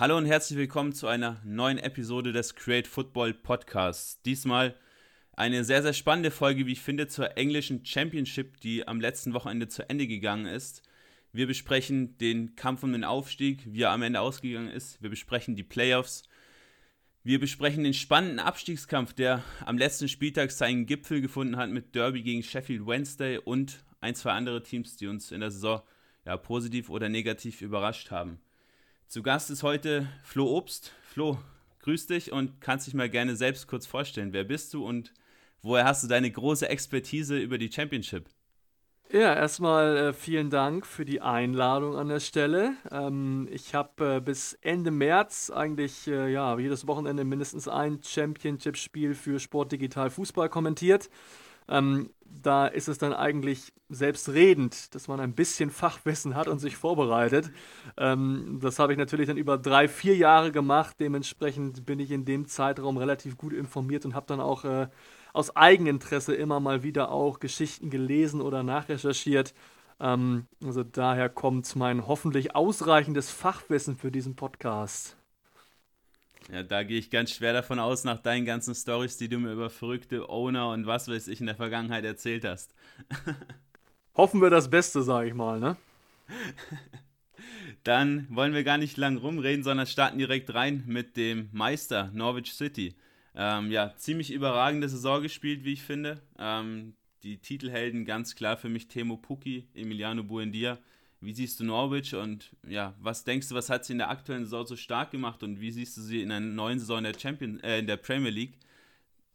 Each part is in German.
Hallo und herzlich willkommen zu einer neuen Episode des Create Football Podcasts. Diesmal eine sehr, sehr spannende Folge, wie ich finde, zur englischen Championship, die am letzten Wochenende zu Ende gegangen ist. Wir besprechen den Kampf um den Aufstieg, wie er am Ende ausgegangen ist. Wir besprechen die Playoffs. Wir besprechen den spannenden Abstiegskampf, der am letzten Spieltag seinen Gipfel gefunden hat mit Derby gegen Sheffield Wednesday und ein, zwei andere Teams, die uns in der Saison ja, positiv oder negativ überrascht haben. Zu Gast ist heute Flo Obst. Flo, grüß dich und kannst dich mal gerne selbst kurz vorstellen. Wer bist du und woher hast du deine große Expertise über die Championship? Ja, erstmal äh, vielen Dank für die Einladung an der Stelle. Ähm, ich habe äh, bis Ende März eigentlich äh, ja, jedes Wochenende mindestens ein Championship-Spiel für Sport Digital Fußball kommentiert. Ähm, da ist es dann eigentlich selbstredend, dass man ein bisschen Fachwissen hat und sich vorbereitet. Ähm, das habe ich natürlich dann über drei, vier Jahre gemacht. Dementsprechend bin ich in dem Zeitraum relativ gut informiert und habe dann auch äh, aus Eigeninteresse immer mal wieder auch Geschichten gelesen oder nachrecherchiert. Ähm, also daher kommt mein hoffentlich ausreichendes Fachwissen für diesen Podcast. Ja, da gehe ich ganz schwer davon aus, nach deinen ganzen Stories, die du mir über verrückte Owner und was weiß ich in der Vergangenheit erzählt hast. Hoffen wir das Beste, sage ich mal, ne? Dann wollen wir gar nicht lang rumreden, sondern starten direkt rein mit dem Meister Norwich City. Ähm, ja, ziemlich überragende Saison gespielt, wie ich finde. Ähm, die Titelhelden ganz klar für mich Temo Pukki, Emiliano Buendia wie siehst du Norwich und ja, was denkst du, was hat sie in der aktuellen Saison so stark gemacht und wie siehst du sie in einer neuen Saison der, Champion, äh, in der Premier League?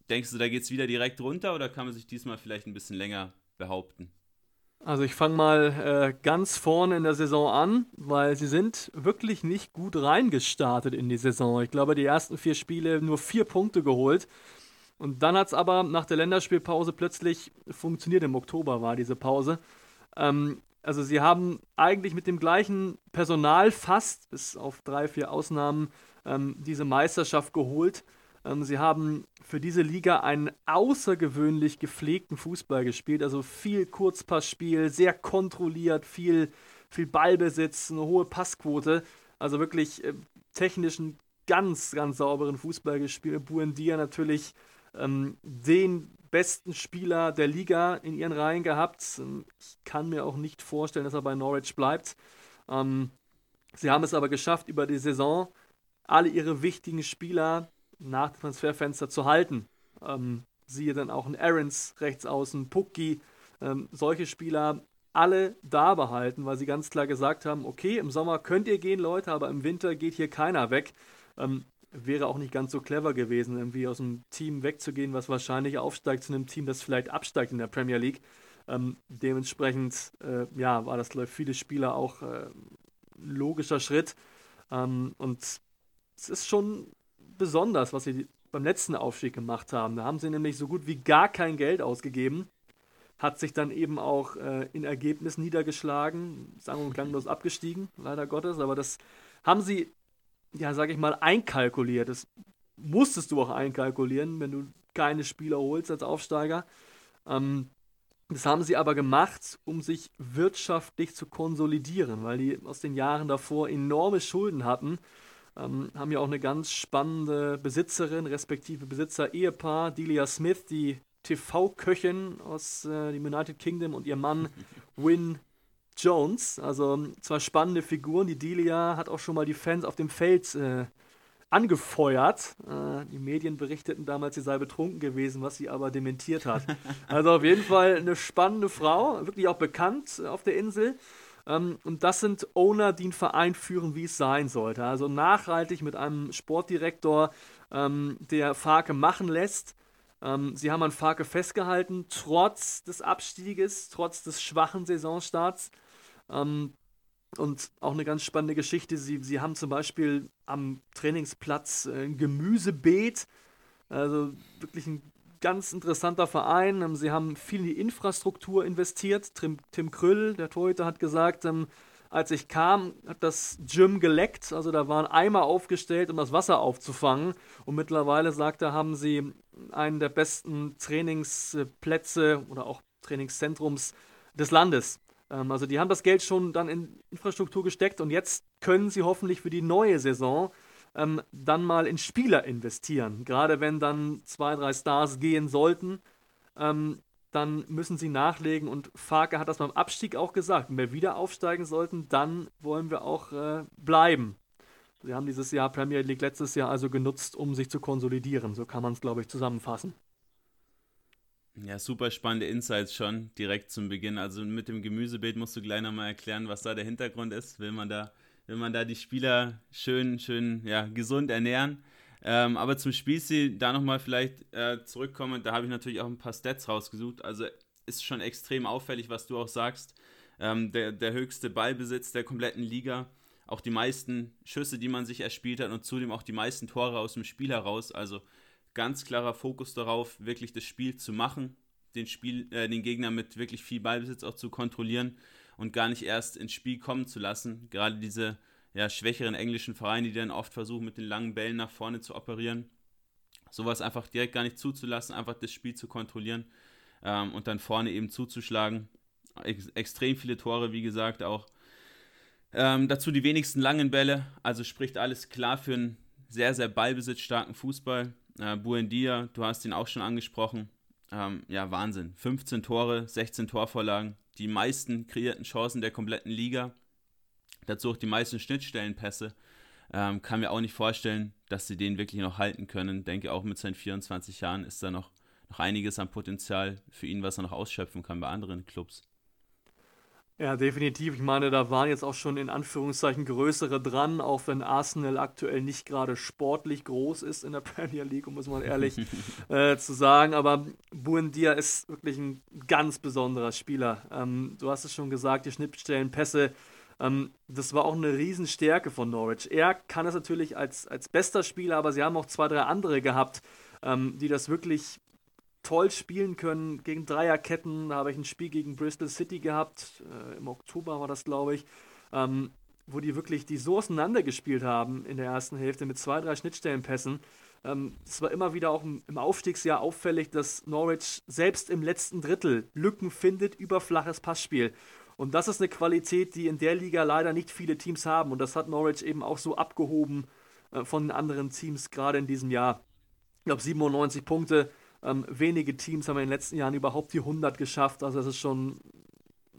Denkst du, da geht es wieder direkt runter oder kann man sich diesmal vielleicht ein bisschen länger behaupten? Also ich fange mal äh, ganz vorne in der Saison an, weil sie sind wirklich nicht gut reingestartet in die Saison. Ich glaube, die ersten vier Spiele nur vier Punkte geholt. Und dann hat es aber nach der Länderspielpause plötzlich funktioniert. Im Oktober war diese Pause. Ähm, also sie haben eigentlich mit dem gleichen Personal fast, bis auf drei, vier Ausnahmen, ähm, diese Meisterschaft geholt. Ähm, sie haben für diese Liga einen außergewöhnlich gepflegten Fußball gespielt, also viel Kurzpassspiel, sehr kontrolliert, viel, viel Ballbesitz, eine hohe Passquote. Also wirklich äh, technisch einen ganz, ganz sauberen Fußball gespielt. Buendia natürlich ähm, den besten Spieler der Liga in ihren Reihen gehabt. Ich kann mir auch nicht vorstellen, dass er bei Norwich bleibt. Ähm, sie haben es aber geschafft, über die Saison alle ihre wichtigen Spieler nach dem Transferfenster zu halten. Ähm, siehe dann auch ein Aarons rechts außen, Pukki, ähm, solche Spieler alle da behalten, weil sie ganz klar gesagt haben, okay, im Sommer könnt ihr gehen, Leute, aber im Winter geht hier keiner weg. Ähm, wäre auch nicht ganz so clever gewesen, irgendwie aus einem Team wegzugehen, was wahrscheinlich aufsteigt, zu einem Team, das vielleicht absteigt in der Premier League. Ähm, dementsprechend, äh, ja, war das, ich, viele Spieler auch äh, logischer Schritt. Ähm, und es ist schon besonders, was sie beim letzten Aufstieg gemacht haben. Da haben sie nämlich so gut wie gar kein Geld ausgegeben. Hat sich dann eben auch äh, in Ergebnissen niedergeschlagen, sang- und klanglos abgestiegen, leider Gottes. Aber das haben sie ja, sag ich mal, einkalkuliert. Das musstest du auch einkalkulieren, wenn du keine Spieler holst als Aufsteiger. Ähm, das haben sie aber gemacht, um sich wirtschaftlich zu konsolidieren, weil die aus den Jahren davor enorme Schulden hatten. Ähm, haben ja auch eine ganz spannende Besitzerin, respektive Besitzer-Ehepaar, Delia Smith, die TV-Köchin aus äh, dem United Kingdom und ihr Mann Win Jones. Also zwar spannende Figuren. Die Delia hat auch schon mal die Fans auf dem Feld äh, angefeuert. Äh, die Medien berichteten damals, sie sei betrunken gewesen, was sie aber dementiert hat. Also auf jeden Fall eine spannende Frau, wirklich auch bekannt auf der Insel. Ähm, und das sind Owner, die einen Verein führen, wie es sein sollte. Also nachhaltig mit einem Sportdirektor, ähm, der Farke machen lässt ähm, sie haben an Farke festgehalten, trotz des Abstieges, trotz des schwachen Saisonstarts. Ähm, und auch eine ganz spannende Geschichte. Sie, sie haben zum Beispiel am Trainingsplatz äh, ein Gemüsebeet. Also wirklich ein ganz interessanter Verein. Ähm, sie haben viel in die Infrastruktur investiert. Tim, Tim Krüll, der Torhüter, hat gesagt, ähm, als ich kam, hat das Gym geleckt. Also da waren Eimer aufgestellt, um das Wasser aufzufangen. Und mittlerweile, sagt er, haben sie einen der besten Trainingsplätze oder auch Trainingszentrums des Landes. Ähm, also die haben das Geld schon dann in Infrastruktur gesteckt und jetzt können sie hoffentlich für die neue Saison ähm, dann mal in Spieler investieren. Gerade wenn dann zwei, drei Stars gehen sollten, ähm, dann müssen sie nachlegen. Und Farke hat das beim Abstieg auch gesagt. Wenn wir wieder aufsteigen sollten, dann wollen wir auch äh, bleiben. Sie haben dieses Jahr Premier League letztes Jahr also genutzt, um sich zu konsolidieren. So kann man es, glaube ich, zusammenfassen. Ja, super spannende Insights schon direkt zum Beginn. Also mit dem Gemüsebild musst du gleich nochmal erklären, was da der Hintergrund ist. Will man da, will man da die Spieler schön, schön, ja, gesund ernähren? Ähm, aber zum Spielstil da nochmal vielleicht äh, zurückkommen, da habe ich natürlich auch ein paar Stats rausgesucht. Also ist schon extrem auffällig, was du auch sagst. Ähm, der, der höchste Ballbesitz der kompletten Liga auch die meisten Schüsse, die man sich erspielt hat und zudem auch die meisten Tore aus dem Spiel heraus. Also ganz klarer Fokus darauf, wirklich das Spiel zu machen, den, Spiel, äh, den Gegner mit wirklich viel Ballbesitz auch zu kontrollieren und gar nicht erst ins Spiel kommen zu lassen. Gerade diese ja, schwächeren englischen Vereine, die dann oft versuchen, mit den langen Bällen nach vorne zu operieren. Sowas einfach direkt gar nicht zuzulassen, einfach das Spiel zu kontrollieren ähm, und dann vorne eben zuzuschlagen. Ex extrem viele Tore, wie gesagt, auch ähm, dazu die wenigsten langen Bälle, also spricht alles klar für einen sehr, sehr ballbesitzstarken Fußball. Äh, Buendia, du hast ihn auch schon angesprochen. Ähm, ja, Wahnsinn. 15 Tore, 16 Torvorlagen, die meisten kreierten Chancen der kompletten Liga. Dazu auch die meisten Schnittstellenpässe. Ähm, kann mir auch nicht vorstellen, dass sie den wirklich noch halten können. Denke auch mit seinen 24 Jahren ist da noch, noch einiges an Potenzial für ihn, was er noch ausschöpfen kann bei anderen Clubs. Ja, definitiv. Ich meine, da waren jetzt auch schon in Anführungszeichen größere dran, auch wenn Arsenal aktuell nicht gerade sportlich groß ist in der Premier League, um es mal ehrlich äh, zu sagen. Aber Buendia ist wirklich ein ganz besonderer Spieler. Ähm, du hast es schon gesagt, die Schnittstellenpässe, ähm, das war auch eine Riesenstärke von Norwich. Er kann es natürlich als, als bester Spieler, aber sie haben auch zwei, drei andere gehabt, ähm, die das wirklich toll spielen können gegen Dreierketten. Habe ich ein Spiel gegen Bristol City gehabt, äh, im Oktober war das, glaube ich, ähm, wo die wirklich die so auseinandergespielt haben in der ersten Hälfte mit zwei, drei Schnittstellenpässen. Ähm, es war immer wieder auch im Aufstiegsjahr auffällig, dass Norwich selbst im letzten Drittel Lücken findet über flaches Passspiel. Und das ist eine Qualität, die in der Liga leider nicht viele Teams haben. Und das hat Norwich eben auch so abgehoben äh, von den anderen Teams, gerade in diesem Jahr. Ich glaube, 97 Punkte ähm, wenige Teams haben in den letzten Jahren überhaupt die 100 geschafft. Also es ist schon ein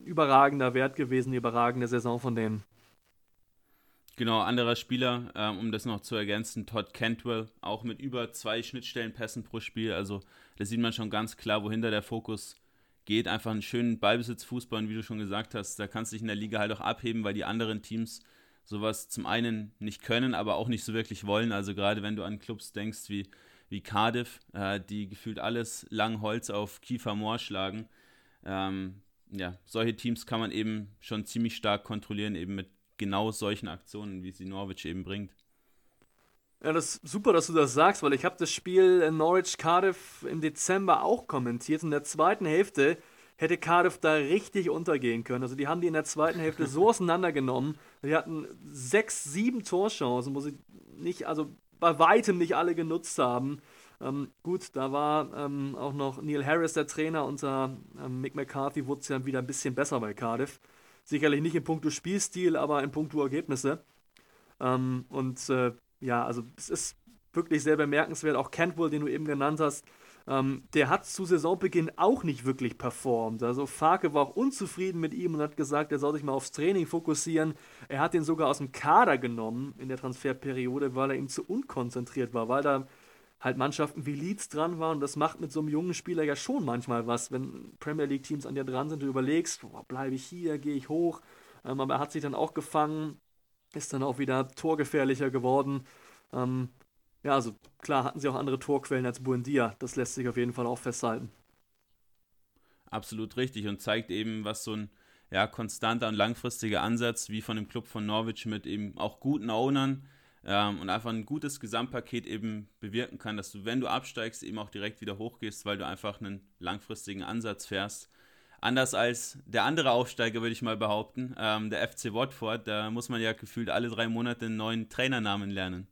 überragender Wert gewesen, die überragende Saison von denen. Genau, anderer Spieler, ähm, um das noch zu ergänzen, Todd Cantwell, auch mit über zwei Schnittstellenpässen pro Spiel. Also da sieht man schon ganz klar, wohin da der Fokus geht. Einfach einen schönen Ballbesitzfußball und wie du schon gesagt hast, da kannst du dich in der Liga halt auch abheben, weil die anderen Teams sowas zum einen nicht können, aber auch nicht so wirklich wollen. Also gerade wenn du an Clubs denkst wie wie Cardiff, äh, die gefühlt alles lang Holz auf Kiefer Moor schlagen. Ähm, ja, solche Teams kann man eben schon ziemlich stark kontrollieren, eben mit genau solchen Aktionen, wie sie Norwich eben bringt. Ja, das ist super, dass du das sagst, weil ich habe das Spiel Norwich Cardiff im Dezember auch kommentiert. In der zweiten Hälfte hätte Cardiff da richtig untergehen können. Also die haben die in der zweiten Hälfte so auseinandergenommen. Die hatten sechs, sieben Torchancen, wo sie nicht, also bei weitem nicht alle genutzt haben. Ähm, gut, da war ähm, auch noch Neil Harris der Trainer. Unter ähm, Mick McCarthy wurde es ja wieder ein bisschen besser bei Cardiff. Sicherlich nicht in puncto Spielstil, aber in puncto Ergebnisse. Ähm, und äh, ja, also es ist wirklich sehr bemerkenswert. Auch Cantwell, den du eben genannt hast, ähm, der hat zu Saisonbeginn auch nicht wirklich performt. Also Farke war auch unzufrieden mit ihm und hat gesagt, er soll sich mal aufs Training fokussieren. Er hat ihn sogar aus dem Kader genommen in der Transferperiode, weil er ihm zu unkonzentriert war, weil da halt Mannschaften wie Leeds dran waren und das macht mit so einem jungen Spieler ja schon manchmal was, wenn Premier League Teams an dir dran sind, du überlegst, bleibe ich hier, gehe ich hoch, ähm, aber er hat sich dann auch gefangen, ist dann auch wieder torgefährlicher geworden. Ähm, ja, also klar hatten sie auch andere Torquellen als Buendia. Das lässt sich auf jeden Fall auch festhalten. Absolut richtig und zeigt eben, was so ein ja, konstanter und langfristiger Ansatz wie von dem Club von Norwich mit eben auch guten Ownern ähm, und einfach ein gutes Gesamtpaket eben bewirken kann, dass du, wenn du absteigst, eben auch direkt wieder hochgehst, weil du einfach einen langfristigen Ansatz fährst. Anders als der andere Aufsteiger, würde ich mal behaupten, ähm, der FC Watford, da muss man ja gefühlt alle drei Monate einen neuen Trainernamen lernen.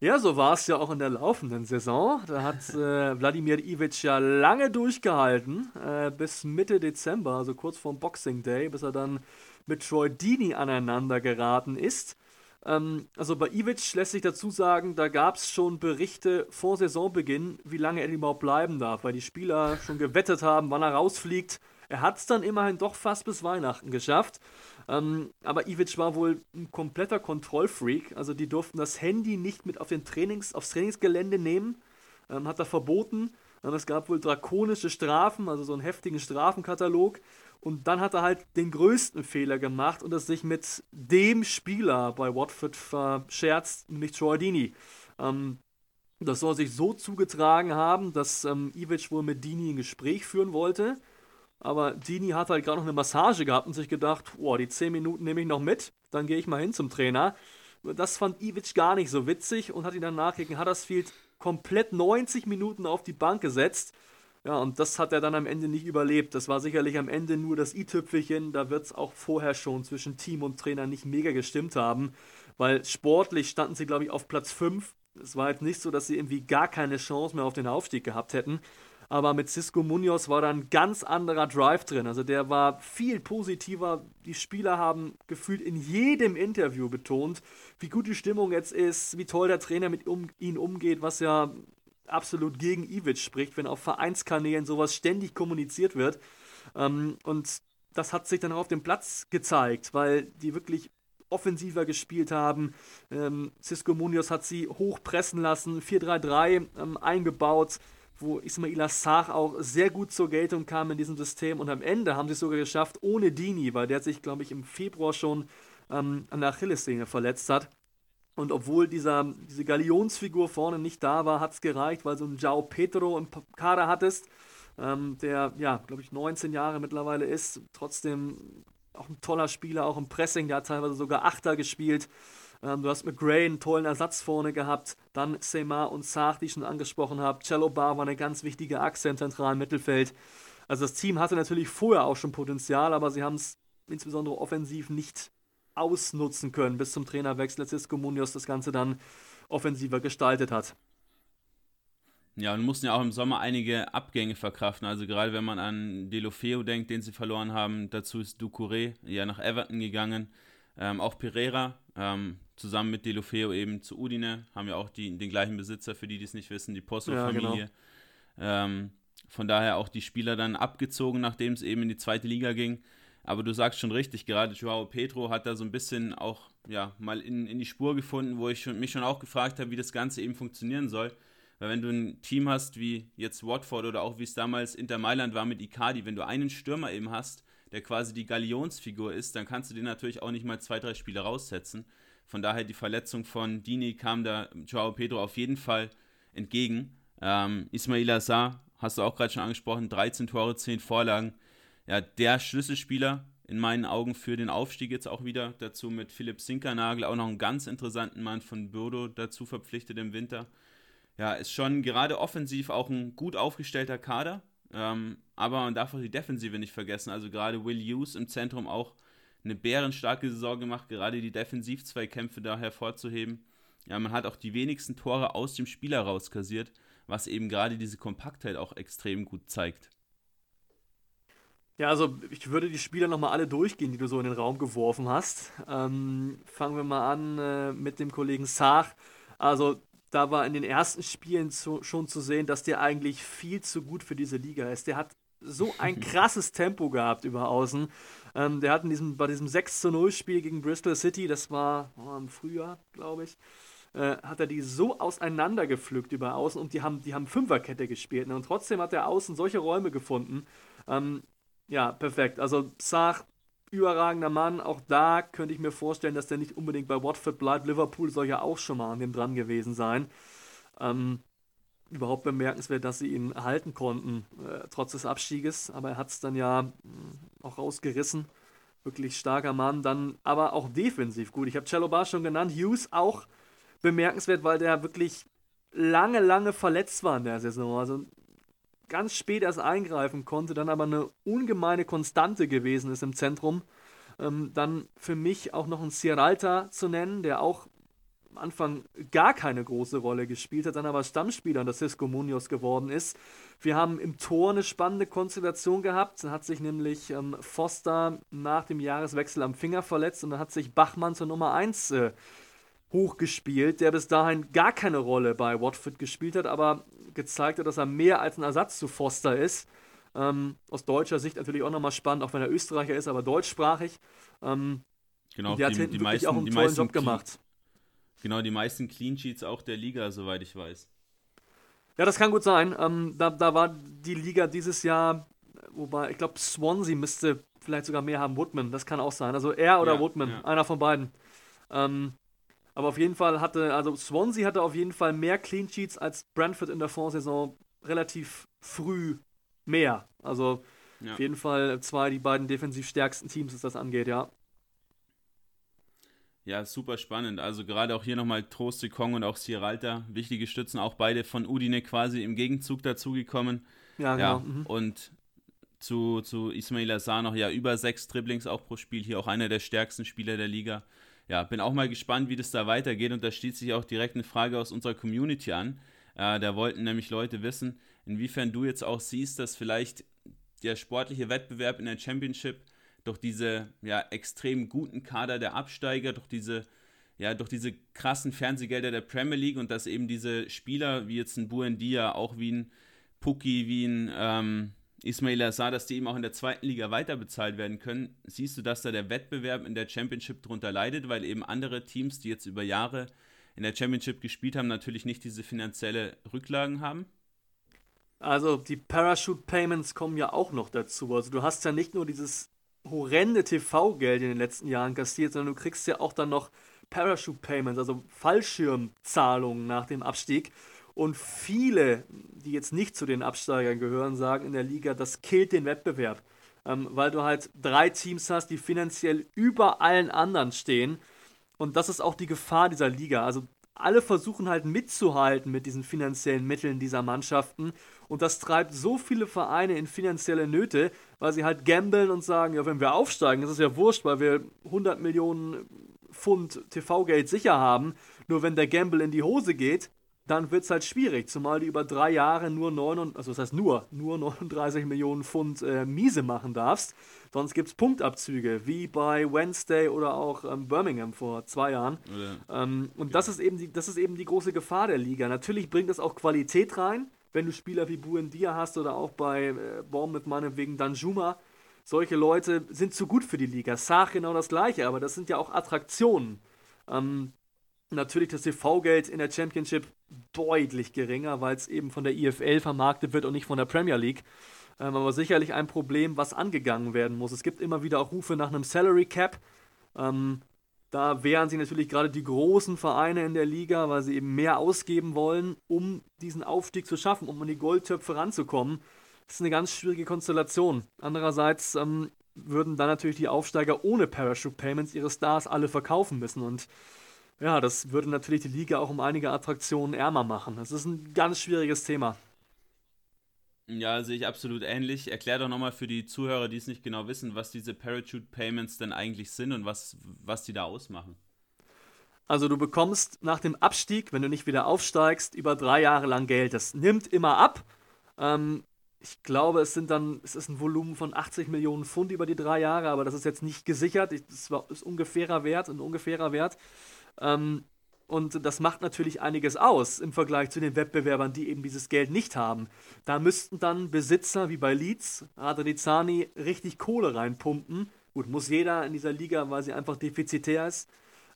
Ja, so war es ja auch in der laufenden Saison. Da hat äh, Wladimir Ivic ja lange durchgehalten, äh, bis Mitte Dezember, also kurz vorm Boxing Day, bis er dann mit Troy Dini aneinander geraten ist. Ähm, also bei Ivic lässt sich dazu sagen, da gab es schon Berichte vor Saisonbeginn, wie lange er überhaupt bleiben darf, weil die Spieler schon gewettet haben, wann er rausfliegt. Er hat es dann immerhin doch fast bis Weihnachten geschafft. Ähm, aber Ivic war wohl ein kompletter Kontrollfreak. Also die durften das Handy nicht mit auf den Trainings, aufs Trainingsgelände nehmen. Ähm, hat er verboten. Ähm, es gab wohl drakonische Strafen, also so einen heftigen Strafenkatalog. Und dann hat er halt den größten Fehler gemacht und es sich mit dem Spieler bei Watford verscherzt, nämlich Troy Dini. Ähm, das soll sich so zugetragen haben, dass ähm, Ivic wohl mit Dini ein Gespräch führen wollte. Aber Dini hat halt gerade noch eine Massage gehabt und sich gedacht, boah, die 10 Minuten nehme ich noch mit, dann gehe ich mal hin zum Trainer. Das fand Ivic gar nicht so witzig und hat ihn danach gegen Huddersfield komplett 90 Minuten auf die Bank gesetzt. Ja, und das hat er dann am Ende nicht überlebt. Das war sicherlich am Ende nur das i-Tüpfelchen. Da wird es auch vorher schon zwischen Team und Trainer nicht mega gestimmt haben, weil sportlich standen sie, glaube ich, auf Platz 5. Es war jetzt nicht so, dass sie irgendwie gar keine Chance mehr auf den Aufstieg gehabt hätten aber mit Cisco Munoz war da ein ganz anderer Drive drin. Also der war viel positiver. Die Spieler haben gefühlt in jedem Interview betont, wie gut die Stimmung jetzt ist, wie toll der Trainer mit um, ihnen umgeht, was ja absolut gegen Ivic spricht, wenn auf Vereinskanälen sowas ständig kommuniziert wird. Ähm, und das hat sich dann auch auf dem Platz gezeigt, weil die wirklich offensiver gespielt haben. Ähm, Cisco Munoz hat sie hochpressen lassen, 4-3-3 ähm, eingebaut wo Ismail Assar auch sehr gut zur Geltung kam in diesem System und am Ende haben sie es sogar geschafft ohne Dini, weil der sich, glaube ich, im Februar schon ähm, an der Achillessehne verletzt hat. Und obwohl dieser, diese Galionsfigur vorne nicht da war, hat es gereicht, weil so ein Jao Petro im Kader hattest, ähm, der, ja, glaube ich, 19 Jahre mittlerweile ist, trotzdem auch ein toller Spieler, auch im Pressing, der hat teilweise sogar Achter gespielt. Ähm, du hast mit Gray einen tollen Ersatz vorne gehabt. Dann Seymour und Sark, die ich schon angesprochen habe. Cello Bar war eine ganz wichtige Achse im zentralen Mittelfeld. Also das Team hatte natürlich vorher auch schon Potenzial, aber sie haben es insbesondere offensiv nicht ausnutzen können, bis zum Trainerwechsel, als Cisco Munoz das Ganze dann offensiver gestaltet hat. Ja, und mussten ja auch im Sommer einige Abgänge verkraften. Also gerade wenn man an Delofeo denkt, den sie verloren haben, dazu ist Ducouré ja nach Everton gegangen. Ähm, auch Pereira, ähm, zusammen mit Delofeo eben zu Udine, haben ja auch die, den gleichen Besitzer, für die, die es nicht wissen, die Posto-Familie. Ja, genau. ähm, von daher auch die Spieler dann abgezogen, nachdem es eben in die zweite Liga ging. Aber du sagst schon richtig, gerade Joao Pedro hat da so ein bisschen auch ja, mal in, in die Spur gefunden, wo ich mich schon auch gefragt habe, wie das Ganze eben funktionieren soll. Weil wenn du ein Team hast wie jetzt Watford oder auch wie es damals Inter Mailand war mit Icardi, wenn du einen Stürmer eben hast, der quasi die Galionsfigur ist, dann kannst du den natürlich auch nicht mal zwei, drei Spiele raussetzen. Von daher die Verletzung von Dini kam da Joao Pedro auf jeden Fall entgegen. Ähm, Ismail Assar, hast du auch gerade schon angesprochen, 13 Tore, 10 Vorlagen. Ja, der Schlüsselspieler in meinen Augen für den Aufstieg jetzt auch wieder. Dazu mit Philipp Sinkernagel auch noch einen ganz interessanten Mann von Birdo dazu verpflichtet im Winter. Ja, ist schon gerade offensiv auch ein gut aufgestellter Kader. Ähm, aber man darf auch die Defensive nicht vergessen. Also gerade Will Hughes im Zentrum auch eine bärenstarke Saison gemacht, gerade die Defensiv-Zweikämpfe da hervorzuheben. Ja, man hat auch die wenigsten Tore aus dem Spiel heraus kassiert, was eben gerade diese Kompaktheit auch extrem gut zeigt. Ja, also ich würde die Spieler nochmal alle durchgehen, die du so in den Raum geworfen hast. Ähm, fangen wir mal an äh, mit dem Kollegen Sach. Also da war in den ersten Spielen zu, schon zu sehen, dass der eigentlich viel zu gut für diese Liga ist. Der hat so ein krasses Tempo gehabt über außen. Ähm, der hat in diesem, bei diesem 6 zu 0 Spiel gegen Bristol City, das war oh, im Frühjahr, glaube ich, äh, hat er die so auseinandergepflückt über außen und die haben, die haben Fünferkette gespielt. Ne? Und trotzdem hat er außen solche Räume gefunden. Ähm, ja, perfekt. Also Sach, überragender Mann. Auch da könnte ich mir vorstellen, dass der nicht unbedingt bei Watford bleibt. Liverpool soll ja auch schon mal an dem dran gewesen sein. Ähm, überhaupt bemerkenswert, dass sie ihn halten konnten, äh, trotz des Abstieges. Aber er hat es dann ja mh, mm, auch rausgerissen. Wirklich starker Mann. Dann aber auch defensiv gut. Ich habe Cello Bar schon genannt. Hughes auch bemerkenswert, weil der wirklich lange, lange verletzt war in der Saison. Also ganz spät erst eingreifen konnte, dann aber eine ungemeine Konstante gewesen ist im Zentrum. Ähm, dann für mich auch noch ein Sierralta zu nennen, der auch am Anfang gar keine große Rolle gespielt hat, dann aber Stammspieler unter Cisco Munoz geworden ist. Wir haben im Tor eine spannende Konstellation gehabt. Dann hat sich nämlich ähm, Foster nach dem Jahreswechsel am Finger verletzt und dann hat sich Bachmann zur Nummer 1 äh, hochgespielt, der bis dahin gar keine Rolle bei Watford gespielt hat, aber gezeigt hat, dass er mehr als ein Ersatz zu Foster ist. Ähm, aus deutscher Sicht natürlich auch nochmal spannend, auch wenn er Österreicher ist, aber deutschsprachig. Ähm, genau, der die, hat die meisten, auch einen tollen Job gemacht. Genau, die meisten Clean Sheets auch der Liga, soweit ich weiß. Ja, das kann gut sein. Ähm, da, da war die Liga dieses Jahr, wobei ich glaube, Swansea müsste vielleicht sogar mehr haben. Woodman, das kann auch sein. Also er oder Ja, Woodman, ja. einer von beiden. Ähm, aber auf jeden Fall hatte, also Swansea hatte auf jeden Fall mehr Clean Sheets als Brentford in der Vorsaison relativ früh mehr. Also Ja. auf jeden Fall zwei, die beiden defensiv stärksten Teams, was das angeht, ja. Ja, super spannend. Also gerade auch hier nochmal Trost Kong und auch Sierralta, wichtige Stützen, auch beide von Udine quasi im Gegenzug dazugekommen. Ja, Ja, genau. Mhm. und zu, zu Ismail Assar noch ja über sechs Dribblings auch pro Spiel, hier auch einer der stärksten Spieler der Liga. Ja, bin auch mal gespannt, wie das da weitergeht und da schließt sich auch direkt eine Frage aus unserer Community an. Äh, da wollten nämlich Leute wissen, inwiefern du jetzt auch siehst, dass vielleicht der sportliche Wettbewerb in der Championship durch diese ja, extrem guten Kader der Absteiger, durch diese, ja, durch diese krassen Fernsehgelder der Premier League und dass eben diese Spieler wie jetzt ein Buendia, auch wie ein Puki, wie ein ähm, Ismail Assar, dass die eben auch in der zweiten Liga weiter bezahlt werden können. Siehst du, dass da der Wettbewerb in der Championship drunter leidet, weil eben andere Teams, die jetzt über Jahre in der Championship gespielt haben, natürlich nicht diese finanzielle Rücklagen haben? Also die Parachute Payments kommen ja auch noch dazu. Also du hast ja nicht nur dieses horrende TV-Geld in den letzten Jahren kassiert, sondern du kriegst ja auch dann noch Parachute Payments, also Fallschirmzahlungen nach dem Abstieg. Und viele, die jetzt nicht zu den Absteigern gehören, sagen in der Liga, das killt den Wettbewerb. Ähm, weil du halt drei Teams hast, die finanziell über allen anderen stehen. Und das ist auch die Gefahr dieser Liga. Also alle versuchen halt mitzuhalten mit diesen finanziellen Mitteln dieser Mannschaften. Und das treibt so viele Vereine in finanzielle Nöte, weil sie halt gambeln und sagen, ja, wenn wir aufsteigen, ist ja wurscht, weil wir 100 Millionen Pfund TV-Geld sicher haben. Nur wenn der Gamble in die Hose geht, dann wird es halt schwierig, zumal du über drei Jahre nur 9, also das heißt nur, nur 39 Millionen Pfund äh, miese machen darfst. Sonst gibt es Punktabzüge, wie bei Wednesday oder auch ähm, Birmingham vor zwei Jahren. Oder, Ähm, und das ist, eben die, das ist eben die große Gefahr der Liga. Natürlich bringt es auch Qualität rein, wenn du Spieler wie Buendia hast oder auch bei äh, Bournemouth meinetwegen Danjuma. Solche Leute sind zu gut für die Liga. Sach genau das gleiche, aber das sind ja auch Attraktionen. Ähm, natürlich das TV-Geld in der Championship deutlich geringer, weil es eben von der IFL vermarktet wird und nicht von der Premier League. Ähm, aber sicherlich ein Problem, was angegangen werden muss. Es gibt immer wieder auch Rufe nach einem Salary Cap. Ähm, da wehren sich natürlich gerade die großen Vereine in der Liga, weil sie eben mehr ausgeben wollen, um diesen Aufstieg zu schaffen, um an die Goldtöpfe ranzukommen. Das ist eine ganz schwierige Konstellation. Andererseits ähm, würden dann natürlich die Aufsteiger ohne Parachute Payments ihre Stars alle verkaufen müssen. Und ja, das würde natürlich die Liga auch um einige Attraktionen ärmer machen. Das ist ein ganz schwieriges Thema. Ja, sehe ich absolut ähnlich. Erklär doch nochmal für die Zuhörer, die es nicht genau wissen, was diese Parachute Payments denn eigentlich sind und was, was die da ausmachen. Also du bekommst nach dem Abstieg, wenn du nicht wieder aufsteigst, über drei Jahre lang Geld. Das nimmt immer ab. Ähm, ich glaube, es sind dann, es ist ein Volumen von 80 Millionen Pfund über die drei Jahre, aber das ist jetzt nicht gesichert. Ich- Das ist ungefährer Wert, ein ungefährer Wert. Ähm, und das macht natürlich einiges aus im Vergleich zu den Wettbewerbern, die eben dieses Geld nicht haben. Da müssten dann Besitzer wie bei Leeds, Radrizani, richtig Kohle reinpumpen. Gut, muss jeder in dieser Liga, weil sie einfach defizitär ist.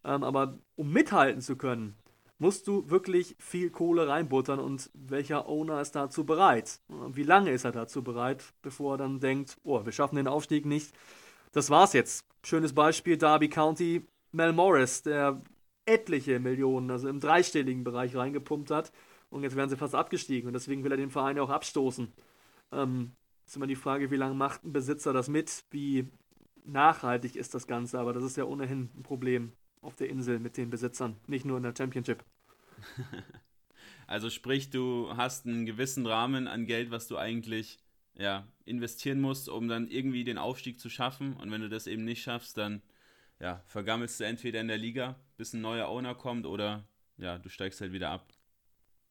Ähm, aber um mithalten zu können, musst du wirklich viel Kohle reinbuttern und welcher Owner ist dazu bereit? Wie lange ist er dazu bereit, bevor er dann denkt, oh, wir schaffen den Aufstieg nicht. Das war's jetzt. Schönes Beispiel, Derby County, Mel Morris, der etliche Millionen, also im dreistelligen Bereich reingepumpt hat und jetzt werden sie fast abgestiegen und deswegen will er den Verein ja auch abstoßen. Ähm, ist immer die Frage, wie lange macht ein Besitzer das mit, wie nachhaltig ist das Ganze, aber das ist ja ohnehin ein Problem auf der Insel mit den Besitzern, nicht nur in der Championship. Also sprich, du hast einen gewissen Rahmen an Geld, was du eigentlich ja, investieren musst, um dann irgendwie den Aufstieg zu schaffen. Und wenn du das eben nicht schaffst, dann ja, vergammelst du entweder in der Liga, bis ein neuer Owner kommt oder ja, du steigst halt wieder ab.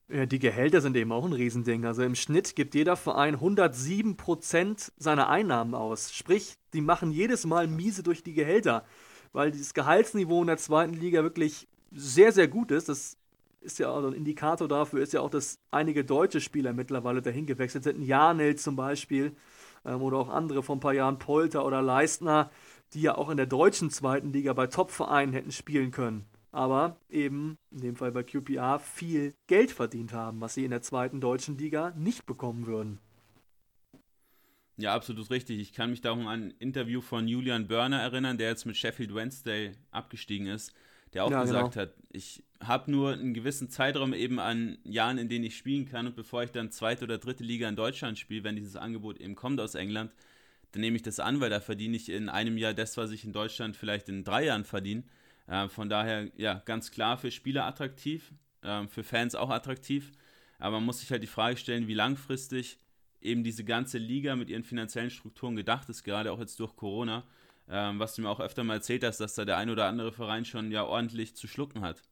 Ja, die Gehälter sind eben auch ein Riesending. Also im Schnitt gibt jeder Verein 107% seiner Einnahmen aus. Sprich, die machen jedes Mal miese durch die Gehälter, weil dieses Gehaltsniveau in der zweiten Liga wirklich sehr, sehr gut ist. Das ist ja auch ein Indikator dafür, ist ja auch, dass einige deutsche Spieler mittlerweile dahin gewechselt sind. Janel zum Beispiel ähm, oder auch andere vor ein paar Jahren, Polter oder Leistner, die ja auch in der deutschen zweiten Liga bei Top-Vereinen hätten spielen können. Aber eben, in dem Fall bei QPR, viel Geld verdient haben, was sie in der zweiten deutschen Liga nicht bekommen würden. Ja, absolut richtig. Ich kann mich da auch an ein Interview von Julian Börner erinnern, der jetzt mit Sheffield Wednesday abgestiegen ist der auch ja, gesagt genau. hat, ich habe nur einen gewissen Zeitraum eben an Jahren, in denen ich spielen kann und bevor ich dann zweite oder dritte Liga in Deutschland spiele, wenn dieses Angebot eben kommt aus England, dann nehme ich das an, weil da verdiene ich in einem Jahr das, was ich in Deutschland vielleicht in drei Jahren verdiene. Äh, von daher, ja, ganz klar für Spieler attraktiv, äh, für Fans auch attraktiv, aber man muss sich halt die Frage stellen, wie langfristig eben diese ganze Liga mit ihren finanziellen Strukturen gedacht ist, gerade auch jetzt durch Corona ähm, was du mir auch öfter mal erzählt hast, dass da der ein oder andere Verein schon ja ordentlich zu schlucken hat.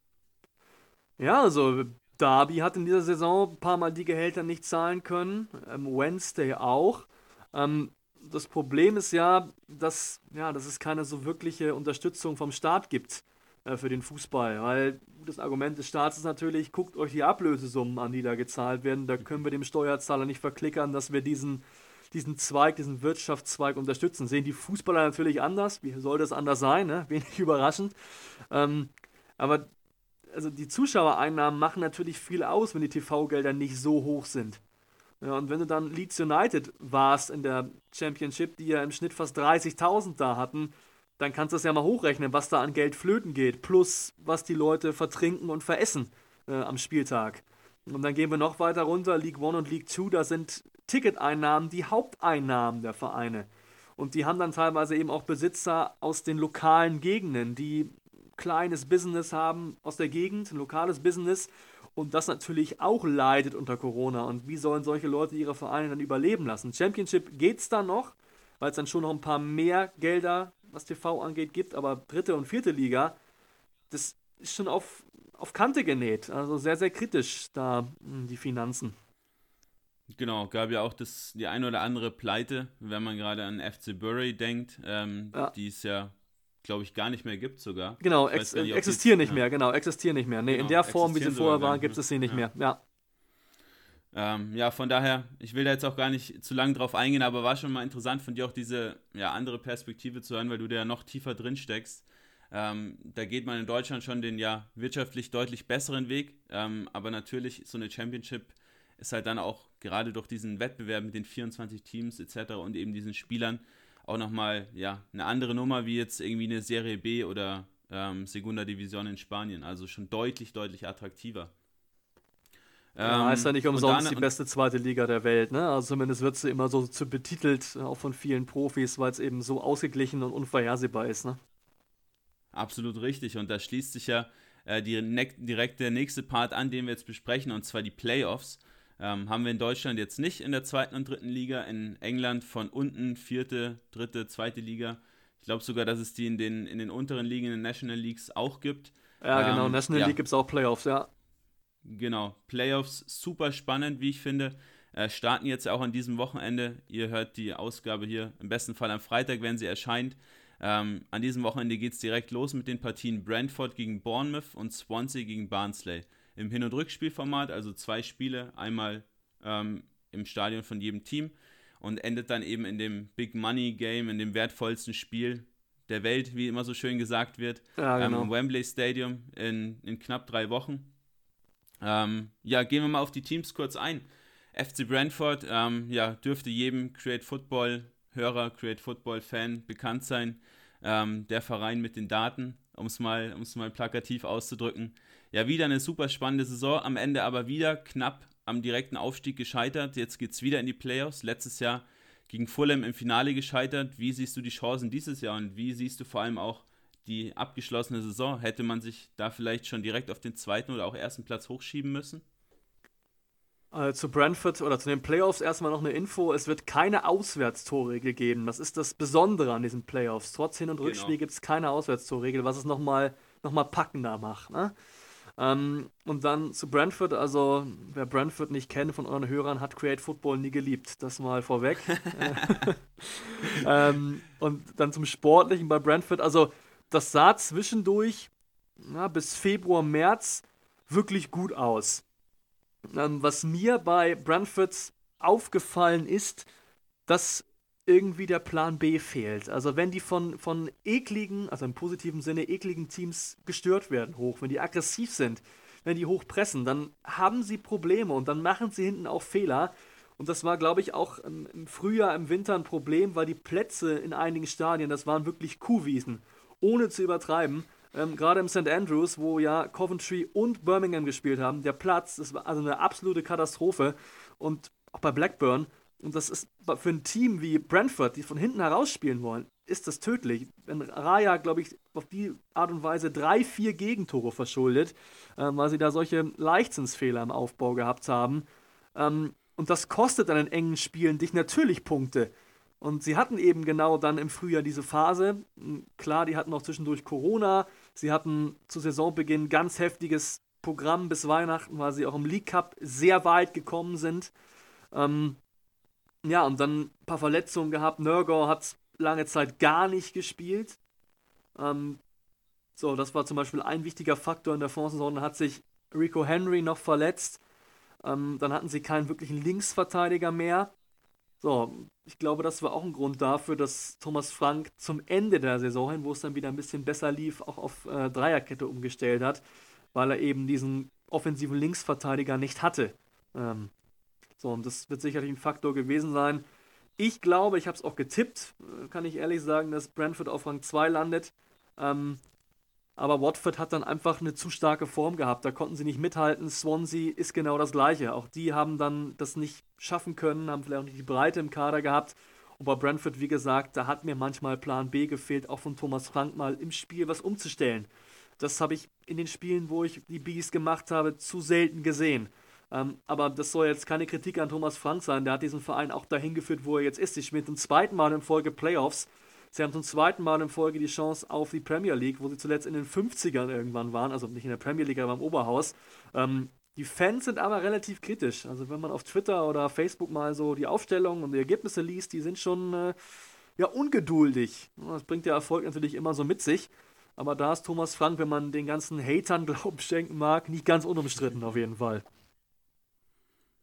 Ja, also Derby hat in dieser Saison ein paar Mal die Gehälter nicht zahlen können, ähm, Wednesday auch. Ähm, das Problem ist ja dass, ja, dass es keine so wirkliche Unterstützung vom Staat gibt äh, für den Fußball, weil das Argument des Staats ist natürlich, guckt euch die Ablösesummen an, die da gezahlt werden. Da können wir dem Steuerzahler nicht verklickern, dass wir diesen diesen Zweig, diesen Wirtschaftszweig unterstützen. Sehen die Fußballer natürlich anders. Wie soll das anders sein? Ne? Wenig überraschend. Ähm, aber also die Zuschauereinnahmen machen natürlich viel aus, wenn die TV-Gelder nicht so hoch sind. Ja, und wenn du dann Leeds United warst in der Championship, die ja im Schnitt fast 30.000 da hatten, dann kannst du das ja mal hochrechnen, was da an Geld flöten geht, plus was die Leute vertrinken und veressen äh, am Spieltag. Und dann gehen wir noch weiter runter, League One und League Two, da sind Ticketeinnahmen die Haupteinnahmen der Vereine. Und die haben dann teilweise eben auch Besitzer aus den lokalen Gegenden, die kleines Business haben aus der Gegend, ein lokales Business und das natürlich auch leidet unter Corona. Und wie sollen solche Leute ihre Vereine dann überleben lassen? Championship geht es dann noch, weil es dann schon noch ein paar mehr Gelder, was TV angeht, gibt, aber dritte und vierte Liga, das ist schon auf, auf Kante genäht. Also sehr, sehr kritisch da hm, die Finanzen. Genau, gab ja auch das, die ein oder andere Pleite, wenn man gerade an FC Bury denkt, ähm, ja. die es ja, glaube ich, gar nicht mehr gibt sogar. Genau, ex nicht, existieren die, nicht ja. mehr, genau, existieren nicht mehr. Nee, genau, in der Form, wie sie vorher waren, gibt es sie nicht ja. mehr, ja. Ähm, ja, von daher, ich will da jetzt auch gar nicht zu lange drauf eingehen, aber war schon mal interessant von dir auch diese ja, andere Perspektive zu hören, weil du da ja noch tiefer drin steckst. Ähm, da geht man in Deutschland schon den ja wirtschaftlich deutlich besseren Weg, ähm, aber natürlich so eine Championship ist halt dann auch gerade durch diesen Wettbewerb mit den 24 Teams etc. und eben diesen Spielern auch nochmal ja, eine andere Nummer wie jetzt irgendwie eine Serie B oder ähm, Segunda Division in Spanien. Also schon deutlich, deutlich attraktiver. Ja, ähm, ist ja nicht umsonst dann, die beste zweite Liga der Welt, ne? Also zumindest wird sie immer so zu betitelt, auch von vielen Profis, weil es eben so ausgeglichen und unvorhersehbar ist, ne? Absolut richtig. Und da schließt sich ja äh, die, direkt der nächste Part an, den wir jetzt besprechen, und zwar die Playoffs. Ähm, haben wir in Deutschland jetzt nicht in der zweiten und dritten Liga, in England von unten vierte, dritte, zweite Liga. Ich glaube sogar, dass es die in den, in den unteren Ligen, in den National Leagues auch gibt. Ja, genau, ähm, National ja. League gibt es auch Playoffs, ja. Genau, Playoffs super spannend, wie ich finde. Äh, starten jetzt auch an diesem Wochenende. Ihr hört die Ausgabe hier im besten Fall am Freitag, wenn sie erscheint. Ähm, an diesem Wochenende geht es direkt los mit den Partien Brentford gegen Bournemouth und Swansea gegen Barnsley im Hin- und Rückspielformat, also zwei Spiele, einmal ähm, im Stadion von jedem Team und endet dann eben in dem Big Money Game, in dem wertvollsten Spiel der Welt, wie immer so schön gesagt wird, ja, genau. ähm, im Wembley Stadium in, in knapp drei Wochen. Ähm, ja, gehen wir mal auf die Teams kurz ein. FC Brentford, ähm, ja, dürfte jedem Create Football Hörer, Create Football Fan bekannt sein. Ähm, der Verein mit den Daten, um es mal, mal plakativ auszudrücken. Ja, wieder eine super spannende Saison, am Ende aber wieder knapp am direkten Aufstieg gescheitert. Jetzt geht es wieder in die Playoffs. Letztes Jahr gegen Fulham im Finale gescheitert. Wie siehst du die Chancen dieses Jahr und wie siehst du vor allem auch die abgeschlossene Saison? Hätte man sich da vielleicht schon direkt auf den zweiten oder auch ersten Platz hochschieben müssen? Äh, zu Brentford oder zu den Playoffs erstmal noch eine Info. Es wird keine Auswärtstorregel geben. Das ist das Besondere an diesen Playoffs. Trotz Hin- und Rückspiel genau. gibt es keine Auswärtstorregel, was es nochmal noch mal packender macht. Ne? Ähm, und dann zu Brentford, also wer Brentford nicht kennt von euren Hörern, hat Create Football nie geliebt. Das mal vorweg. ähm, und dann zum Sportlichen bei Brentford, also das sah zwischendurch na, bis Februar, März wirklich gut aus. Ähm, was mir bei Brentford aufgefallen ist, dass irgendwie der Plan B fehlt. Also wenn die von, von ekligen, also im positiven Sinne ekligen Teams gestört werden hoch, wenn die aggressiv sind, wenn die hoch pressen, dann haben sie Probleme und dann machen sie hinten auch Fehler. Und das war, glaube ich, auch im, Frühjahr, im Winter ein Problem, weil die Plätze in einigen Stadien, das waren wirklich Kuhwiesen, ohne zu übertreiben. Ähm, Gerade im St. Andrews, wo ja Coventry und Birmingham gespielt haben, der Platz, das war also eine absolute Katastrophe. Und auch bei Blackburn, und das ist für ein Team wie Brentford, die von hinten heraus spielen wollen, ist das tödlich. Wenn Raya, glaube ich, auf die Art und Weise drei, vier Gegentore verschuldet, äh, weil sie da solche Leichtsinnsfehler im Aufbau gehabt haben. Ähm, und das kostet dann in engen Spielen dich natürlich Punkte. Und sie hatten eben genau dann im Frühjahr diese Phase. Hm, klar, die hatten auch zwischendurch Corona. Sie hatten zu Saisonbeginn ganz heftiges Programm bis Weihnachten, weil sie auch im League Cup sehr weit gekommen sind. Ähm, ja, und dann ein paar Verletzungen gehabt. Nurgor hat lange Zeit gar nicht gespielt. Ähm, so, das war zum Beispiel ein wichtiger Faktor in der Vorsaison. Dann hat sich Rico Henry noch verletzt. Ähm, dann hatten sie keinen wirklichen Linksverteidiger mehr. So, ich glaube, das war auch ein Grund dafür, dass Thomas Frank zum Ende der Saison hin, wo es dann wieder ein bisschen besser lief, auch auf äh, Dreierkette umgestellt hat, weil er eben diesen offensiven Linksverteidiger nicht hatte. Ähm, so, und das wird sicherlich ein Faktor gewesen sein. Ich glaube, ich habe es auch getippt, kann ich ehrlich sagen, dass Brentford auf Rang 2 landet. Ähm, aber Watford hat dann einfach eine zu starke Form gehabt. Da konnten sie nicht mithalten. Swansea ist genau das Gleiche. Auch die haben dann das nicht schaffen können, haben vielleicht auch nicht die Breite im Kader gehabt. Und bei Brentford, wie gesagt, da hat mir manchmal Plan B gefehlt, auch von Thomas Frank mal im Spiel was umzustellen. Das habe ich in den Spielen, wo ich die Bees gemacht habe, zu selten gesehen. Ähm, aber das soll jetzt keine Kritik an Thomas Frank sein. Der hat diesen Verein auch dahin geführt, wo er jetzt ist. Sie spielen zum zweiten Mal in Folge Playoffs. Sie haben zum zweiten Mal in Folge die Chance auf die Premier League, wo sie zuletzt in den 50ern irgendwann waren. Also nicht in der Premier League, aber im Oberhaus. Ähm, die Fans sind aber relativ kritisch. Also wenn man auf Twitter oder Facebook mal so die Aufstellung und die Ergebnisse liest, die sind schon äh, ja ungeduldig. Das bringt der Erfolg natürlich immer so mit sich. Aber da ist Thomas Frank, wenn man den ganzen Hatern Glauben schenken mag, nicht ganz unumstritten auf jeden Fall.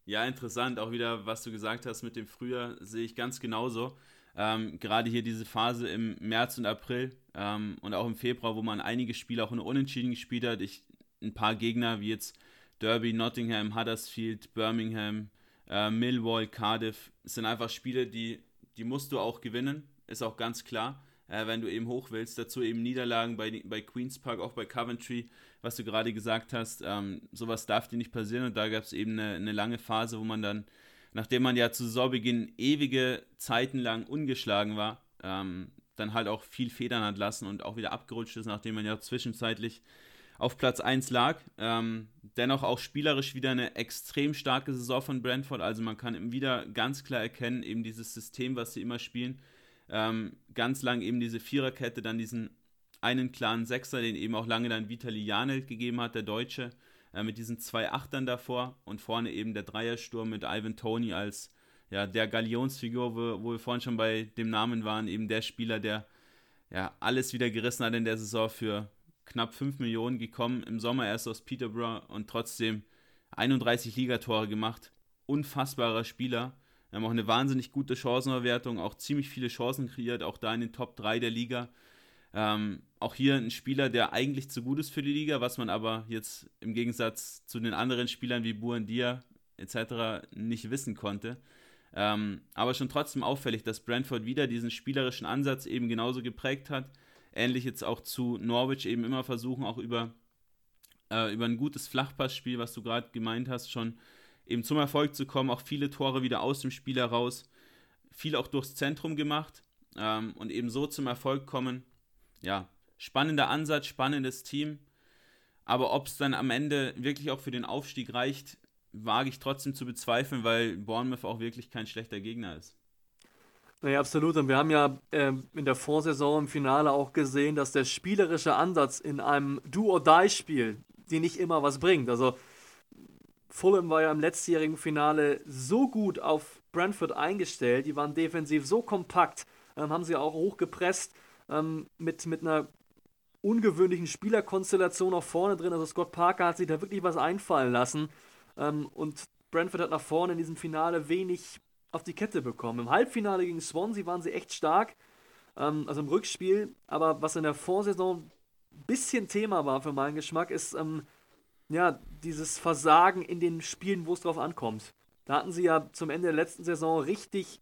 Ja, interessant. Auch wieder, was du gesagt hast mit dem Frühjahr, sehe ich ganz genauso. Ähm, gerade hier diese Phase im März und April ähm, und auch im Februar, wo man einige Spiele auch in Unentschieden gespielt hat. Ich, ein paar Gegner wie jetzt Derby, Nottingham, Huddersfield, Birmingham, äh, Millwall, Cardiff, sind einfach Spiele, die, die musst du auch gewinnen, ist auch ganz klar, äh, wenn du eben hoch willst. Dazu eben Niederlagen bei, bei Queen's Park, auch bei Coventry was du gerade gesagt hast, ähm, sowas darf dir nicht passieren. Und da gab es eben eine, eine, lange Phase, wo man dann, nachdem man ja zu Saisonbeginn ewige Zeiten lang ungeschlagen war, ähm, dann halt auch viel Federn hat lassen und auch wieder abgerutscht ist, nachdem man ja zwischenzeitlich auf Platz 1 lag. Ähm, dennoch auch spielerisch wieder eine extrem starke Saison von Brentford. Also man kann wieder ganz klar erkennen, eben dieses System, was sie immer spielen. Ähm, ganz lang eben diese Viererkette, dann diesen einen klaren Sechser, den eben auch lange dann Vitali Janelt gegeben hat, der Deutsche, äh, mit diesen zwei Achtern davor und vorne eben der Dreiersturm mit Ivan Tony als ja, der Galionsfigur, wo, wo wir vorhin schon bei dem Namen waren, eben der Spieler, der ja, alles wieder gerissen hat in der Saison für knapp 5 Millionen gekommen, im Sommer erst aus Peterborough und trotzdem 31 Ligatore gemacht. Unfassbarer Spieler. Wir haben auch eine wahnsinnig gute Chancenverwertung, auch ziemlich viele Chancen kreiert, auch da in den Top 3 der Liga. Ähm, auch hier ein Spieler, der eigentlich zu gut ist für die Liga, was man aber jetzt im Gegensatz zu den anderen Spielern wie Buendia etc. nicht wissen konnte. Ähm, aber schon trotzdem auffällig, dass Brentford wieder diesen spielerischen Ansatz eben genauso geprägt hat. Ähnlich jetzt auch zu Norwich eben immer versuchen, auch über, äh, über ein gutes Flachpassspiel, was du gerade gemeint hast, schon eben zum Erfolg zu kommen. Auch viele Tore wieder aus dem Spiel heraus. Viel auch durchs Zentrum gemacht ähm, und eben so zum Erfolg kommen ja, spannender Ansatz, spannendes Team. Aber ob es dann am Ende wirklich auch für den Aufstieg reicht, wage ich trotzdem zu bezweifeln, weil Bournemouth auch wirklich kein schlechter Gegner ist. Naja, absolut. Und wir haben ja äh, in der Vorsaison im Finale auch gesehen, dass der spielerische Ansatz in einem Do-or-Die-Spiel, die nicht immer was bringt. Also Fulham war ja im letztjährigen Finale so gut auf Brentford eingestellt, die waren defensiv so kompakt, ähm, haben sie auch hochgepresst ähm, mit, mit einer ungewöhnlichen Spielerkonstellation auch vorne drin. Also Scott Parker hat sich da wirklich was einfallen lassen ähm, und Brentford hat nach vorne in diesem Finale wenig auf die Kette bekommen. Im Halbfinale gegen Swansea waren sie echt stark, ähm, also im Rückspiel, aber was in der Vorsaison ein bisschen Thema war für meinen Geschmack, ist ähm, ja, dieses Versagen in den Spielen, wo es drauf ankommt. Da hatten sie ja zum Ende der letzten Saison richtig,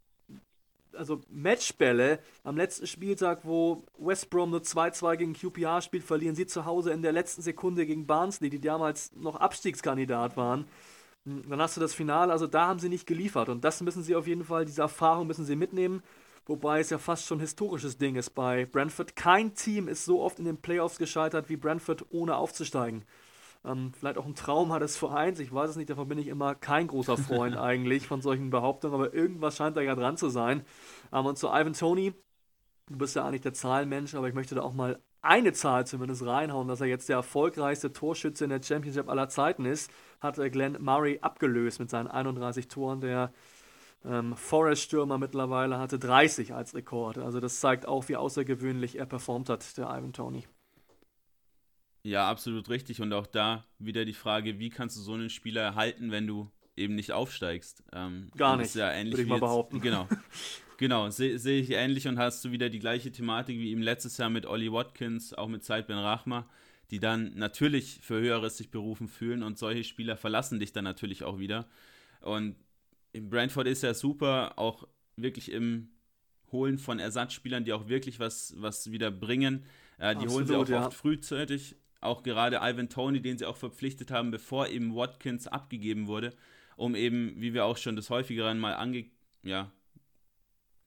also Matchbälle. Am letzten Spieltag, wo West Brom nur 2-2 gegen QPR spielt, verlieren sie zu Hause in der letzten Sekunde gegen Barnsley, die damals noch Abstiegskandidat waren. Hm, dann hast du das Finale, also da haben sie nicht geliefert. Und das müssen sie auf jeden Fall, diese Erfahrung müssen sie mitnehmen. Wobei es ja fast schon ein historisches Ding ist bei Brentford. Kein Team ist so oft in den Playoffs gescheitert wie Brentford, ohne aufzusteigen. Ähm, vielleicht auch ein Trauma des Vereins, ich weiß es nicht, davon bin ich immer kein großer Freund eigentlich von solchen Behauptungen, aber irgendwas scheint da ja dran zu sein. Ähm, und zu Ivan Tony, du bist ja eigentlich der Zahlenmensch, aber ich möchte da auch mal eine Zahl zumindest reinhauen, dass er jetzt der erfolgreichste Torschütze in der Championship aller Zeiten ist, hat Glenn Murray abgelöst mit seinen 31 Toren. Der ähm, Forest-Stürmer mittlerweile hatte 30 als Rekord. Also das zeigt auch, wie außergewöhnlich er performt hat, der Ivan Tony. Ja, absolut richtig. Und auch da wieder die Frage, wie kannst du so einen Spieler halten, wenn du eben nicht aufsteigst? Ähm, Gar nicht, ja würde ich mal behaupten. Genau, genau sehe seh ich ähnlich und hast du wieder die gleiche Thematik wie eben letztes Jahr mit Ollie Watkins, auch mit Said Ben Rachma, die dann natürlich für Höheres sich berufen fühlen und solche Spieler verlassen dich dann natürlich auch wieder. Und Brentford ist ja super, auch wirklich im Holen von Ersatzspielern, die auch wirklich was, was wieder bringen. Äh, die Absolut, holen sie auch ja. oft frühzeitig auch gerade Ivan Tony, den sie auch verpflichtet haben, bevor eben Watkins abgegeben wurde, um eben, wie wir auch schon das häufigeren mal ange ja,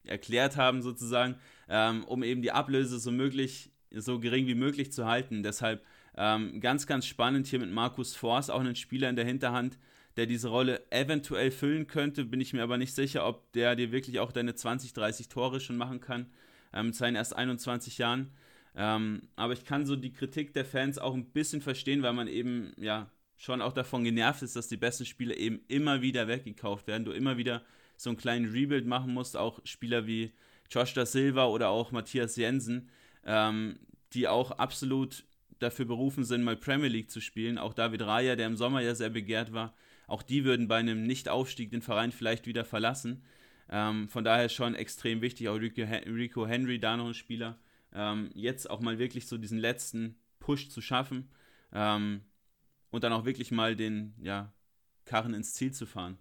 erklärt haben sozusagen, ähm, um eben die Ablöse so möglich, so gering wie möglich zu halten. Deshalb ähm, ganz, ganz spannend hier mit Markus Forst, auch einen Spieler in der Hinterhand, der diese Rolle eventuell füllen könnte, bin ich mir aber nicht sicher, ob der dir wirklich auch deine 20, 30 Tore schon machen kann, ähm, mit seinen erst 21 Jahren. Ähm, aber ich kann so die Kritik der Fans auch ein bisschen verstehen, weil man eben ja schon auch davon genervt ist, dass die besten Spieler eben immer wieder weggekauft werden. Du immer wieder so einen kleinen Rebuild machen musst. Auch Spieler wie Josh da Silva oder auch Matthias Jensen, ähm, die auch absolut dafür berufen sind, mal Premier League zu spielen. Auch David Raya, der im Sommer ja sehr begehrt war, auch die würden bei einem Nichtaufstieg den Verein vielleicht wieder verlassen. Ähm, von daher schon extrem wichtig. Auch Rico Henry, da noch ein Spieler, ähm, jetzt auch mal wirklich so diesen letzten Push zu schaffen ähm, und dann auch wirklich mal den ja, Karren ins Ziel zu fahren.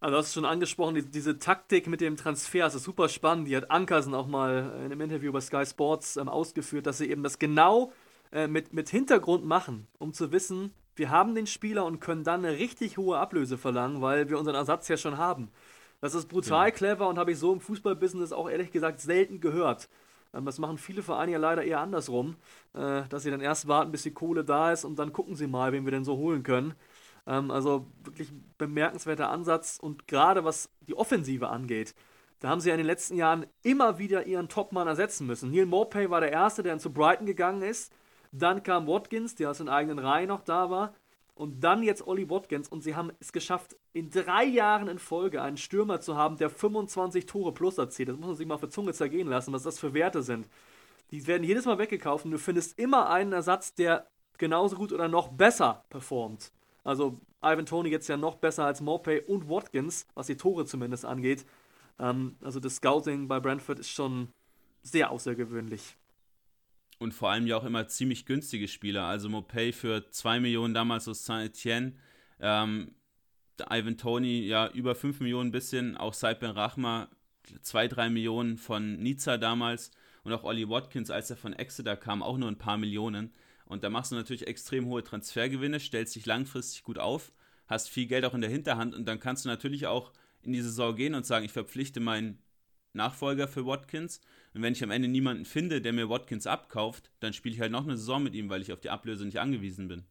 Also du hast es schon angesprochen, die, diese Taktik mit dem Transfer, das ist super spannend. Die hat Ankersen auch mal in einem Interview bei Sky Sports ähm, ausgeführt, dass sie eben das genau äh, mit, mit Hintergrund machen, um zu wissen, wir haben den Spieler und können dann eine richtig hohe Ablöse verlangen, weil wir unseren Ersatz ja schon haben. Das ist brutal ja. clever und habe ich so im Fußballbusiness auch ehrlich gesagt selten gehört. Ähm, das machen viele Vereine ja leider eher andersrum, äh, dass sie dann erst warten, bis die Kohle da ist und dann gucken sie mal, wen wir denn so holen können. Ähm, also wirklich bemerkenswerter Ansatz und gerade was die Offensive angeht, da haben sie ja in den letzten Jahren immer wieder ihren Topmann ersetzen müssen. Neil Morpay war der Erste, der dann zu Brighton gegangen ist. Dann kam Watkins, der aus den eigenen Reihen noch da war. Und dann jetzt Olli Watkins und sie haben es geschafft, in drei Jahren in Folge einen Stürmer zu haben, der 25 Tore plus erzielt. Das muss man sich mal für Zunge zergehen lassen, was das für Werte sind. Die werden jedes Mal weggekauft und du findest immer einen Ersatz, der genauso gut oder noch besser performt. Also Ivan Tony jetzt ja noch besser als Morpay und Watkins, was die Tore zumindest angeht. Ähm, also das Scouting bei Brentford ist schon sehr außergewöhnlich. Und vor allem ja auch immer ziemlich günstige Spieler. Also Mopay für 2 Millionen damals aus Saint-Etienne. Ähm, Ivan Tony ja über 5 Millionen bisschen. Auch Saipen Rachma 2, 3 Millionen von Nizza damals. Und auch Ollie Watkins, als er von Exeter kam, auch nur ein paar Millionen. Und da machst du natürlich extrem hohe Transfergewinne, stellst dich langfristig gut auf, hast viel Geld auch in der Hinterhand und dann kannst du natürlich auch in die Saison gehen und sagen, ich verpflichte meinen Nachfolger für Watkins und wenn ich am Ende niemanden finde, der mir Watkins abkauft, dann spiele ich halt noch eine Saison mit ihm, weil ich auf die Ablöse nicht angewiesen bin.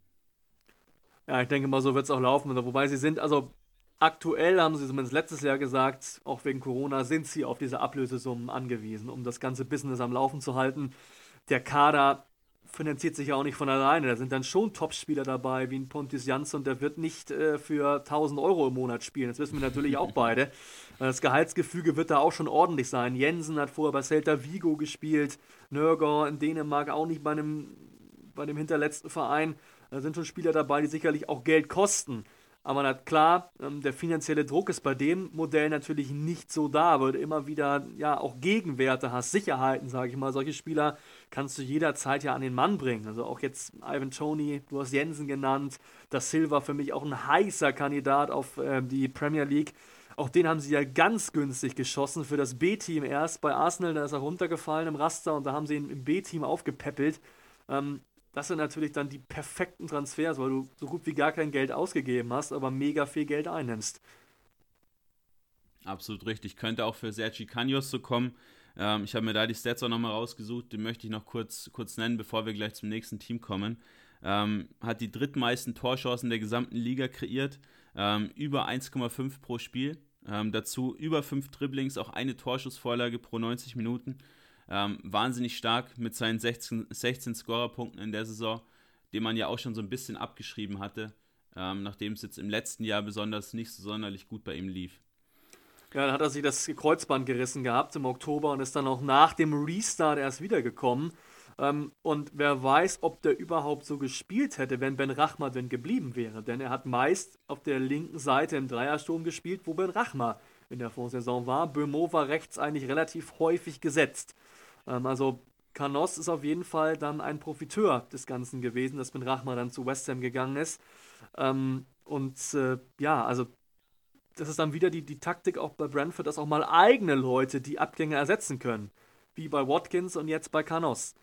Ja, ich denke mal, so wird es auch laufen. Wobei sie sind, also aktuell haben sie zumindest letztes Jahr gesagt, auch wegen Corona, sind sie auf diese Ablösesummen angewiesen, um das ganze Business am Laufen zu halten. Der Kader finanziert sich ja auch nicht von alleine. Da sind dann schon Topspieler dabei, wie ein Pontus Jansson, der wird nicht äh, für 1000 Euro im Monat spielen. Das wissen wir natürlich auch beide. Das Gehaltsgefüge wird da auch schon ordentlich sein. Jensen hat vorher bei Celta Vigo gespielt, Nörger in Dänemark auch nicht bei einem, bei dem hinterletzten Verein. Da sind schon Spieler dabei, die sicherlich auch Geld kosten. Aber na klar, ähm, der finanzielle Druck ist bei dem Modell natürlich nicht so da, weil du immer wieder ja auch Gegenwerte hast, Sicherheiten, sage ich mal. Solche Spieler kannst du jederzeit ja an den Mann bringen. Also auch jetzt Ivan Tony, du hast Jensen genannt, das Silva für mich auch ein heißer Kandidat auf äh, die Premier League. Auch den haben sie ja ganz günstig geschossen für das B-Team erst. Bei Arsenal, da ist er runtergefallen im Raster und da haben sie ihn im B-Team aufgepäppelt. Ähm, das sind natürlich dann die perfekten Transfers, weil du so gut wie gar kein Geld ausgegeben hast, aber mega viel Geld einnimmst. Absolut richtig. Könnte auch für Sergi Canos so kommen. Ähm, ich habe mir da die Stats auch nochmal rausgesucht, den möchte ich noch kurz, kurz nennen, bevor wir gleich zum nächsten Team kommen. Ähm, hat die drittmeisten Torchancen der gesamten Liga kreiert, ähm, über 1,5 pro Spiel. Ähm, dazu über 5 Dribblings, auch eine Torschussvorlage pro 90 Minuten. Ähm, wahnsinnig stark mit seinen 16, 16 Scorerpunkten in der Saison, den man ja auch schon so ein bisschen abgeschrieben hatte, ähm, nachdem es jetzt im letzten Jahr besonders nicht so sonderlich gut bei ihm lief. Ja, dann hat er sich das Kreuzband gerissen gehabt im Oktober und ist dann auch nach dem Restart erst wiedergekommen. Ähm, und wer weiß, ob der überhaupt so gespielt hätte, wenn Ben Rachma denn geblieben wäre. Denn er hat meist auf der linken Seite im Dreiersturm gespielt, wo Ben Rachma in der Vorsaison war. Bömo war rechts eigentlich relativ häufig gesetzt. Ähm, also Canos ist auf jeden Fall dann ein Profiteur des Ganzen gewesen, dass Ben Rachma dann zu West Ham gegangen ist. Ähm, und äh, ja, also das ist dann wieder die, die Taktik auch bei Brentford, dass auch mal eigene Leute die Abgänge ersetzen können. Wie bei Watkins und jetzt bei Canos.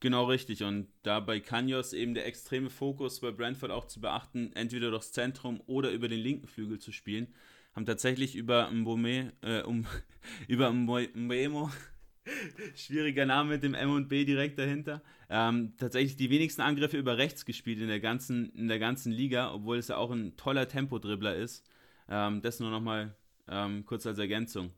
Genau richtig. Und da bei Kanyos eben der extreme Fokus bei Brentford auch zu beachten, entweder durchs Zentrum oder über den linken Flügel zu spielen, haben tatsächlich über Mbome, äh, um, über Mbemo Schwieriger Name mit dem M und B direkt dahinter. Ähm, tatsächlich die wenigsten Angriffe über rechts gespielt in der ganzen, in der ganzen Liga, obwohl es ja auch ein toller Tempodribbler ist. Ähm, das nur nochmal ähm, kurz als Ergänzung.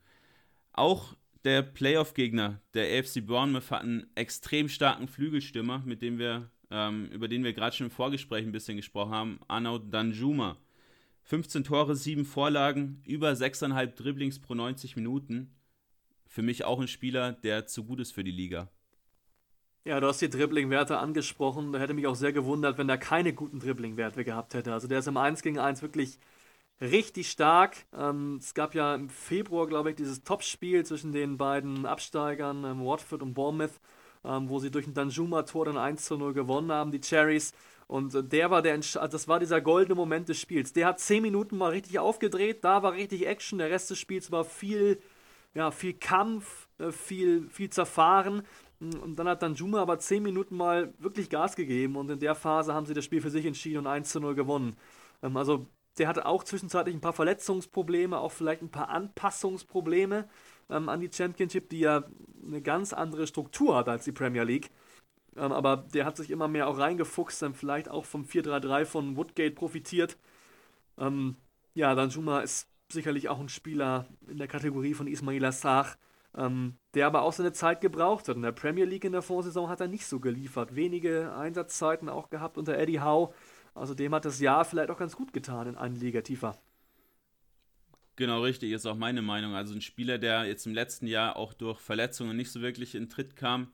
Auch der Playoff-Gegner, der AFC Bournemouth, hat einen extrem starken Flügelstürmer, mit dem wir, ähm, über den wir gerade schon im Vorgespräch ein bisschen gesprochen haben, Arnaud Danjuma. 15 Tore, 7 Vorlagen, über 6,5 Dribblings pro 90 Minuten für mich auch ein Spieler, der zu gut ist für die Liga. Ja, du hast die Dribbling-Werte angesprochen. Da hätte mich auch sehr gewundert, wenn er keine guten Dribbling-Werte gehabt hätte. Also der ist im 1 gegen 1 wirklich richtig stark. Ähm, es gab ja im Februar, glaube ich, dieses Topspiel zwischen den beiden Absteigern, ähm, Watford und Bournemouth, ähm, wo sie durch ein Danjuma-Tor dann 1 zu 0 gewonnen haben, die Cherries. Und der war der, das war dieser goldene Moment des Spiels. Der hat 10 Minuten mal richtig aufgedreht, da war richtig Action, der Rest des Spiels war viel ja, viel Kampf, äh, viel, viel Zerfahren. Und dann hat dann Juma aber 10 Minuten mal wirklich Gas gegeben und in der Phase haben sie das Spiel für sich entschieden und 1 zu 0 gewonnen. Ähm, also der hatte auch zwischenzeitlich ein paar Verletzungsprobleme, auch vielleicht ein paar Anpassungsprobleme ähm, an die Championship, die ja eine ganz andere Struktur hat als die Premier League. Ähm, aber der hat sich immer mehr auch reingefuchst, dann vielleicht auch vom 4-3-3 von Woodgate profitiert. Ähm, ja, dann Juma ist sicherlich auch ein Spieler in der Kategorie von Ismail Assar, ähm, der aber auch seine Zeit gebraucht hat. In der Premier League in der Vorsaison hat er nicht so geliefert. Wenige Einsatzzeiten auch gehabt unter Eddie Howe. Also dem hat das Jahr vielleicht auch ganz gut getan in eine Liga tiefer. Genau richtig, ist auch meine Meinung. Also ein Spieler, der jetzt im letzten Jahr auch durch Verletzungen nicht so wirklich in Tritt kam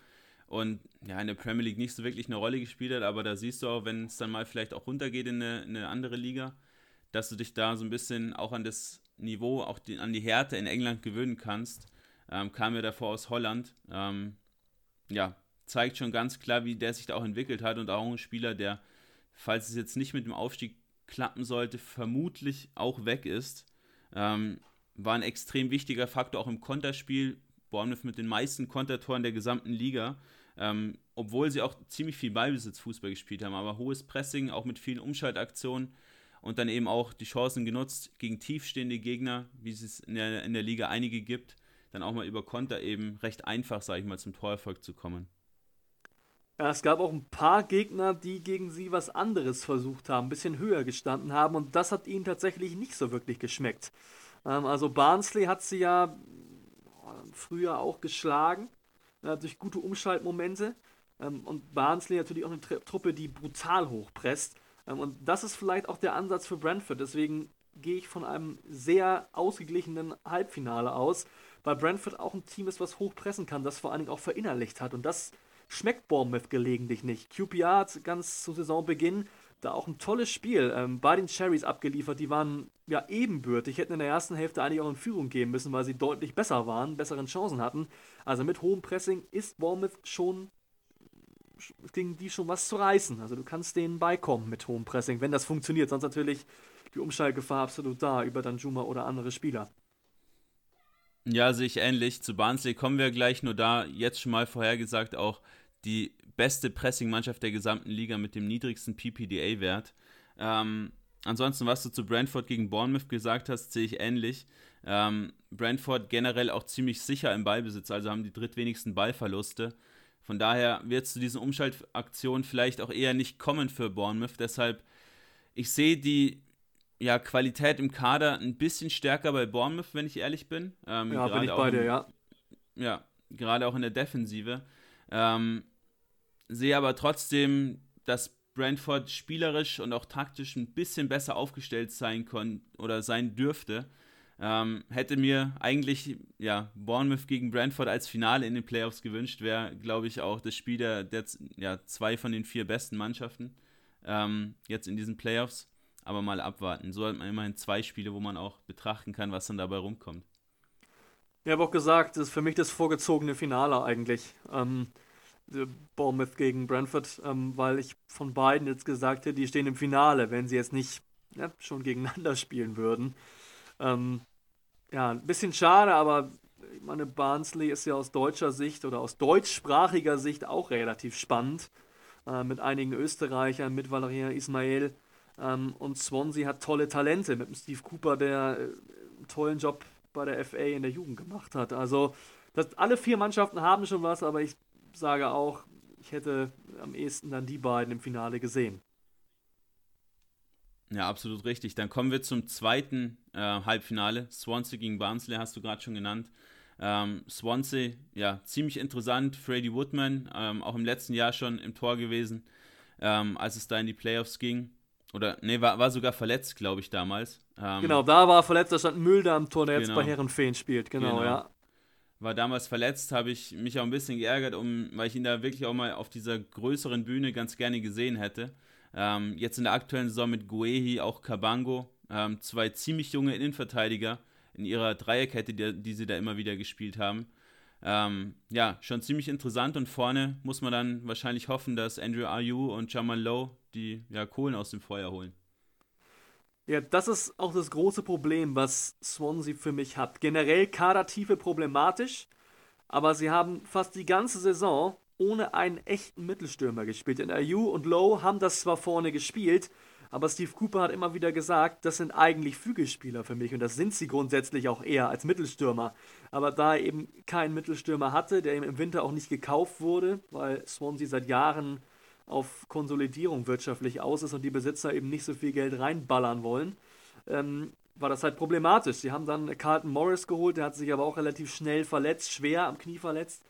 und ja in der Premier League nicht so wirklich eine Rolle gespielt hat, aber da siehst du auch, wenn es dann mal vielleicht auch runtergeht in eine, in eine andere Liga, dass du dich da so ein bisschen auch an das Niveau, auch die, an die Härte in England gewöhnen kannst. Ähm, kam ja davor aus Holland. Ähm, ja, zeigt schon ganz klar, wie der sich da auch entwickelt hat und auch ein Spieler, der, falls es jetzt nicht mit dem Aufstieg klappen sollte, vermutlich auch weg ist. Ähm, war ein extrem wichtiger Faktor auch im Konterspiel. Bournemouth mit den meisten Kontertoren der gesamten Liga. Ähm, obwohl sie auch ziemlich viel Ballbesitz-Fußball gespielt haben, aber hohes Pressing, auch mit vielen Umschaltaktionen und dann eben auch die Chancen genutzt, gegen tiefstehende Gegner, wie es in der, in der Liga einige gibt, dann auch mal über Konter eben recht einfach, sage ich mal, zum Torerfolg zu kommen. Ja, es gab auch ein paar Gegner, die gegen sie was anderes versucht haben, ein bisschen höher gestanden haben und das hat ihnen tatsächlich nicht so wirklich geschmeckt. Ähm, also Barnsley hat sie ja früher auch geschlagen, äh, durch gute Umschaltmomente. Ähm, und Barnsley natürlich auch eine Truppe, die brutal hochpresst. Ähm, und das ist vielleicht auch der Ansatz für Brentford. Deswegen gehe ich von einem sehr ausgeglichenen Halbfinale aus, weil Brentford auch ein Team ist, was hochpressen kann, das vor allen Dingen auch verinnerlicht hat. Und das schmeckt Bournemouth gelegentlich nicht. QPR hat ganz zu Saisonbeginn da auch ein tolles Spiel ähm, bei den Cherries abgeliefert. Die waren ja ebenbürtig, hätten in der ersten Hälfte eigentlich auch in Führung gehen müssen, weil sie deutlich besser waren, besseren Chancen hatten. Also mit hohem Pressing ist Bournemouth schon gegen die schon was zu reißen. Also du kannst denen beikommen mit hohem Pressing, wenn das funktioniert. Sonst natürlich die Umschaltgefahr absolut da über Danjuma oder andere Spieler. Ja, sehe ich ähnlich. Zu Barnsley kommen wir gleich, nur da jetzt schon mal vorhergesagt auch die beste Pressing-Mannschaft der gesamten Liga mit dem niedrigsten PPDA-Wert. Ähm, ansonsten, was du zu Brentford gegen Bournemouth gesagt hast, sehe ich ähnlich. Ähm, Brentford generell auch ziemlich sicher im Ballbesitz, also haben die drittwenigsten Ballverluste. Von daher wird es zu diesen Umschaltaktionen vielleicht auch eher nicht kommen für Bournemouth. Deshalb, ich sehe die ja, Qualität im Kader ein bisschen stärker bei Bournemouth, wenn ich ehrlich bin. Ähm, ja, bin ich bei dir, ja. Ja, gerade auch in der Defensive. Ähm, sehe aber trotzdem, dass Brentford spielerisch und auch taktisch ein bisschen besser aufgestellt sein kon oder sein dürfte. Ähm, hätte mir eigentlich ja, Bournemouth gegen Brentford als Finale in den Playoffs gewünscht, wäre, glaube ich, auch das Spiel der, der ja, zwei von den vier besten Mannschaften ähm, jetzt in diesen Playoffs. Aber mal abwarten. So hat man immerhin zwei Spiele, wo man auch betrachten kann, was dann dabei rumkommt. Ich habe auch gesagt, das ist für mich das vorgezogene Finale eigentlich. Ähm, Bournemouth gegen Brentford, ähm, weil ich von beiden jetzt gesagt hätte, die stehen im Finale, wenn sie jetzt nicht ja, schon gegeneinander spielen würden. Ähm, ja, ein bisschen schade, aber ich meine, Barnsley ist ja aus deutscher Sicht oder aus deutschsprachiger Sicht auch relativ spannend. Äh, mit einigen Österreichern, mit Valeria Ismail. Ähm, und Swansea hat tolle Talente mit dem Steve Cooper, der äh, einen tollen Job bei der FA in der Jugend gemacht hat. Also, das, alle vier Mannschaften haben schon was, aber ich sage auch, ich hätte am ehesten dann die beiden im Finale gesehen. Ja, absolut richtig. Dann kommen wir zum zweiten äh, Halbfinale. Swansea gegen Barnsley hast du gerade schon genannt. Ähm, Swansea, ja, ziemlich interessant. Freddy Woodman, ähm, auch im letzten Jahr schon im Tor gewesen, ähm, als es da in die Playoffs ging. Oder, nee, war, war sogar verletzt, glaube ich, damals. Ähm, genau, da war er verletzt, da stand Mulder am Tor, der genau. jetzt bei Herrenfeen spielt. Genau, genau, ja war damals verletzt, habe ich mich auch ein bisschen geärgert, um, weil ich ihn da wirklich auch mal auf dieser größeren Bühne ganz gerne gesehen hätte. Ähm, jetzt in der aktuellen Saison mit Guehi, auch Kabango, ähm, zwei ziemlich junge Innenverteidiger in ihrer Dreierkette, die, die sie da immer wieder gespielt haben. Ähm, ja, schon ziemlich interessant und vorne muss man dann wahrscheinlich hoffen, dass Andrew Ayew und Jamal Lowe die ja, Kohlen aus dem Feuer holen. Ja, das ist auch das große Problem, was Swansea für mich hat. Generell Kadertiefe problematisch, aber sie haben fast die ganze Saison ohne einen echten Mittelstürmer gespielt. In Ayu und Lowe haben das zwar vorne gespielt, aber Steve Cooper hat immer wieder gesagt, das sind eigentlich Flügelspieler für mich und das sind sie grundsätzlich auch eher als Mittelstürmer. Aber da er eben keinen Mittelstürmer hatte, der ihm im Winter auch nicht gekauft wurde, weil Swansea seit Jahren auf Konsolidierung wirtschaftlich aus ist und die Besitzer eben nicht so viel Geld reinballern wollen, ähm, war das halt problematisch. Sie haben dann Carlton Morris geholt, der hat sich aber auch relativ schnell verletzt, schwer am Knie verletzt.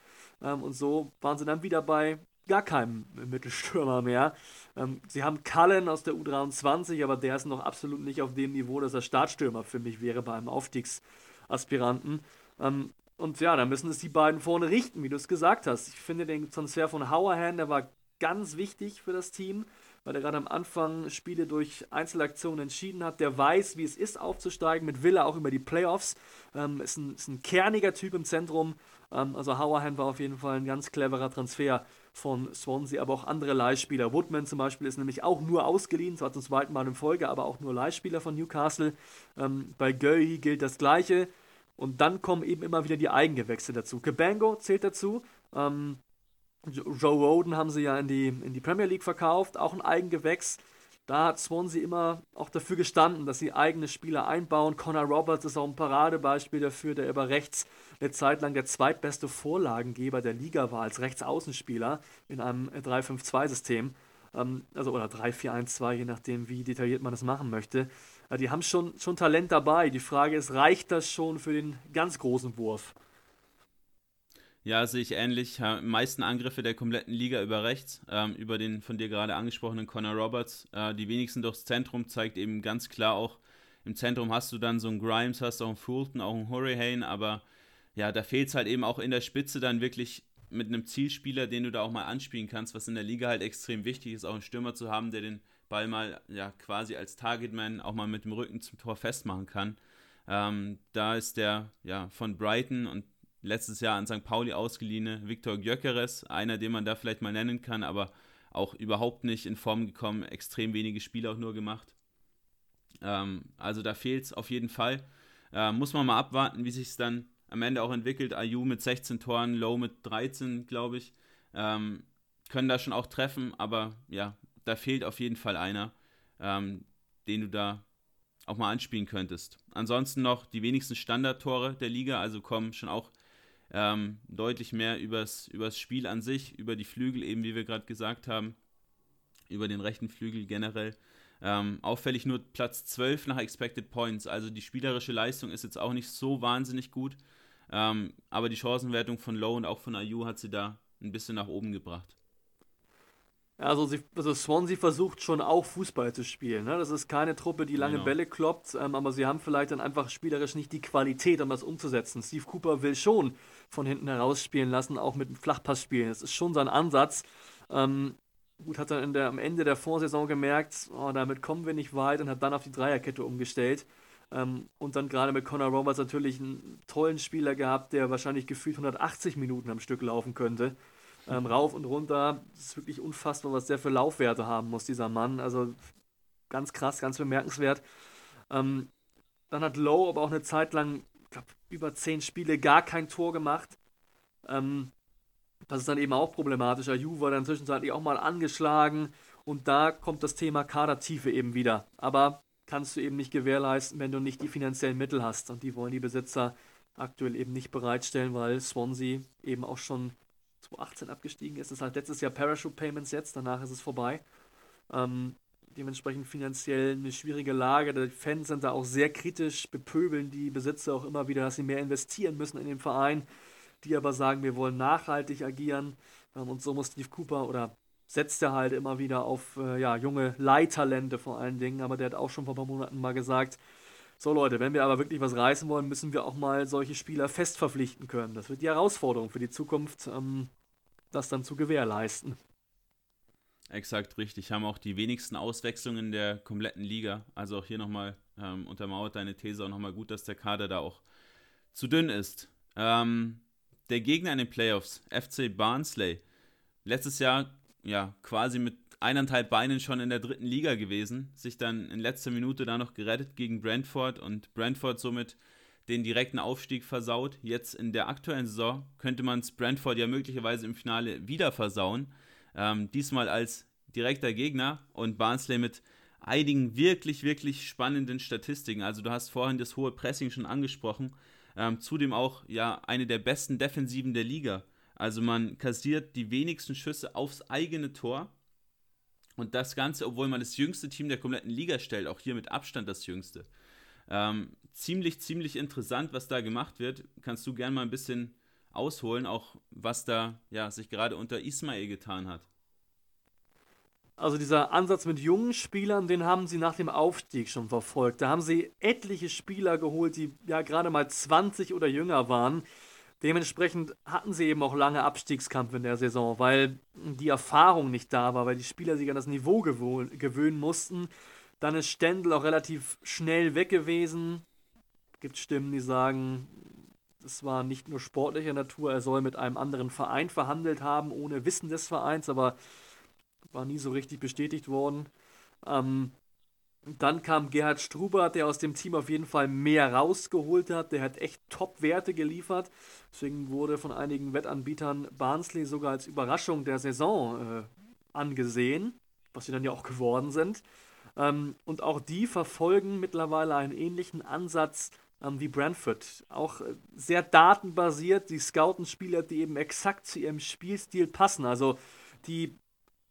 Ähm, und so waren sie dann wieder bei gar keinem Mittelstürmer mehr. Ähm, sie haben Cullen aus der U23, aber der ist noch absolut nicht auf dem Niveau, dass er Startstürmer für mich wäre bei einem Aufstiegsaspiranten. Ähm, und ja, da müssen es die beiden vorne richten, wie du es gesagt hast. Ich finde den Transfer von Hauerhand, der war ganz wichtig für das Team, weil er gerade am Anfang Spiele durch Einzelaktionen entschieden hat. Der weiß, wie es ist, aufzusteigen, mit Villa auch über die Playoffs. Ähm, ist, ein, ist ein kerniger Typ im Zentrum. Ähm, also Hauerhand war auf jeden Fall ein ganz cleverer Transfer von Swansea, aber auch andere Leihspieler. Woodman zum Beispiel ist nämlich auch nur ausgeliehen, zwar zum zweiten Mal in Folge, aber auch nur Leihspieler von Newcastle. Ähm, bei Göhi gilt das Gleiche. Und dann kommen eben immer wieder die Eigengewächse dazu. Kebango zählt dazu. Ähm, Joe Roden haben sie ja in die, in die Premier League verkauft, auch ein Eigengewächs. Da hat Swansea immer auch dafür gestanden, dass sie eigene Spieler einbauen. Connor Roberts ist auch ein Paradebeispiel dafür, der über rechts eine Zeit lang der zweitbeste Vorlagengeber der Liga war als Rechtsaußenspieler in einem 3-5-2-System. Ähm, also oder 3-4-1-2, je nachdem, wie detailliert man das machen möchte. Äh, die haben schon, schon Talent dabei. Die Frage ist, reicht das schon für den ganz großen Wurf? Ja, sehe ich ähnlich. Die meisten Angriffe der kompletten Liga über rechts, ähm, über den von dir gerade angesprochenen Connor Roberts. Äh, die wenigsten durchs Zentrum zeigt eben ganz klar auch, im Zentrum hast du dann so einen Grimes, hast auch einen Fulton, auch einen Hurricane, aber ja, da fehlt es halt eben auch in der Spitze dann wirklich mit einem Zielspieler, den du da auch mal anspielen kannst, was in der Liga halt extrem wichtig ist, auch einen Stürmer zu haben, der den Ball mal ja quasi als Targetman auch mal mit dem Rücken zum Tor festmachen kann. Ähm, da ist der ja von Brighton und letztes Jahr an St. Pauli ausgeliehene Viktor Gyökeres, einer, den man da vielleicht mal nennen kann, aber auch überhaupt nicht in Form gekommen, extrem wenige Spiele auch nur gemacht. Ähm, also da fehlt es auf jeden Fall. Äh, muss man mal abwarten, wie sich es dann am Ende auch entwickelt. Ayu mit 16 Toren, Low mit 13, glaube ich. Ähm, können da schon auch treffen, aber ja, da fehlt auf jeden Fall einer, ähm, den du da auch mal anspielen könntest. Ansonsten noch die wenigsten Standardtore der Liga, also kommen schon auch ähm, deutlich mehr übers, übers Spiel an sich, über die Flügel, eben wie wir gerade gesagt haben, über den rechten Flügel generell. Ähm, auffällig nur Platz 12 nach Expected Points, also die spielerische Leistung ist jetzt auch nicht so wahnsinnig gut, ähm, aber die Chancenwertung von Low und auch von Ayu hat sie da ein bisschen nach oben gebracht. Also, sie, also Swansea versucht schon auch Fußball zu spielen. Ne? Das ist keine Truppe, die lange genau. Bälle kloppt, ähm, aber sie haben vielleicht dann einfach spielerisch nicht die Qualität, um das umzusetzen. Steve Cooper will schon von hinten heraus spielen lassen, auch mit dem Flachpass spielen. Das ist schon sein Ansatz. Ähm, gut, hat in der, am Ende der Vorsaison gemerkt, oh, damit kommen wir nicht weit und hat dann auf die Dreierkette umgestellt. Ähm, und dann gerade mit Conor Roberts natürlich einen tollen Spieler gehabt, der wahrscheinlich gefühlt 180 Minuten am Stück laufen könnte ähm, rauf und runter. Das ist wirklich unfassbar, was der für Laufwerte haben muss, dieser Mann. Also ganz krass, ganz bemerkenswert. Ähm, dann hat Lowe aber auch eine Zeit lang, ich glaube, über zehn Spiele gar kein Tor gemacht. Ähm, das ist dann eben auch problematischer. Ju war dann zwischenzeitlich auch mal angeschlagen und da kommt das Thema Kadertiefe eben wieder. Aber kannst du eben nicht gewährleisten, wenn du nicht die finanziellen Mittel hast. Und die wollen die Besitzer aktuell eben nicht bereitstellen, weil Swansea eben auch schon 2018 abgestiegen ist. Das ist halt letztes Jahr Parachute Payments jetzt, danach ist es vorbei. Ähm, dementsprechend finanziell eine schwierige Lage. Die Fans sind da auch sehr kritisch, bepöbeln die Besitzer auch immer wieder, dass sie mehr investieren müssen in den Verein. Die aber sagen, wir wollen nachhaltig agieren. Ähm, und so muss Steve Cooper oder setzt er halt immer wieder auf äh, ja, junge Leihtalente vor allen Dingen. Aber der hat auch schon vor ein paar Monaten mal gesagt, so Leute, wenn wir aber wirklich was reißen wollen, müssen wir auch mal solche Spieler fest verpflichten können. Das wird die Herausforderung für die Zukunft, ähm, das dann zu gewährleisten. Exakt richtig. Haben auch die wenigsten Auswechslungen der kompletten Liga. Also auch hier nochmal ähm, untermauert deine These auch nochmal gut, dass der Kader da auch zu dünn ist. Ähm, der Gegner in den Playoffs, FC Barnsley, letztes Jahr ja quasi mit eineinhalb Beinen schon in der dritten Liga gewesen, sich dann in letzter Minute da noch gerettet gegen Brentford und Brentford somit den direkten Aufstieg versaut. Jetzt in der aktuellen Saison könnte man es Brentford ja möglicherweise im Finale wieder versauen. Ähm, diesmal als direkter Gegner und Barnsley mit einigen wirklich, wirklich spannenden Statistiken. Also du hast vorhin das hohe Pressing schon angesprochen. Ähm, zudem auch ja eine der besten Defensiven der Liga. Also man kassiert die wenigsten Schüsse aufs eigene Tor und das Ganze, obwohl man das jüngste Team der kompletten Liga stellt, auch hier mit Abstand das jüngste. Ähm, ziemlich, ziemlich interessant, was da gemacht wird. Kannst du gerne mal ein bisschen ausholen, auch was da ja, sich gerade unter Ismail getan hat? Also dieser Ansatz mit jungen Spielern, den haben sie nach dem Aufstieg schon verfolgt. Da haben sie etliche Spieler geholt, die ja gerade mal 20 oder jünger waren. Dementsprechend hatten sie eben auch lange Abstiegskampf in der Saison, weil die Erfahrung nicht da war, weil die Spieler sich an das Niveau gewöhnen mussten. Dann ist Stendel auch relativ schnell weg gewesen. Es Gibt Stimmen, die sagen, es war nicht nur sportlicher Natur, er soll mit einem anderen Verein verhandelt haben, ohne Wissen des Vereins, aber war nie so richtig bestätigt worden. Ähm, dann kam Gerhard Struber, der aus dem Team auf jeden Fall mehr rausgeholt hat. Der hat echt Top-Werte geliefert. Deswegen wurde von einigen Wettanbietern Barnsley sogar als Überraschung der Saison äh, angesehen, was sie dann ja auch geworden sind. Ähm, und auch die verfolgen mittlerweile einen ähnlichen Ansatz ähm, wie Brentford. Auch äh, sehr datenbasiert. Die scouten Spieler, die eben exakt zu ihrem Spielstil passen. Also die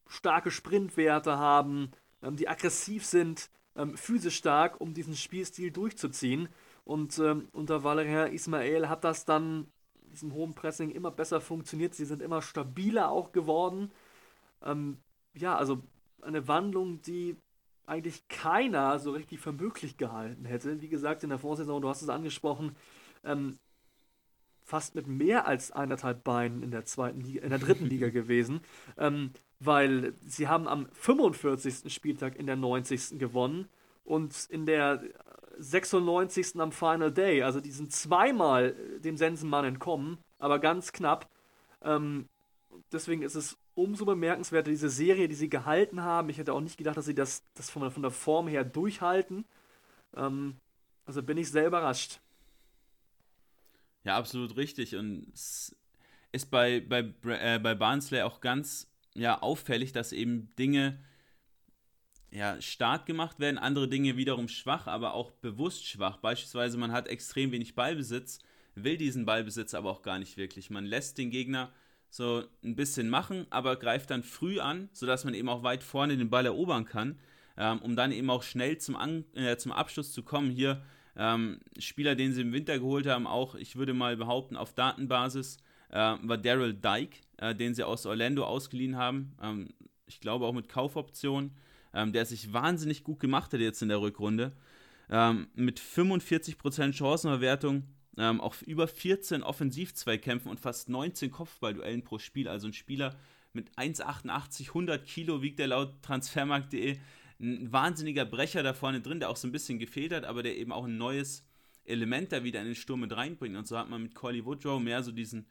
starke Sprintwerte haben, ähm, die aggressiv sind, ähm, physisch stark, um diesen Spielstil durchzuziehen. Und ähm, unter Valerian Ismael hat das dann diesem hohen Pressing immer besser funktioniert. Sie sind immer stabiler auch geworden. Ähm, ja, also eine Wandlung, die eigentlich keiner so richtig für möglich gehalten hätte. Wie gesagt, in der Vorsaison, du hast es angesprochen, ähm, fast mit mehr als eineinhalb Beinen in der zweiten Liga, in der dritten Liga gewesen, ähm, weil sie haben am 45. Spieltag in der 90. gewonnen und in der 96. am Final Day, also die sind zweimal dem Sensenmann entkommen, aber ganz knapp. Ähm, deswegen ist es umso bemerkenswerter, diese Serie, die sie gehalten haben. Ich hätte auch nicht gedacht, dass sie das, das von, von der Form her durchhalten. Ähm, also bin ich sehr überrascht. Ja, absolut richtig. Und es ist bei, bei, äh, bei Barnsley auch ganz ja, auffällig, dass eben Dinge ja, stark gemacht werden, andere Dinge wiederum schwach, aber auch bewusst schwach. Beispielsweise, man hat extrem wenig Ballbesitz, will diesen Ballbesitz aber auch gar nicht wirklich. Man lässt den Gegner so ein bisschen machen, aber greift dann früh an, sodass man eben auch weit vorne den Ball erobern kann, ähm, um dann eben auch schnell zum, an äh, zum Abschluss zu kommen. Hier ähm, Spieler, den sie im Winter geholt haben, auch, ich würde mal behaupten, auf Datenbasis, äh, war Daryl Dyke, äh, den sie aus Orlando ausgeliehen haben. Ähm, ich glaube auch mit Kaufoption, ähm, der sich wahnsinnig gut gemacht hat jetzt in der Rückrunde. Ähm, mit 45% Chancenverwertung ähm, auch über 14 Offensivzweikämpfen und fast 19 Kopfballduellen pro Spiel. Also ein Spieler mit 1,88, 100 Kilo wiegt er laut transfermarkt.de. Ein wahnsinniger Brecher da vorne drin, der auch so ein bisschen gefehlt hat, aber der eben auch ein neues Element da wieder in den Sturm mit reinbringt. Und so hat man mit Collie Woodrow mehr so diesen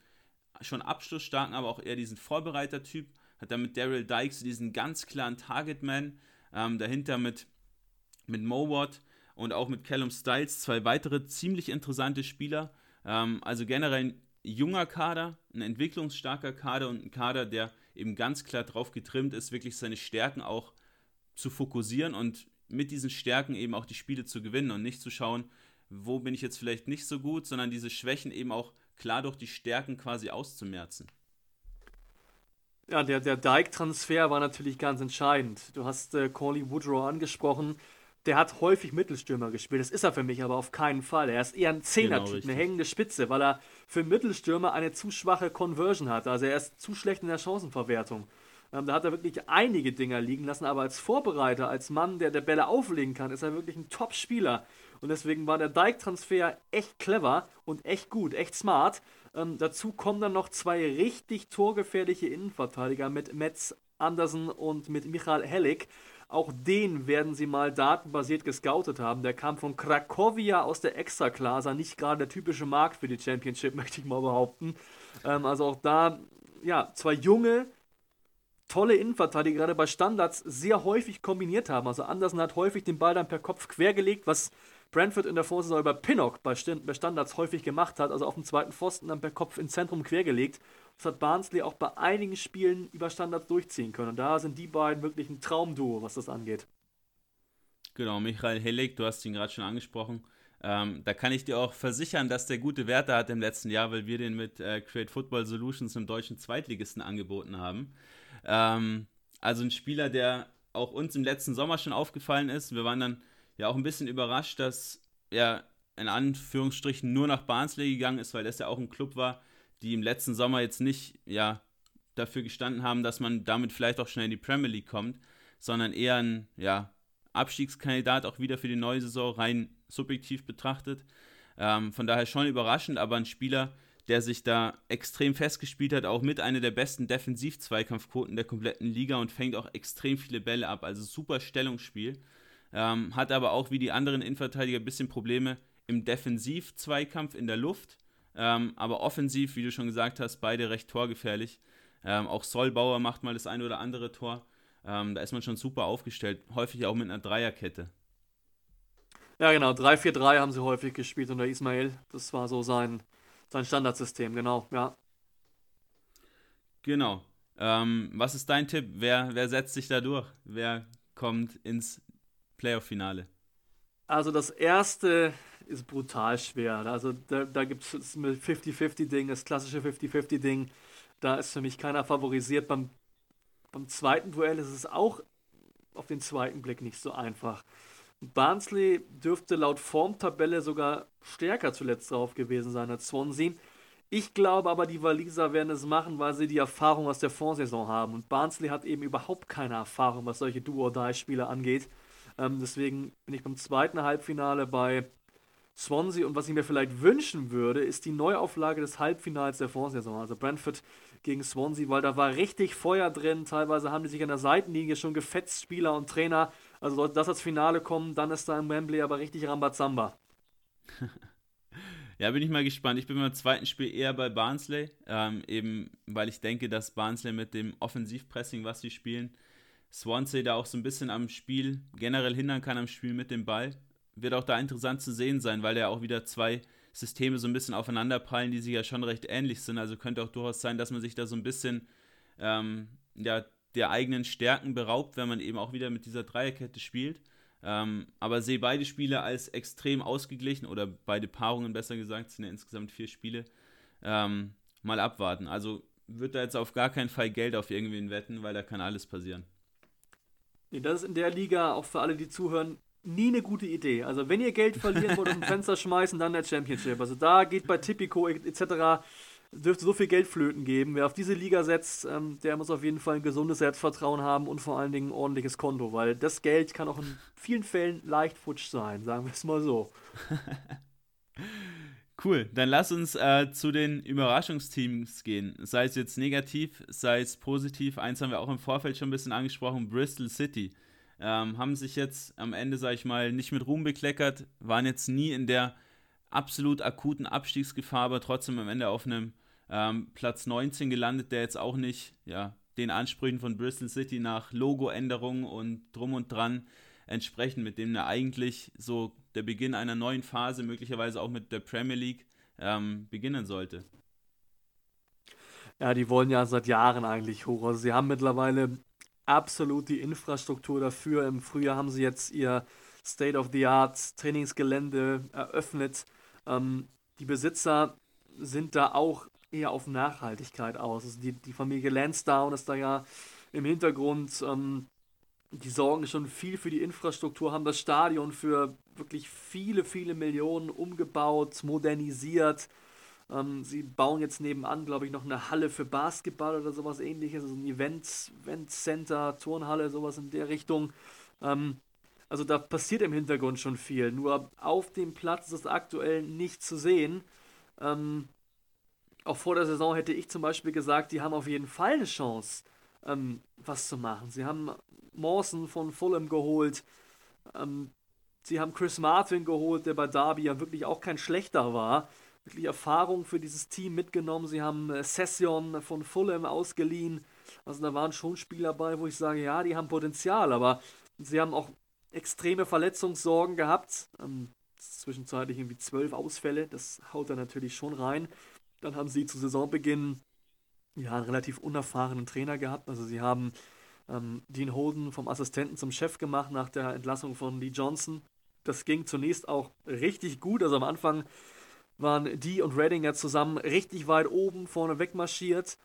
schon abschlussstarken, aber auch eher diesen Vorbereiter-Typ. Hat dann mit Daryl Dykes diesen ganz klaren Targetman. Ähm, dahinter mit, mit Mowat und auch mit Callum Styles zwei weitere ziemlich interessante Spieler. Ähm, also generell ein junger Kader, ein entwicklungsstarker Kader und ein Kader, der eben ganz klar drauf getrimmt ist, wirklich seine Stärken auch zu fokussieren und mit diesen Stärken eben auch die Spiele zu gewinnen und nicht zu schauen, wo bin ich jetzt vielleicht nicht so gut, sondern diese Schwächen eben auch klar durch die Stärken quasi auszumerzen. Ja, der, der Dyke-Transfer war natürlich ganz entscheidend. Du hast äh, Corley Woodrow angesprochen der hat häufig Mittelstürmer gespielt. Das ist er für mich aber auf keinen Fall. Er ist eher ein Zehner-Typ, genau, eine hängende Spitze, weil er für Mittelstürmer eine zu schwache Conversion hat. Also er ist zu schlecht in der Chancenverwertung. Ähm, da hat er wirklich einige Dinger liegen lassen, aber als Vorbereiter, als Mann, der der Bälle auflegen kann, ist er wirklich ein Top-Spieler. Und deswegen war der Dijk-Transfer echt clever und echt gut, echt smart. Ähm, dazu kommen dann noch zwei richtig torgefährliche Innenverteidiger mit Metz Andersen und mit Michael Hellig. Auch den werden sie mal datenbasiert gescoutet haben. Der kam von Krakowia aus der Extraklasse, nicht gerade der typische Markt für die Championship, möchte ich mal behaupten. Ähm, also auch da, ja, zwei junge, tolle Innenverteidiger, gerade bei Standards sehr häufig kombiniert haben. Also Andersen hat häufig den Ball dann per Kopf quergelegt, was Brentford in der Vorsaison über Pinnock bei, Standards häufig gemacht hat, also auf dem zweiten Pfosten dann per Kopf ins Zentrum quergelegt. Das hat Barnsley auch bei einigen Spielen über Standards durchziehen können. Und da sind die beiden wirklich ein Traumduo, was das angeht. Genau, Michael Hellig, du hast ihn gerade schon angesprochen. Ähm, da kann ich dir auch versichern, dass der gute Werte hat im letzten Jahr, weil wir den mit äh, Create Football Solutions im deutschen Zweitligisten angeboten haben. Ähm, also ein Spieler, der auch uns im letzten Sommer schon aufgefallen ist. Wir waren dann ja auch ein bisschen überrascht, dass er in Anführungsstrichen nur nach Barnsley gegangen ist, weil das ja auch ein Club war, die im letzten Sommer jetzt nicht ja, dafür gestanden haben, dass man damit vielleicht auch schnell in die Premier League kommt, sondern eher ein ja, Abstiegskandidat auch wieder für die neue Saison rein subjektiv betrachtet. Ähm, von daher schon überraschend, aber ein Spieler, der sich da extrem festgespielt hat, auch mit einer der besten Defensiv-Zweikampfquoten der kompletten Liga und fängt auch extrem viele Bälle ab. Also super Stellungsspiel. Ähm, hat aber auch wie die anderen Innenverteidiger ein bisschen Probleme im Defensiv-Zweikampf in der Luft. Ähm, aber offensiv, wie du schon gesagt hast, beide recht torgefährlich. Ähm, auch Solbauer macht mal das ein oder andere Tor. Ähm, da ist man schon super aufgestellt, häufig auch mit einer Dreierkette. Ja, genau, 3-4-3 haben sie häufig gespielt unter Ismail. Das war so sein, sein Standardsystem, genau, ja. Genau. Ähm, was ist dein Tipp? Wer, wer setzt sich da durch? Wer kommt ins Playoff-Finale? Also das erste ist brutal schwer. Also da, da gibt es das 50-50-Ding, das klassische 50-50-Ding. Da ist für mich keiner favorisiert. Beim, beim zweiten Duell ist es auch auf den zweiten Blick nicht so einfach. Barnsley dürfte laut Formtabelle sogar stärker zuletzt drauf gewesen sein als Swansea. Ich glaube aber, die Waliser werden es machen, weil sie die Erfahrung aus der Vorsaison haben. Und Barnsley hat eben überhaupt keine Erfahrung, was solche Duo-Die-Spiele angeht. Ähm, deswegen bin ich beim zweiten Halbfinale bei Swansea. Und was ich mir vielleicht wünschen würde, ist die Neuauflage des Halbfinals der Vorsaison. Also Brentford gegen Swansea, weil da war richtig Feuer drin. Teilweise haben die sich an der Seitenlinie schon gefetzt, Spieler und Trainer. Also sollte das als Finale kommen, dann ist da im Wembley aber richtig Rambazamba. Ja, bin ich mal gespannt. Ich bin beim zweiten Spiel eher bei Barnsley, ähm, eben weil ich denke, dass Barnsley mit dem Offensivpressing, was sie spielen, Swansea da auch so ein bisschen am Spiel generell hindern kann, am Spiel mit dem Ball. Wird auch da interessant zu sehen sein, weil ja auch wieder zwei Systeme so ein bisschen aufeinanderprallen, die sich ja schon recht ähnlich sind. Also könnte auch durchaus sein, dass man sich da so ein bisschen ähm, ja, der eigenen Stärken beraubt, wenn man eben auch wieder mit dieser Dreierkette spielt. Ähm, aber sehe beide Spiele als extrem ausgeglichen oder beide Paarungen besser gesagt, sind ja insgesamt vier Spiele. Ähm, mal abwarten. Also wird da jetzt auf gar keinen Fall Geld auf irgendwen wetten, weil da kann alles passieren. Nee, das ist in der Liga, auch für alle, die zuhören, nie eine gute Idee. Also wenn ihr Geld verlieren wollt und ein Fenster schmeißen, dann der Championship. Also da geht bei Tipico etc dürfte so viel Geld flöten geben. Wer auf diese Liga setzt, ähm, der muss auf jeden Fall ein gesundes Selbstvertrauen haben und vor allen Dingen ein ordentliches Konto, weil das Geld kann auch in vielen Fällen leicht futsch sein, sagen wir es mal so. Cool, dann lass uns äh, zu den Überraschungsteams gehen. Sei es jetzt negativ, sei es positiv. Eins haben wir auch im Vorfeld schon ein bisschen angesprochen: Bristol City. Ähm, haben sich jetzt am Ende, sag ich mal, nicht mit Ruhm bekleckert, waren jetzt nie in der absolut akuten Abstiegsgefahr, aber trotzdem am Ende auf einem ähm, Platz 19 gelandet, der jetzt auch nicht ja, den Ansprüchen von Bristol City nach Logoänderungen und drum und dran entsprechen, mit dem er eigentlich so der Beginn einer neuen Phase, möglicherweise auch mit der Premier League, ähm, beginnen sollte. Ja, die wollen ja seit Jahren eigentlich hoch. Also sie haben mittlerweile absolut die Infrastruktur dafür. Im Frühjahr haben sie jetzt ihr State-of-the-Art Trainingsgelände eröffnet. Ähm, die Besitzer sind da auch eher auf Nachhaltigkeit aus. Also die, die Familie Lansdowne ist da ja im Hintergrund. Ähm, die sorgen schon viel für die Infrastruktur, haben das Stadion für wirklich viele, viele Millionen umgebaut, modernisiert. Ähm, sie bauen jetzt nebenan, glaube ich, noch eine Halle für Basketball oder sowas ähnliches, also ein Event, Event Center, Turnhalle, sowas in der Richtung. Ähm, also da passiert im Hintergrund schon viel. Nur auf dem Platz ist es aktuell nicht zu sehen. Ähm, auch vor der Saison hätte ich zum Beispiel gesagt, die haben auf jeden Fall eine Chance, ähm, was zu machen. Sie haben Mawson von Fulham geholt. Ähm, sie haben Chris Martin geholt, der bei Derby ja wirklich auch kein schlechter war. Wirklich Erfahrung für dieses Team mitgenommen. Sie haben äh, Session von Fulham ausgeliehen. Also da waren schon Spieler dabei, wo ich sage, ja, die haben Potenzial, aber sie haben auch extreme Verletzungssorgen gehabt. Ähm, zwischenzeitlich irgendwie zwölf Ausfälle, das haut er natürlich schon rein. Dann haben sie zu Saisonbeginn ja, einen relativ unerfahrenen Trainer gehabt. Also sie haben ähm, Dean Holden vom Assistenten zum Chef gemacht nach der Entlassung von Lee Johnson. Das ging zunächst auch richtig gut. Also am Anfang waren die und Redding ja zusammen richtig weit oben vorne wegmarschiert.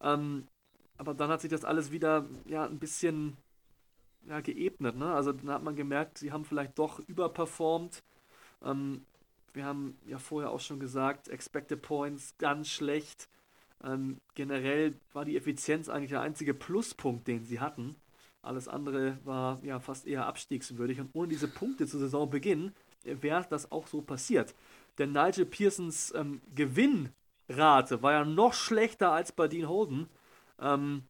Ähm, aber dann hat sich das alles wieder ja, ein bisschen ja, geebnet. Ne? Also dann hat man gemerkt, sie haben vielleicht doch überperformt. Ähm, wir haben ja vorher auch schon gesagt, Expected Points ganz schlecht. Ähm, generell war die Effizienz eigentlich der einzige Pluspunkt, den sie hatten. Alles andere war ja fast eher abstiegswürdig. Und ohne diese Punkte zu Saisonbeginn wäre das auch so passiert. Denn Nigel Pearsons ähm, Gewinnrate war ja noch schlechter als bei Dean Holden. Ähm,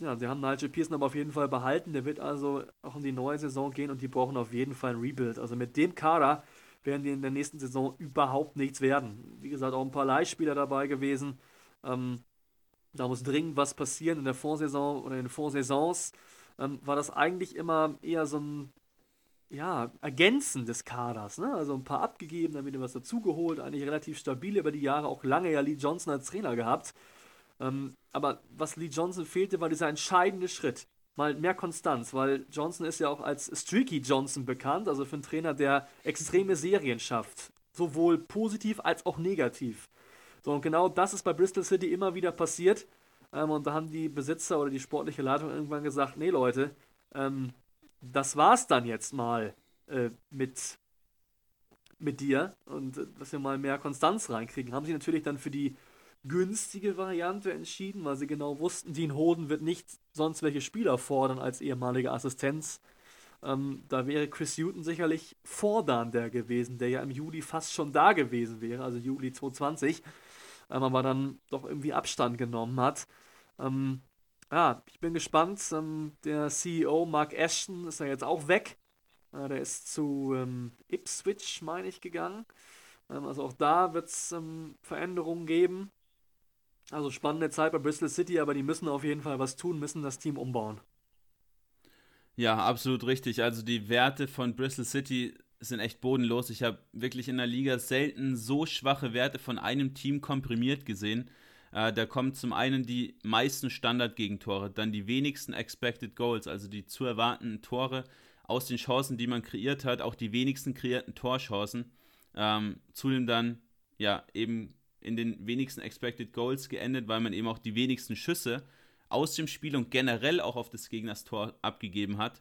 ja, sie haben Nigel Pearson aber auf jeden Fall behalten. Der wird also auch in die neue Saison gehen und die brauchen auf jeden Fall ein Rebuild. Also mit dem Kader werden die in der nächsten Saison überhaupt nichts werden. Wie gesagt, auch ein paar Leihspieler dabei gewesen. Ähm, da muss dringend was passieren. In der Vorsaison oder in den Vorsaisons ähm, war das eigentlich immer eher so ein ja, Ergänzen des Kaders. Ne? Also ein paar abgegeben, dann wieder was dazugeholt. Eigentlich relativ stabil über die Jahre. Auch lange ja Lee Johnson als Trainer gehabt. Ähm, aber was Lee Johnson fehlte, war dieser entscheidende Schritt. Mal mehr Konstanz, weil Johnson ist ja auch als Streaky Johnson bekannt, also für einen Trainer, der extreme Serien schafft. Sowohl positiv als auch negativ. So, und genau das ist bei Bristol City immer wieder passiert. Ähm, und da haben die Besitzer oder die sportliche Leitung irgendwann gesagt: Nee, Leute, ähm, das war's dann jetzt mal äh, mit, mit dir und äh, dass wir mal mehr Konstanz reinkriegen. Haben sie natürlich dann für die günstige Variante entschieden, weil sie genau wussten, Dean Hoden wird nicht sonst welche Spieler fordern als ehemalige Assistenz. Ähm, da wäre Chris Hutton sicherlich Vordan der gewesen, der ja im Juli fast schon da gewesen wäre, also Juli 2020, ähm, aber dann doch irgendwie Abstand genommen hat. Ähm, ja, ich bin gespannt. Ähm, der CEO Mark Ashton ist ja jetzt auch weg. Äh, der ist zu ähm, Ipswich, meine ich, gegangen. Ähm, also auch da wird es Veränderungen geben. Also spannende Zeit bei Bristol City, aber die müssen auf jeden Fall was tun, müssen das Team umbauen. Ja, absolut richtig. Also die Werte von Bristol City sind echt bodenlos. Ich habe wirklich in der Liga selten so schwache Werte von einem Team komprimiert gesehen. Äh, da kommen zum einen die meisten Standardgegentore, dann die wenigsten Expected Goals, also die zu erwartenden Tore aus den Chancen, die man kreiert hat, auch die wenigsten kreierten Torchancen. Ähm, zudem dann ja eben in den wenigsten Expected Goals geendet, weil man eben auch die wenigsten Schüsse aus dem Spiel und generell auch auf des Gegners Tor abgegeben hat.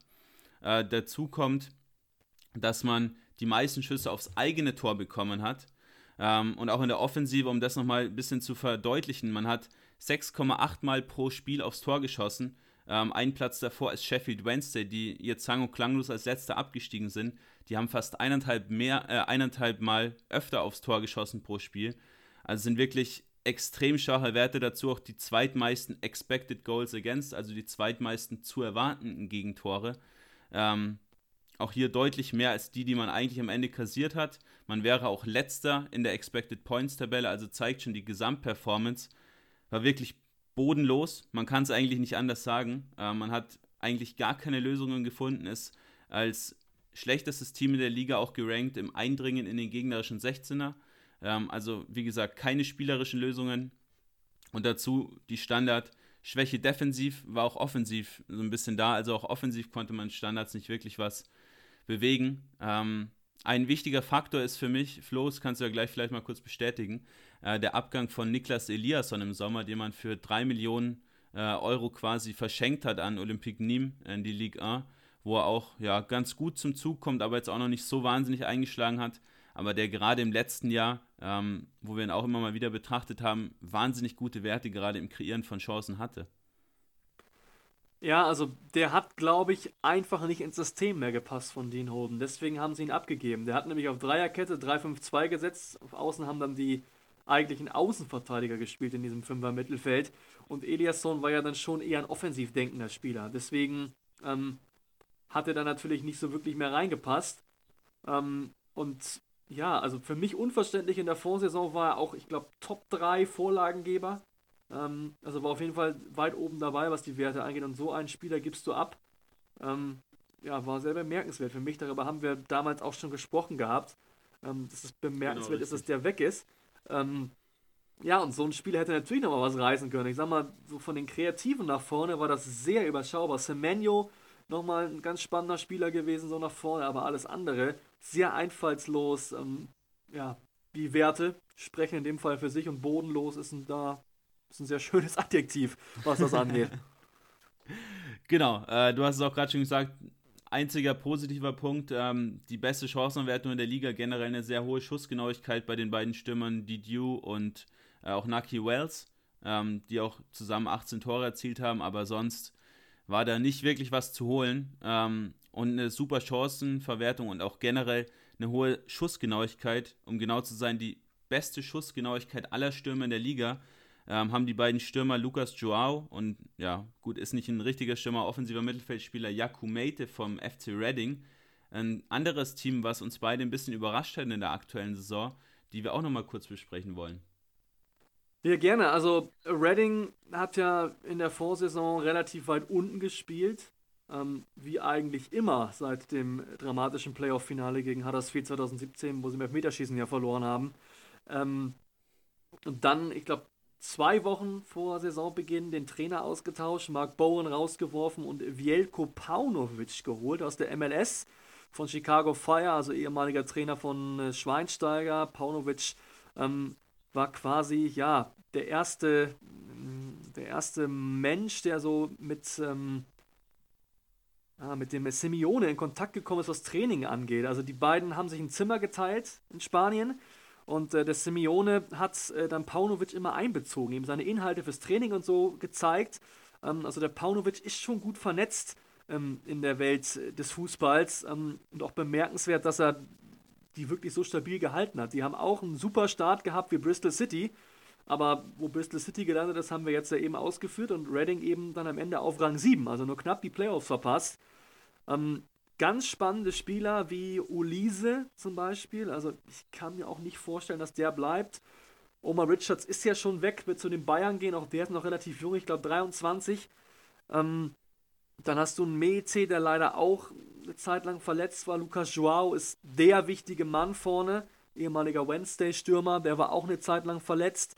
Äh, dazu kommt, dass man die meisten Schüsse aufs eigene Tor bekommen hat. Ähm, und auch in der Offensive, um das nochmal ein bisschen zu verdeutlichen, man hat 6,8 Mal pro Spiel aufs Tor geschossen. Ähm, ein Platz davor ist Sheffield Wednesday, die jetzt sang- und klanglos als letzter abgestiegen sind. Die haben fast eineinhalb, mehr, äh, eineinhalb Mal öfter aufs Tor geschossen pro Spiel. Also sind wirklich extrem schwache Werte dazu, auch die zweitmeisten Expected Goals Against, also die zweitmeisten zu erwartenden Gegentore. Ähm, auch hier deutlich mehr als die, die man eigentlich am Ende kassiert hat. Man wäre auch letzter in der Expected Points Tabelle, also zeigt schon die Gesamtperformance. War wirklich bodenlos. Man kann es eigentlich nicht anders sagen. Äh, man hat eigentlich gar keine Lösungen gefunden, ist als schlechtestes Team in der Liga auch gerankt im Eindringen in den gegnerischen 16er. Ähm, also, wie gesagt, keine spielerischen Lösungen. Und dazu die Standard-Schwäche defensiv war auch offensiv so ein bisschen da. Also auch offensiv konnte man Standards nicht wirklich was bewegen. Ähm, ein wichtiger Faktor ist für mich, Flo, das kannst du ja gleich vielleicht mal kurz bestätigen, äh, der Abgang von Niklas Eliasson im Sommer, den man für 3 Millionen äh, Euro quasi verschenkt hat an Olympique Nîmes in die Ligue 1, wo er auch ja, ganz gut zum Zug kommt, aber jetzt auch noch nicht so wahnsinnig eingeschlagen hat. Aber der gerade im letzten Jahr, ähm, wo wir ihn auch immer mal wieder betrachtet haben, wahnsinnig gute Werte gerade im Kreieren von Chancen hatte. Ja, also der hat, glaube ich, einfach nicht ins System mehr gepasst von Dean Hoden. Deswegen haben sie ihn abgegeben. Der hat nämlich auf Dreierkette 3-5-2 gesetzt. Auf Außen haben dann die eigentlichen Außenverteidiger gespielt in diesem Fünfer-Mittelfeld. Und Eliasson war ja dann schon eher ein offensiv denkender Spieler. Deswegen ähm, hat er da natürlich nicht so wirklich mehr reingepasst. Ähm, und ja, also für mich unverständlich in der Vorsaison war er auch, ich glaube, Top 3 Vorlagengeber. Ähm, also war auf jeden Fall weit oben dabei, was die Werte angeht. Und so einen Spieler gibst du ab. Ähm, ja, war sehr bemerkenswert für mich. Darüber haben wir damals auch schon gesprochen gehabt. Ähm, dass es bemerkenswert genau, ist, dass der weg ist. Ähm, ja, und so ein Spieler hätte natürlich noch mal was reißen können. Ich sag mal, so von den Kreativen nach vorne war das sehr überschaubar. Semenyo nochmal ein ganz spannender Spieler gewesen, so nach vorne, aber alles andere sehr einfallslos. Ähm, ja, die Werte sprechen in dem Fall für sich und bodenlos ist ein, da ist ein sehr schönes Adjektiv, was das angeht. genau, äh, du hast es auch gerade schon gesagt, einziger positiver Punkt, ähm, die beste Chancenwertung in der Liga, generell eine sehr hohe Schussgenauigkeit bei den beiden Stürmern Didiu und äh, auch Naki Wells, ähm, die auch zusammen 18 Tore erzielt haben, aber sonst war da nicht wirklich was zu holen ähm, und eine super Chancenverwertung und auch generell eine hohe Schussgenauigkeit, um genau zu sein, die beste Schussgenauigkeit aller Stürmer in der Liga ähm, haben die beiden Stürmer Lucas Joao und ja, gut, ist nicht ein richtiger Stürmer, offensiver Mittelfeldspieler Yaku Meite vom FC Reading. Ein anderes Team, was uns beide ein bisschen überrascht hat in der aktuellen Saison, die wir auch nochmal kurz besprechen wollen. Ja, gerne. Also Reading hat ja in der Vorsaison relativ weit unten gespielt. Ähm, wie eigentlich immer seit dem dramatischen Playoff-Finale gegen Huddersfield 2017, wo sie im Elfmeterschießen ja verloren haben. Ähm, und dann, ich glaube, zwei Wochen vor Saisonbeginn den Trainer ausgetauscht, Mark Bowen rausgeworfen und Vielko Paunovic geholt aus der MLS von Chicago Fire, also ehemaliger Trainer von äh, Schweinsteiger. Paunovic ähm, war quasi ja der erste, mm, der erste Mensch, der so mit ähm, ja, mit dem Simeone in Kontakt gekommen ist, was Training angeht. Also die beiden haben sich ein Zimmer geteilt in Spanien Und äh, der Simeone hat äh, dann Paunovic immer einbezogen, ihm seine Inhalte fürs Training und so gezeigt. Ähm, also der Paunovic ist schon gut vernetzt ähm, in der Welt des Fußballs ähm, und auch bemerkenswert, dass er die wirklich so stabil gehalten hat. Die haben auch einen super Start gehabt wie Bristol City, aber wo Bristol City gelandet ist, haben wir jetzt ja eben ausgeführt und Reading eben dann am Ende auf Rang 7, also nur knapp die Playoffs verpasst. Ähm, ganz spannende Spieler wie Ulise zum Beispiel. Also ich kann mir auch nicht vorstellen, dass der bleibt. Omar Richards ist ja schon weg, wird zu den Bayern gehen. Auch der ist noch relativ jung, ich glaube 23. Ähm, dann hast du einen Mete, der leider auch eine Zeit lang verletzt war. Lucas Joao ist der wichtige Mann vorne, ehemaliger Wednesday-Stürmer, der war auch eine Zeit lang verletzt.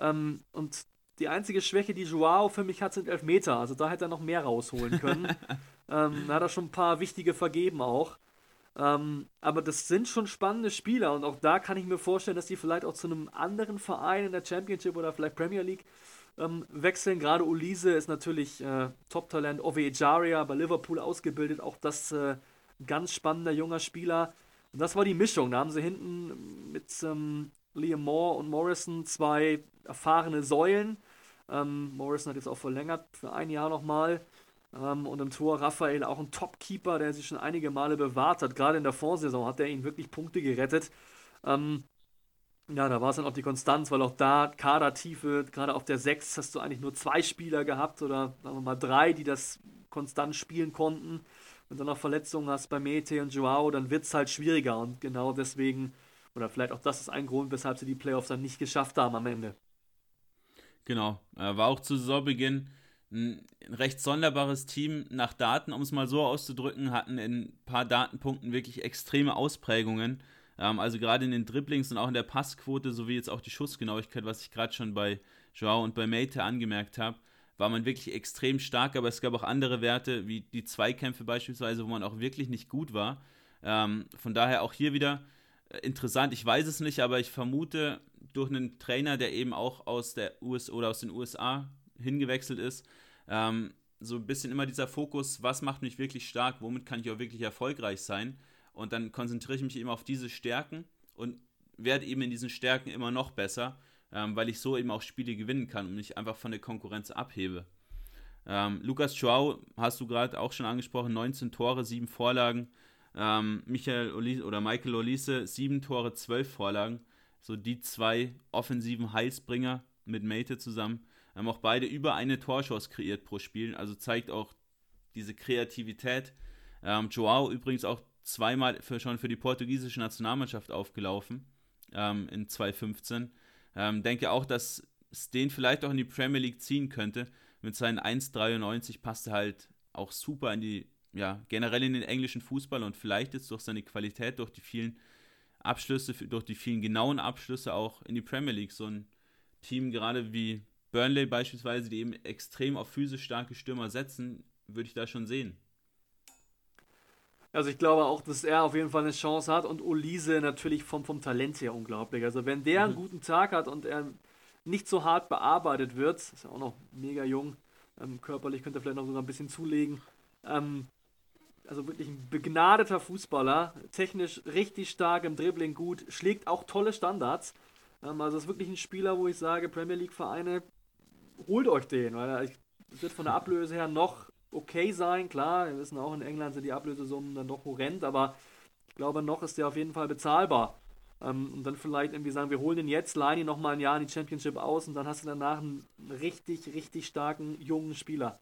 Ähm, und die einzige Schwäche, die Joao für mich hat, sind Elfmeter. Also da hätte er noch mehr rausholen können. ähm, hat er schon ein paar wichtige vergeben auch. Ähm, aber das sind schon spannende Spieler und auch da kann ich mir vorstellen, dass die vielleicht auch zu einem anderen Verein in der Championship oder vielleicht Premier League ähm, wechseln. Gerade Ulise ist natürlich äh, Top-Talent. Ove Ejaria bei Liverpool ausgebildet, auch das äh, ganz spannender junger Spieler. Und das war die Mischung. Da haben sie hinten mit ähm, Liam Moore und Morrison zwei erfahrene Säulen. Ähm, Morrison hat jetzt auch verlängert für ein Jahr nochmal. Ähm, und im Tor Raphael auch ein Top-Keeper, der sich schon einige Male bewahrt hat. Gerade in der Vorsaison hat er ihn wirklich Punkte gerettet. Ähm, ja, da war es dann auch die Konstanz, weil auch da Kadertiefe, gerade auf der 6 hast du eigentlich nur zwei Spieler gehabt oder sagen wir mal drei, die das konstant spielen konnten. Wenn du noch Verletzungen hast bei Mete und Joao, dann wird es halt schwieriger und genau deswegen, oder vielleicht auch das ist ein Grund, weshalb sie die Playoffs dann nicht geschafft haben am Ende. Genau, war auch zu Saisonbeginn ein recht sonderbares Team nach Daten, um es mal so auszudrücken, hatten in ein paar Datenpunkten wirklich extreme Ausprägungen. Ähm, also gerade in den Dribblings und auch in der Passquote sowie jetzt auch die Schussgenauigkeit, was ich gerade schon bei Joao und bei Mate angemerkt habe, war man wirklich extrem stark, aber es gab auch andere Werte, wie die Zweikämpfe beispielsweise, wo man auch wirklich nicht gut war. Ähm, von daher auch hier wieder äh, interessant. Ich weiß es nicht, aber ich vermute durch einen Trainer, der eben auch aus der US oder aus den USA hingewechselt ist, ähm, so ein bisschen immer dieser Fokus, was macht mich wirklich stark, womit kann ich auch wirklich erfolgreich sein. Und dann konzentriere ich mich eben auf diese Stärken und werde eben in diesen Stärken immer noch besser, ähm, weil ich so eben auch Spiele gewinnen kann und mich einfach von der Konkurrenz abhebe. Ähm, Lukas Joao hast du gerade auch schon angesprochen, 19 Tore, 7 Vorlagen. Ähm, Michael Olise, oder Michael Olise, 7 Tore, 12 Vorlagen. So die zwei offensiven Heilsbringer mit Mate zusammen. Haben auch beide über eine Torschuss kreiert pro Spiel, also zeigt auch diese Kreativität. Ähm, Joao übrigens auch zweimal für, schon für die portugiesische Nationalmannschaft aufgelaufen ähm, in 2015. Ähm, denke auch, dass es den vielleicht auch in die Premier League ziehen könnte. Mit seinen 1,93 passt er halt auch super in die, ja, generell in den englischen Fußball und vielleicht jetzt durch seine Qualität, durch die vielen Abschlüsse, durch die vielen genauen Abschlüsse auch in die Premier League. So ein Team gerade wie Burnley beispielsweise, die eben extrem auf physisch starke Stürmer setzen, würde ich da schon sehen. Also ich glaube auch, dass er auf jeden Fall eine Chance hat und Olise natürlich vom, vom Talent her unglaublich. Also wenn der mhm. einen guten Tag hat und er nicht so hart bearbeitet wird, ist ja auch noch mega jung, ähm, körperlich könnte er vielleicht noch sogar ein bisschen zulegen. Ähm, also wirklich ein begnadeter Fußballer, technisch richtig stark im Dribbling gut, schlägt auch tolle Standards. Ähm, also ist wirklich ein Spieler, wo ich sage, Premier League Vereine holt euch den, weil es wird von der Ablöse her noch okay sein. Klar, wir wissen auch, in England sind die Ablösesummen dann doch horrend, aber ich glaube, noch ist der auf jeden Fall bezahlbar. Ähm, und dann vielleicht irgendwie sagen, wir holen den jetzt, leihen ihn nochmal ein Jahr in die Championship aus und dann hast du danach einen richtig, richtig starken jungen Spieler.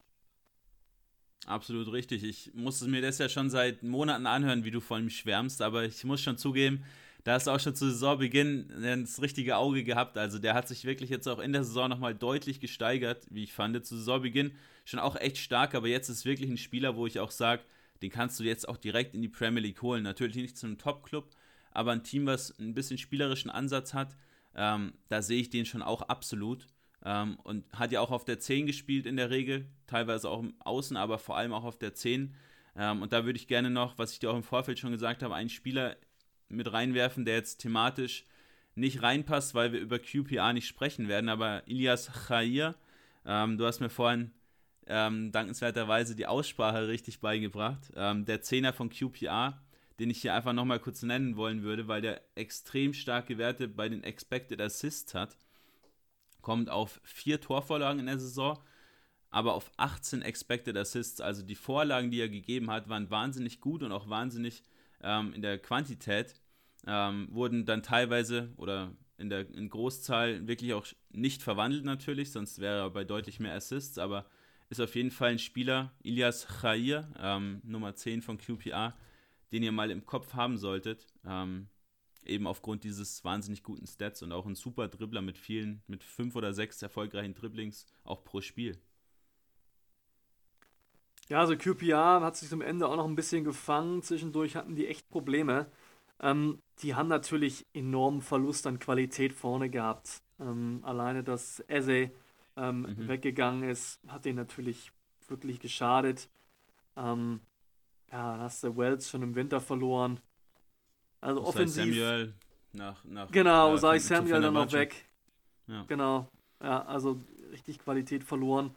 Absolut richtig. Ich musste mir das ja schon seit Monaten anhören, wie du von ihm schwärmst, aber ich muss schon zugeben, da hast du auch schon zu Saisonbeginn das richtige Auge gehabt. Also der hat sich wirklich jetzt auch in der Saison nochmal deutlich gesteigert, wie ich fand. Zu Saisonbeginn schon auch echt stark, aber jetzt ist wirklich ein Spieler, wo ich auch sage, den kannst du jetzt auch direkt in die Premier League holen. Natürlich nicht zu einem Top-Club, aber ein Team, was ein bisschen spielerischen Ansatz hat, ähm, da sehe ich den schon auch absolut. Ähm, und hat ja auch auf der 10 gespielt in der Regel, teilweise auch im Außen, aber vor allem auch auf der 10. Ähm, und da würde ich gerne noch, was ich dir auch im Vorfeld schon gesagt habe, einen Spieler mit reinwerfen, der jetzt thematisch nicht reinpasst, weil wir über QPA nicht sprechen werden. Aber Ilias Chair, ähm, du hast mir vorhin ähm, dankenswerterweise die Aussprache richtig beigebracht. Ähm, der Zehner von QPA, den ich hier einfach nochmal kurz nennen wollen würde, weil der extrem starke Werte bei den Expected Assists hat. Kommt auf vier Torvorlagen in der Saison, aber auf 18 Expected Assists. Also die Vorlagen, die er gegeben hat, waren wahnsinnig gut und auch wahnsinnig ähm, in der Quantität. Ähm, wurden dann teilweise oder in der in Großzahl wirklich auch nicht verwandelt natürlich, sonst wäre er bei deutlich mehr Assists, aber ist auf jeden Fall ein Spieler, Ilias Khair, ähm, Nummer 10 von QPR, den ihr mal im Kopf haben solltet. Ähm, eben aufgrund dieses wahnsinnig guten Stats und auch ein super Dribbler mit vielen, mit fünf oder sechs erfolgreichen Dribblings auch pro Spiel. Ja, also QPR hat sich zum Ende auch noch ein bisschen gefangen. Zwischendurch hatten die echt Probleme. Ähm, die haben natürlich enormen Verlust an Qualität vorne gehabt. Ähm, alleine, dass Eze ähm, mhm. weggegangen ist, hat den natürlich wirklich geschadet. Ähm, ja, dann hast du Wells schon im Winter verloren. Also Usai offensiv. Samuel nach, nach genau, äh, sei Samuel dann noch weg. Ja. Genau. Ja, also richtig Qualität verloren.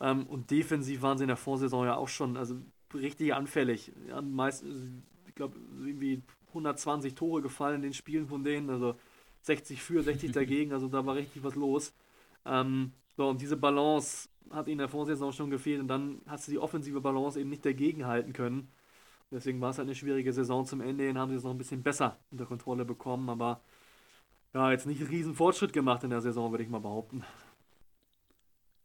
Ähm, und defensiv waren sie in der Vorsaison ja auch schon also richtig anfällig. Ja, meistens, ich glaube, irgendwie 120 Tore gefallen in den Spielen von denen. Also 60 für, 60 dagegen. Also da war richtig was los. Ähm, so, und diese Balance hat ihnen in der Vorsaison schon gefehlt und dann hast du die offensive Balance eben nicht dagegen halten können. Deswegen war es halt eine schwierige Saison zum Ende hin, haben sie es noch ein bisschen besser unter Kontrolle bekommen, aber ja, jetzt nicht einen riesen Fortschritt gemacht in der Saison, würde ich mal behaupten.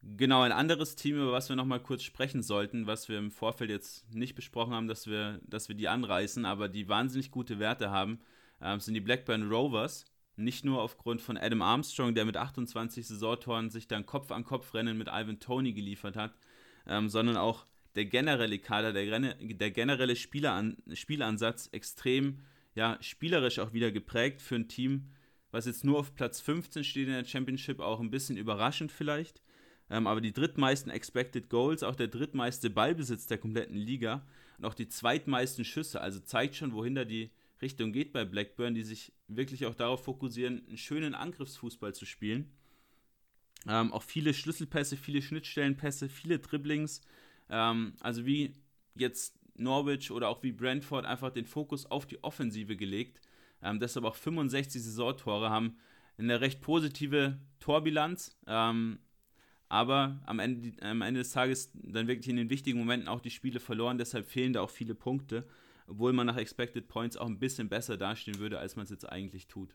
Genau, ein anderes Team, über was wir nochmal kurz sprechen sollten, was wir im Vorfeld jetzt nicht besprochen haben, dass wir, dass wir die anreißen, aber die wahnsinnig gute Werte haben, äh, sind die Blackburn Rovers nicht nur aufgrund von Adam Armstrong, der mit 28 Saisontoren sich dann Kopf an Kopf Rennen mit Ivan Tony geliefert hat, ähm, sondern auch der generelle Kader, der, der generelle Spieleran Spielansatz extrem ja, spielerisch auch wieder geprägt für ein Team, was jetzt nur auf Platz 15 steht in der Championship, auch ein bisschen überraschend vielleicht. Ähm, aber die drittmeisten Expected Goals, auch der drittmeiste Ballbesitz der kompletten Liga und auch die zweitmeisten Schüsse, also zeigt schon, wohin da die Richtung geht bei Blackburn, die sich wirklich auch darauf fokussieren, einen schönen Angriffsfußball zu spielen. Ähm, auch viele Schlüsselpässe, viele Schnittstellenpässe, viele Dribblings. Ähm, also wie jetzt Norwich oder auch wie Brentford einfach den Fokus auf die Offensive gelegt. Ähm, deshalb auch 65 Saisontore haben eine recht positive Torbilanz. Ähm, aber am Ende, am Ende des Tages dann wirklich in den wichtigen Momenten auch die Spiele verloren. Deshalb fehlen da auch viele Punkte obwohl man nach Expected Points auch ein bisschen besser dastehen würde, als man es jetzt eigentlich tut.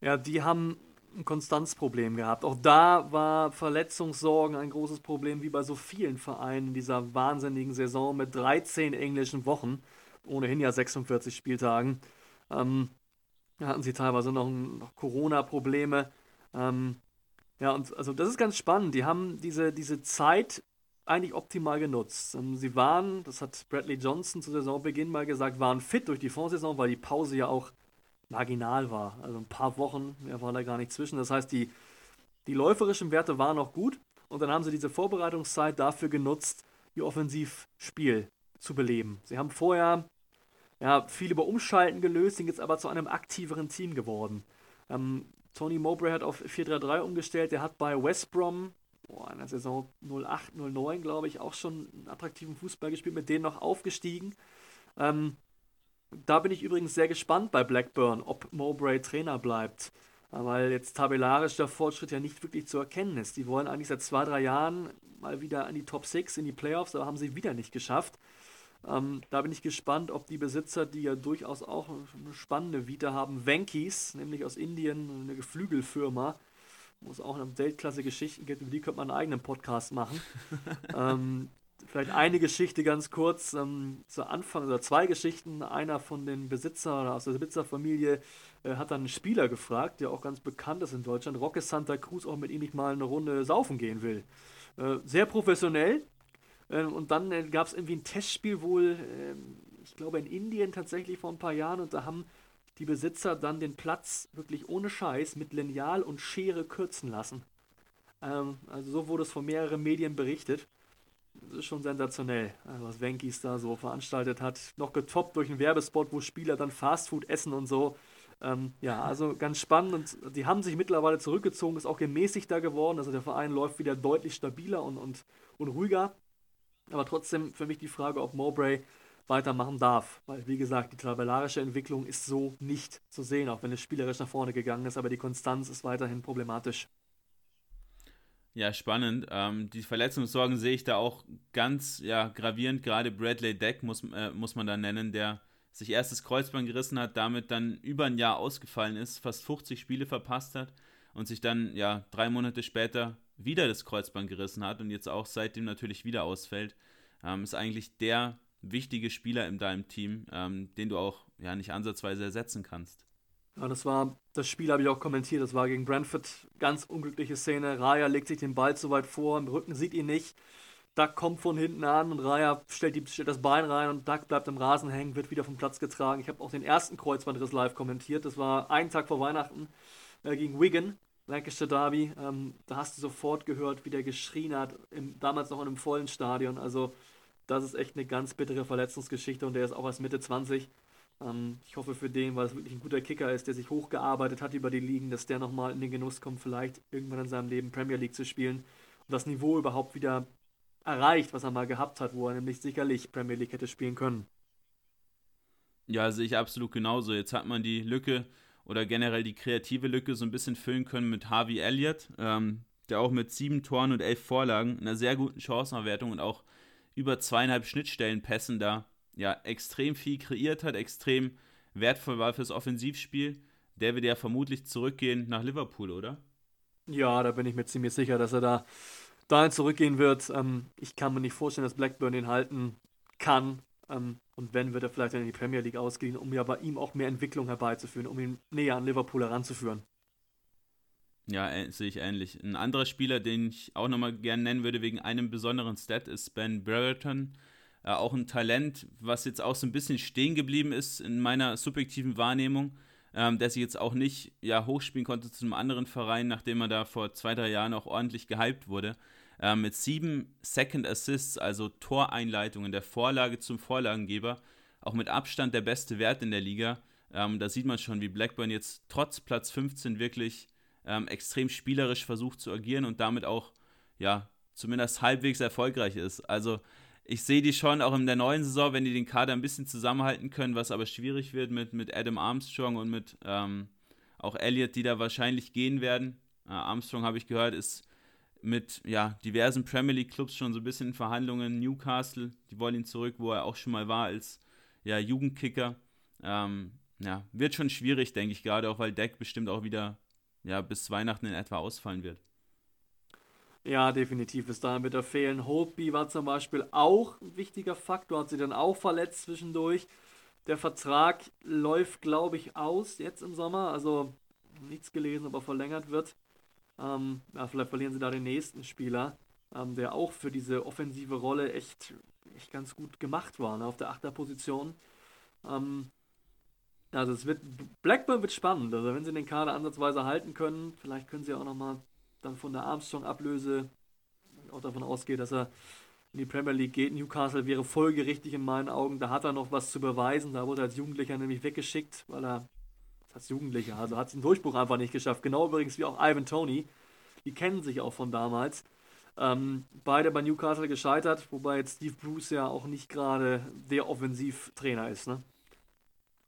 Ja, die haben ein Konstanzproblem gehabt. Auch da war Verletzungssorgen ein großes Problem, wie bei so vielen Vereinen in dieser wahnsinnigen Saison mit 13 englischen Wochen, ohnehin ja 46 Spieltagen. Ähm, da hatten sie teilweise noch, noch Corona-Probleme. Ähm, ja, und also das ist ganz spannend. Die haben diese, diese Zeit eigentlich optimal genutzt. Ähm, sie waren, das hat Bradley Johnson zu Saisonbeginn mal gesagt, waren fit durch die Vorsaison, weil die Pause ja auch marginal war. Also ein paar Wochen, mehr war da gar nicht zwischen. Das heißt, die, die läuferischen Werte waren noch gut und dann haben sie diese Vorbereitungszeit dafür genutzt, ihr Offensivspiel zu beleben. Sie haben vorher ja, viel über Umschalten gelöst, sind jetzt aber zu einem aktiveren Team geworden. Ähm, Tony Mowbray hat auf 4-3-3 umgestellt. Der hat bei West Brom boah, in der Saison 08, 09, glaube ich, auch schon einen attraktiven Fußball gespielt, mit denen noch aufgestiegen. Ähm, da bin ich übrigens sehr gespannt bei Blackburn, ob Mowbray Trainer bleibt. Weil jetzt tabellarisch der Fortschritt ja nicht wirklich zu erkennen ist. Die wollen eigentlich seit zwei, drei Jahren mal wieder an die Top 6 in die Playoffs, aber haben sie wieder nicht geschafft. Ähm, da bin ich gespannt, ob die Besitzer, die ja durchaus auch eine spannende Vita haben, Venkis, nämlich aus Indien, eine Geflügelfirma, wo es auch eine Weltklasse-Geschichten gibt, über die könnte man einen eigenen Podcast machen. ähm, vielleicht eine Geschichte ganz kurz ähm, zu Anfang, oder zwei Geschichten. Einer von den Besitzer aus der Besitzerfamilie äh, hat dann einen Spieler gefragt, der auch ganz bekannt ist in Deutschland, Roque Santa Cruz, auch mit ihm nicht mal eine Runde saufen gehen will. Äh, sehr professionell. Äh, und dann äh, gab es irgendwie ein Testspiel wohl, ähm, ich glaube in Indien tatsächlich vor ein paar Jahren, und da haben die Besitzer dann den Platz wirklich ohne Scheiß mit Lineal und Schere kürzen lassen. Ähm, also so wurde es von mehreren Medien berichtet. Das ist schon sensationell, also was Wenkis da so veranstaltet hat. Noch getoppt durch einen Werbespot, wo Spieler dann Fastfood essen und so. Ähm, ja, also ganz spannend und die haben sich mittlerweile zurückgezogen, ist auch gemäßigter geworden. Also der Verein läuft wieder deutlich stabiler und, und, und ruhiger. Aber trotzdem für mich die Frage, ob Mowbray weitermachen darf. Weil, wie gesagt, die tabellarische Entwicklung ist so nicht zu sehen, auch wenn es spielerisch nach vorne gegangen ist, aber die Konstanz ist weiterhin problematisch. Ja, spannend. Ähm, die Verletzungssorgen sehe ich da auch ganz ja, gravierend. Gerade Bradley Deck muss, äh, muss man da nennen, der sich erst das Kreuzband gerissen hat, damit dann über ein Jahr ausgefallen ist, fast 50 Spiele verpasst hat und sich dann ja drei Monate später wieder das Kreuzband gerissen hat und jetzt auch seitdem natürlich wieder ausfällt. Ähm, ist eigentlich der wichtige Spieler in deinem Team, ähm, den du auch ja nicht ansatzweise ersetzen kannst. Ja, das war, das Spiel habe ich auch kommentiert, das war gegen Brentford, ganz unglückliche Szene. Raya legt sich den Ball zu weit vor, im Rücken sieht ihn nicht. Duck kommt von hinten an und Raya stellt, die, stellt das Bein rein und Duck bleibt im Rasen hängen, wird wieder vom Platz getragen. Ich habe auch den ersten Kreuzbandriss live kommentiert. Das war einen Tag vor Weihnachten äh, gegen Wigan, Lancashire Derby. Ähm, da hast du sofort gehört, wie der geschrien hat, im, damals noch in einem vollen Stadion. Also, das ist echt eine ganz bittere Verletzungsgeschichte und der ist auch erst Mitte 20. Ähm, ich hoffe für den, weil es wirklich ein guter Kicker ist, der sich hochgearbeitet hat über die Ligen, dass der nochmal in den Genuss kommt, vielleicht irgendwann in seinem Leben Premier League zu spielen und das Niveau überhaupt wieder erreicht, was er mal gehabt hat, wo er nämlich sicherlich Premier League hätte spielen können. Ja, sehe ich absolut genauso. Jetzt hat man die Lücke oder generell die kreative Lücke so ein bisschen füllen können mit Harvey Elliott, ähm, der auch mit sieben Toren und elf Vorlagen, einer sehr guten Chancenerwertung und auch über zweieinhalb Schnittstellenpässen da ja extrem viel kreiert hat, extrem wertvoll war fürs Offensivspiel. Der wird ja vermutlich zurückgehen nach Liverpool, oder? Ja, da bin ich mir ziemlich sicher, dass er da dahin zurückgehen wird. Ähm, ich kann mir nicht vorstellen, dass Blackburn ihn halten kann. Ähm, und wenn, wird er vielleicht in die Premier League ausgehen, um ja bei ihm auch mehr Entwicklung herbeizuführen, um ihn näher an Liverpool heranzuführen. Ja, äh, sehe ich ähnlich. Ein anderer Spieler, den ich auch nochmal gerne nennen würde, wegen einem besonderen Stat, ist Ben Brereton. Äh, auch ein Talent, was jetzt auch so ein bisschen stehen geblieben ist in meiner subjektiven Wahrnehmung, ähm, der sich jetzt auch nicht ja, hochspielen konnte zu einem anderen Verein, nachdem er da vor zwei, drei Jahren auch ordentlich gehypt wurde. Äh, mit sieben Second Assists, also Toreinleitungen, der Vorlage zum Vorlagengeber, auch mit Abstand der beste Wert in der Liga. Ähm, da sieht man schon, wie Blackburn jetzt trotz Platz 15 wirklich ähm, extrem spielerisch versucht zu agieren und damit auch, ja, zumindest halbwegs erfolgreich ist. Also ich sehe die schon auch in der neuen Saison, wenn die den Kader ein bisschen zusammenhalten können, was aber schwierig wird mit, mit Adam Armstrong und mit ähm, auch Elliott, die da wahrscheinlich gehen werden. Äh, Armstrong, habe ich gehört, ist mit ja, diversen Premier League Clubs schon so ein bisschen in Verhandlungen. Newcastle, die wollen ihn zurück, wo er auch schon mal war als ja, Jugendkicker. Ähm, ja, wird schon schwierig, denke ich, gerade auch, weil Deck bestimmt auch wieder ja, bis Weihnachten in etwa ausfallen wird. Ja, definitiv. Bis dahin wird er fehlen. Holtby war zum Beispiel auch ein wichtiger Faktor, hat sich dann auch verletzt zwischendurch. Der Vertrag läuft, glaube ich, aus jetzt im Sommer. Also nichts gelesen, ob er verlängert wird. Ähm, ja, vielleicht verlieren sie da den nächsten Spieler, ähm, der auch für diese offensive Rolle echt, echt ganz gut gemacht war, ne, auf der Achterposition. Ähm, also es wird, Blackburn wird spannend. Also wenn sie den Kader ansatzweise halten können, vielleicht können sie auch nochmal dann von der Armstrong-Ablöse auch davon ausgehe, dass er in die Premier League geht. Newcastle wäre folgerichtig in meinen Augen. Da hat er noch was zu beweisen. Da wurde er als Jugendlicher nämlich weggeschickt, weil er als Jugendlicher. Also hat es den Durchbruch einfach nicht geschafft. Genau übrigens wie auch Ivan Tony. Die kennen sich auch von damals. Ähm, beide bei Newcastle gescheitert, wobei jetzt Steve Bruce ja auch nicht gerade der Offensivtrainer ist. Ne?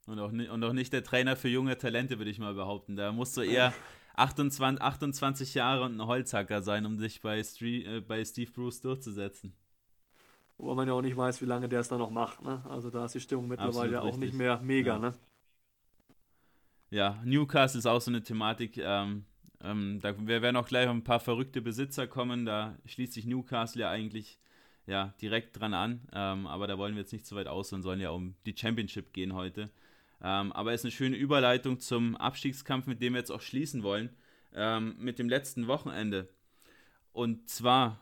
Und, auch nicht, und auch nicht der Trainer für junge Talente, würde ich mal behaupten. Da musst du eher 28, 28 Jahre und ein Holzhacker sein, um sich bei, Street, äh, bei Steve Bruce durchzusetzen. Wobei man ja auch nicht weiß, wie lange der es dann noch macht. Ne? Also da ist die Stimmung mittlerweile ja auch nicht mehr mega. Ja. Ne? Ja, Newcastle ist auch so eine Thematik. Ähm, ähm, da wir werden auch gleich auf ein paar verrückte Besitzer kommen. Da schließt sich Newcastle ja eigentlich ja, direkt dran an. Ähm, aber da wollen wir jetzt nicht zu weit aus und sollen ja um die Championship gehen heute. Ähm, aber es ist eine schöne Überleitung zum Abstiegskampf, mit dem wir jetzt auch schließen wollen. Ähm, mit dem letzten Wochenende. Und zwar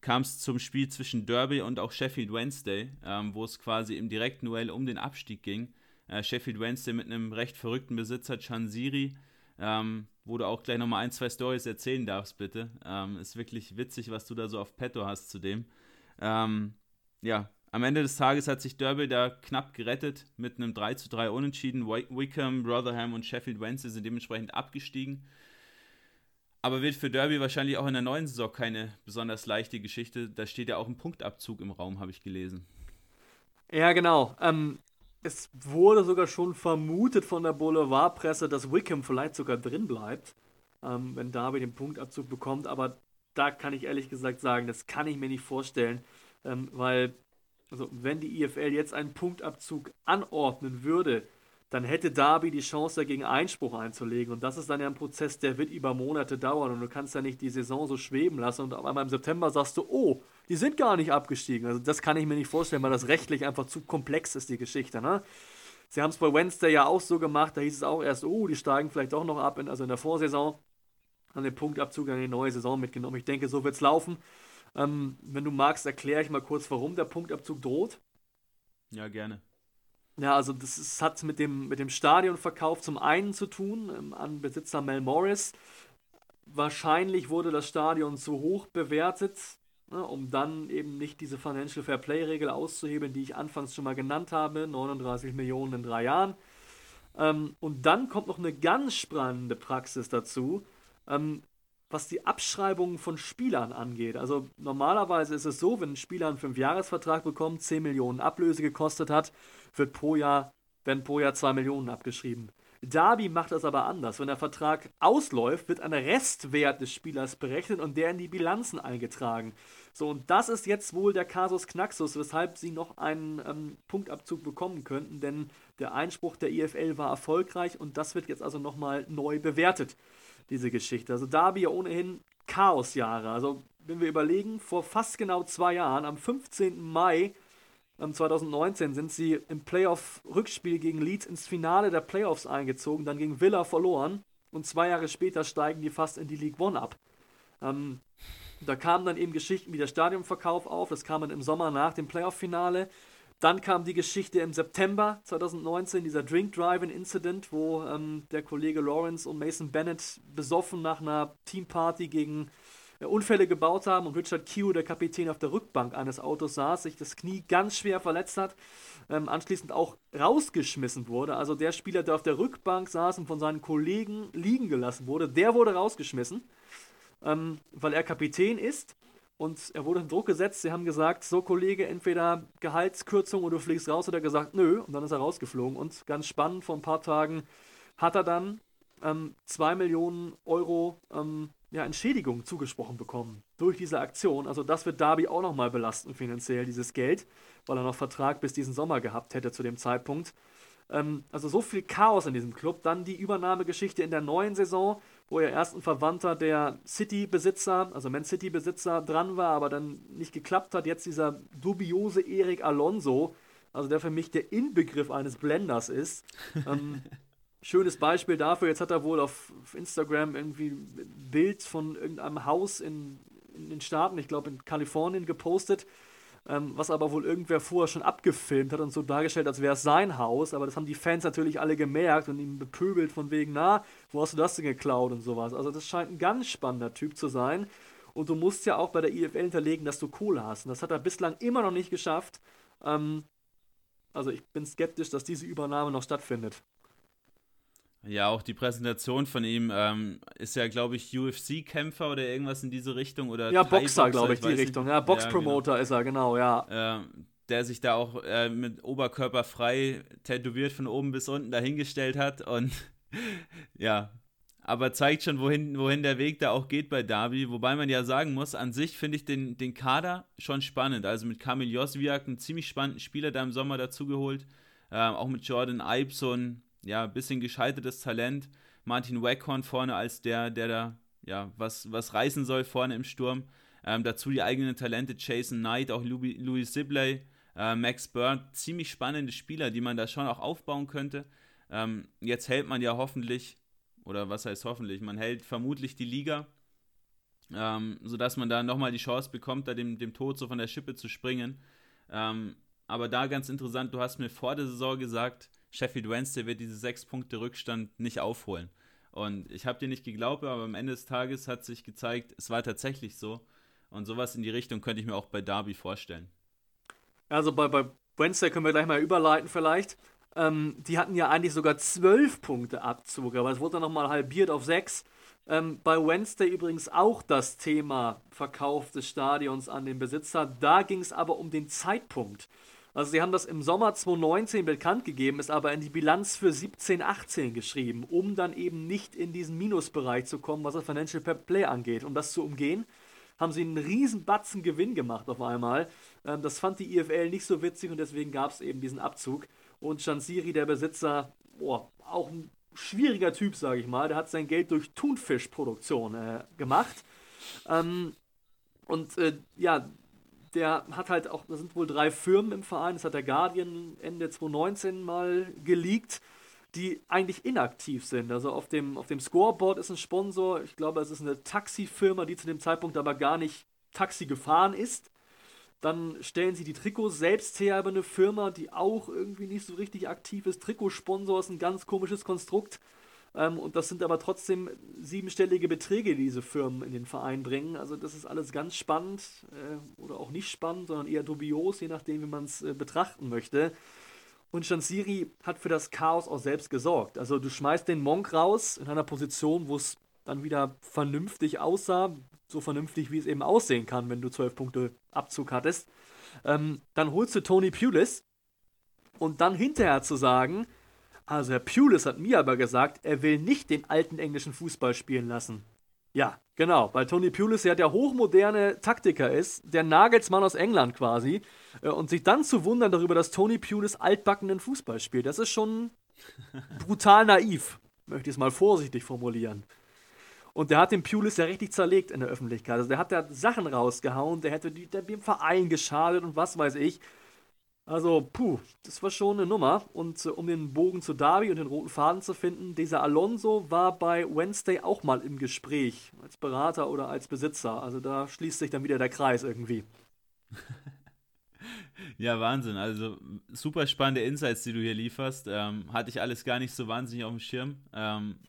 kam es zum Spiel zwischen Derby und auch Sheffield Wednesday, ähm, wo es quasi im direkten Duell um den Abstieg ging. Äh, Sheffield Wednesday mit einem recht verrückten Besitzer, Chansiri, ähm, wo du auch gleich nochmal ein, zwei Stories erzählen darfst, bitte. Ähm, ist wirklich witzig, was du da so auf Petto hast zu dem. Ähm, ja, am Ende des Tages hat sich Derby da knapp gerettet mit einem 3 zu 3 Unentschieden. Wickham, Rotherham und Sheffield Wednesday sind dementsprechend abgestiegen. Aber wird für Derby wahrscheinlich auch in der neuen Saison keine besonders leichte Geschichte. Da steht ja auch ein Punktabzug im Raum, habe ich gelesen. Ja, genau. Ähm, es wurde sogar schon vermutet von der Boulevardpresse, dass Wickham vielleicht sogar drin bleibt, ähm, wenn Darby den Punktabzug bekommt. Aber da kann ich ehrlich gesagt sagen, das kann ich mir nicht vorstellen, ähm, weil, also wenn die IFL jetzt einen Punktabzug anordnen würde, dann hätte Darby die Chance dagegen Einspruch einzulegen. Und das ist dann ja ein Prozess, der wird über Monate dauern. Und du kannst ja nicht die Saison so schweben lassen und auf einmal im September sagst du, oh, die sind gar nicht abgestiegen. Also das kann ich mir nicht vorstellen, weil das rechtlich einfach zu komplex ist, die Geschichte. Ne? Sie haben es bei Wednesday ja auch so gemacht, da hieß es auch erst, oh, die steigen vielleicht doch noch ab, in, also in der Vorsaison. Haben den Punktabzug an die neue Saison mitgenommen. Ich denke, so wird es laufen. Ähm, wenn du magst, erkläre ich mal kurz, warum der Punktabzug droht. Ja, gerne. Ja, also das ist, hat mit dem, mit dem Stadionverkauf zum einen zu tun, ähm, an Besitzer Mel Morris. Wahrscheinlich wurde das Stadion zu hoch bewertet, ne, um dann eben nicht diese Financial Fair Play-Regel auszuhebeln, die ich anfangs schon mal genannt habe, 39 Millionen in drei Jahren. Ähm, und dann kommt noch eine ganz spannende Praxis dazu. Ähm, was die Abschreibung von Spielern angeht. Also normalerweise ist es so, wenn ein Spieler einen Fünfjahresvertrag bekommt, 10 Millionen Ablöse gekostet hat, wird pro Jahr, werden pro Jahr 2 Millionen abgeschrieben. Darby macht das aber anders. Wenn der Vertrag ausläuft, wird ein Restwert des Spielers berechnet und der in die Bilanzen eingetragen. So, und das ist jetzt wohl der Kasus Knaxus, weshalb sie noch einen ähm, Punktabzug bekommen könnten, denn der Einspruch der IFL war erfolgreich und das wird jetzt also nochmal neu bewertet diese Geschichte. Also Darby ja ohnehin Chaosjahre. Also wenn wir überlegen, vor fast genau zwei Jahren, am 15. Mai 2019 sind sie im Playoff-Rückspiel gegen Leeds ins Finale der Playoffs eingezogen, dann gegen Villa verloren und zwei Jahre später steigen die fast in die League One ab. Ähm, da kamen dann eben Geschichten wie der Stadionverkauf auf, das kam dann im Sommer nach dem Playoff-Finale. Dann kam die Geschichte im September 2019, dieser Drink Driving Incident, wo ähm, der Kollege Lawrence und Mason Bennett besoffen nach einer Teamparty gegen Unfälle gebaut haben und Richard Q, der Kapitän auf der Rückbank eines Autos saß, sich das Knie ganz schwer verletzt hat, ähm, anschließend auch rausgeschmissen wurde. Also der Spieler, der auf der Rückbank saß und von seinen Kollegen liegen gelassen wurde, der wurde rausgeschmissen, ähm, weil er Kapitän ist. Und er wurde in Druck gesetzt. Sie haben gesagt, so Kollege, entweder Gehaltskürzung oder du fliegst raus. Oder gesagt, nö. Und dann ist er rausgeflogen. Und ganz spannend, vor ein paar Tagen hat er dann 2 ähm, Millionen Euro ähm, ja, Entschädigung zugesprochen bekommen durch diese Aktion. Also das wird Darby auch nochmal belasten finanziell, dieses Geld, weil er noch Vertrag bis diesen Sommer gehabt hätte zu dem Zeitpunkt. Ähm, also so viel Chaos in diesem Club. Dann die Übernahmegeschichte in der neuen Saison wo ja erst ein Verwandter der City-Besitzer, also Man City-Besitzer dran war, aber dann nicht geklappt hat. Jetzt dieser dubiose Erik Alonso, also der für mich der Inbegriff eines Blenders ist. ähm, schönes Beispiel dafür, jetzt hat er wohl auf, Instagram irgendwie ein Bild von irgendeinem Haus in, in den Staaten, ich glaube in Kalifornien, gepostet ähm, was aber wohl irgendwer vorher schon abgefilmt hat und so dargestellt, als wäre es sein Haus. Aber das haben die Fans natürlich alle gemerkt und ihn bepöbelt von wegen, na, wo hast du das denn geklaut und sowas. Also das scheint ein ganz spannender Typ zu sein. Und du musst ja auch bei der IFL hinterlegen, dass du Kohle hast. Und das hat er bislang immer noch nicht geschafft. Ähm, also ich bin skeptisch, dass diese Übernahme noch stattfindet. Ja, auch die Präsentation von ihm ähm, ist ja, glaube ich, UFC-Kämpfer oder irgendwas in diese Richtung. Oder ja, Boxer, glaube ich, die Richtung. Ja, Box-Promoter ja, genau. ist er, genau, ja. Ähm, der sich da auch äh, mit Oberkörper frei tätowiert von oben bis unten dahingestellt hat. Und ja, aber zeigt schon, wohin, wohin der Weg da auch geht bei Darby. Wobei man ja sagen muss, an sich finde ich den, den Kader schon spannend. Also mit Kamil Josviak, einen ziemlich spannenden Spieler da im Sommer dazugeholt. Ähm, auch mit Jordan Ibe, so ein ja, bisschen gescheitertes Talent. Martin Wackhorn vorne als der, der da ja, was, was reißen soll vorne im Sturm. Ähm, dazu die eigenen Talente Jason Knight, auch Louis, Sibley, äh, Max Bird, ziemlich spannende Spieler, die man da schon auch aufbauen könnte. Ähm, jetzt hält man ja hoffentlich, oder was heißt hoffentlich, man hält vermutlich die Liga, ähm, sodass man da nochmal die Chance bekommt, da dem, dem Tod so von der Schippe zu springen. Ähm, aber da ganz interessant, du hast mir vor der Saison gesagt, Sheffield Wednesday wird diese sechs Punkte Rückstand nicht aufholen. Und ich habe dir nicht geglaubt, aber am Ende des Tages hat sich gezeigt, es war tatsächlich so. Und sowas in die Richtung könnte ich mir auch bei Derby vorstellen. Also bei, bei Wednesday können wir gleich mal überleiten vielleicht. Ähm, die hatten ja eigentlich sogar zwölf Punkte Abzug, aber es wurde dann nochmal halbiert auf sechs. Ähm, bei Wednesday übrigens auch das Thema Verkauf des Stadions an den Besitzer. Da ging es aber um den Zeitpunkt. Also sie haben das im Sommer 2019 bekannt gegeben, ist aber in die Bilanz für 17, 18 geschrieben, um dann eben nicht in diesen Minusbereich zu kommen, was das Financial Fair Play angeht. Um das zu umgehen, haben sie einen riesen Batzen Gewinn gemacht auf einmal. Ähm, das fand die IFL nicht so witzig und deswegen gab es eben diesen Abzug. Und Chansiri, der Besitzer, boah, auch ein schwieriger Typ, sage ich mal, der hat sein Geld durch Thunfischproduktion äh, gemacht. Ähm, und äh, ja, der hat halt auch, da sind wohl drei Firmen im Verein, das hat der Guardian Ende 2019 mal geleakt, die eigentlich inaktiv sind. Also auf dem, auf dem Scoreboard ist ein Sponsor, ich glaube, es ist eine Taxifirma, die zu dem Zeitpunkt aber gar nicht Taxi gefahren ist. Dann stellen sie die Trikots selbst her über eine Firma, die auch irgendwie nicht so richtig aktiv ist. Trikotsponsor ist ein ganz komisches Konstrukt. Ähm, und das sind aber trotzdem siebenstellige Beträge, die diese Firmen in den Verein bringen. Also das ist alles ganz spannend äh, oder auch nicht spannend, sondern eher dubios, je nachdem, wie man es äh, betrachten möchte. Und Shansiri hat für das Chaos auch selbst gesorgt. Also du schmeißt den Monk raus in einer Position, wo es dann wieder vernünftig aussah, so vernünftig, wie es eben aussehen kann, wenn du zwölf Punkte Abzug hattest. Ähm, dann holst du Tony Pulis und dann hinterher zu sagen, also Herr Pulis hat mir aber gesagt, er will nicht den alten englischen Fußball spielen lassen. Ja, genau, weil Tony Pulis ja der hochmoderne Taktiker ist, der Nagelsmann aus England quasi. Äh, und sich dann zu wundern darüber, dass Tony Pulis altbackenen Fußball spielt, das ist schon brutal naiv, möchte ich es mal vorsichtig formulieren. Und der hat den Pulis ja richtig zerlegt in der Öffentlichkeit. Also der hat da Sachen rausgehauen, der hätte die, der dem Verein geschadet und was weiß ich. Also, puh, das war schon eine Nummer. Und äh, um den Bogen zu Darby und den roten Faden zu finden, dieser Alonso war bei Wednesday auch mal im Gespräch, als Berater oder als Besitzer. Also da schließt sich dann wieder der Kreis irgendwie. ja, Wahnsinn. Also super spannende Insights, die du hier lieferst. Ähm, hatte ich alles gar nicht so wahnsinnig auf dem Schirm. Ähm,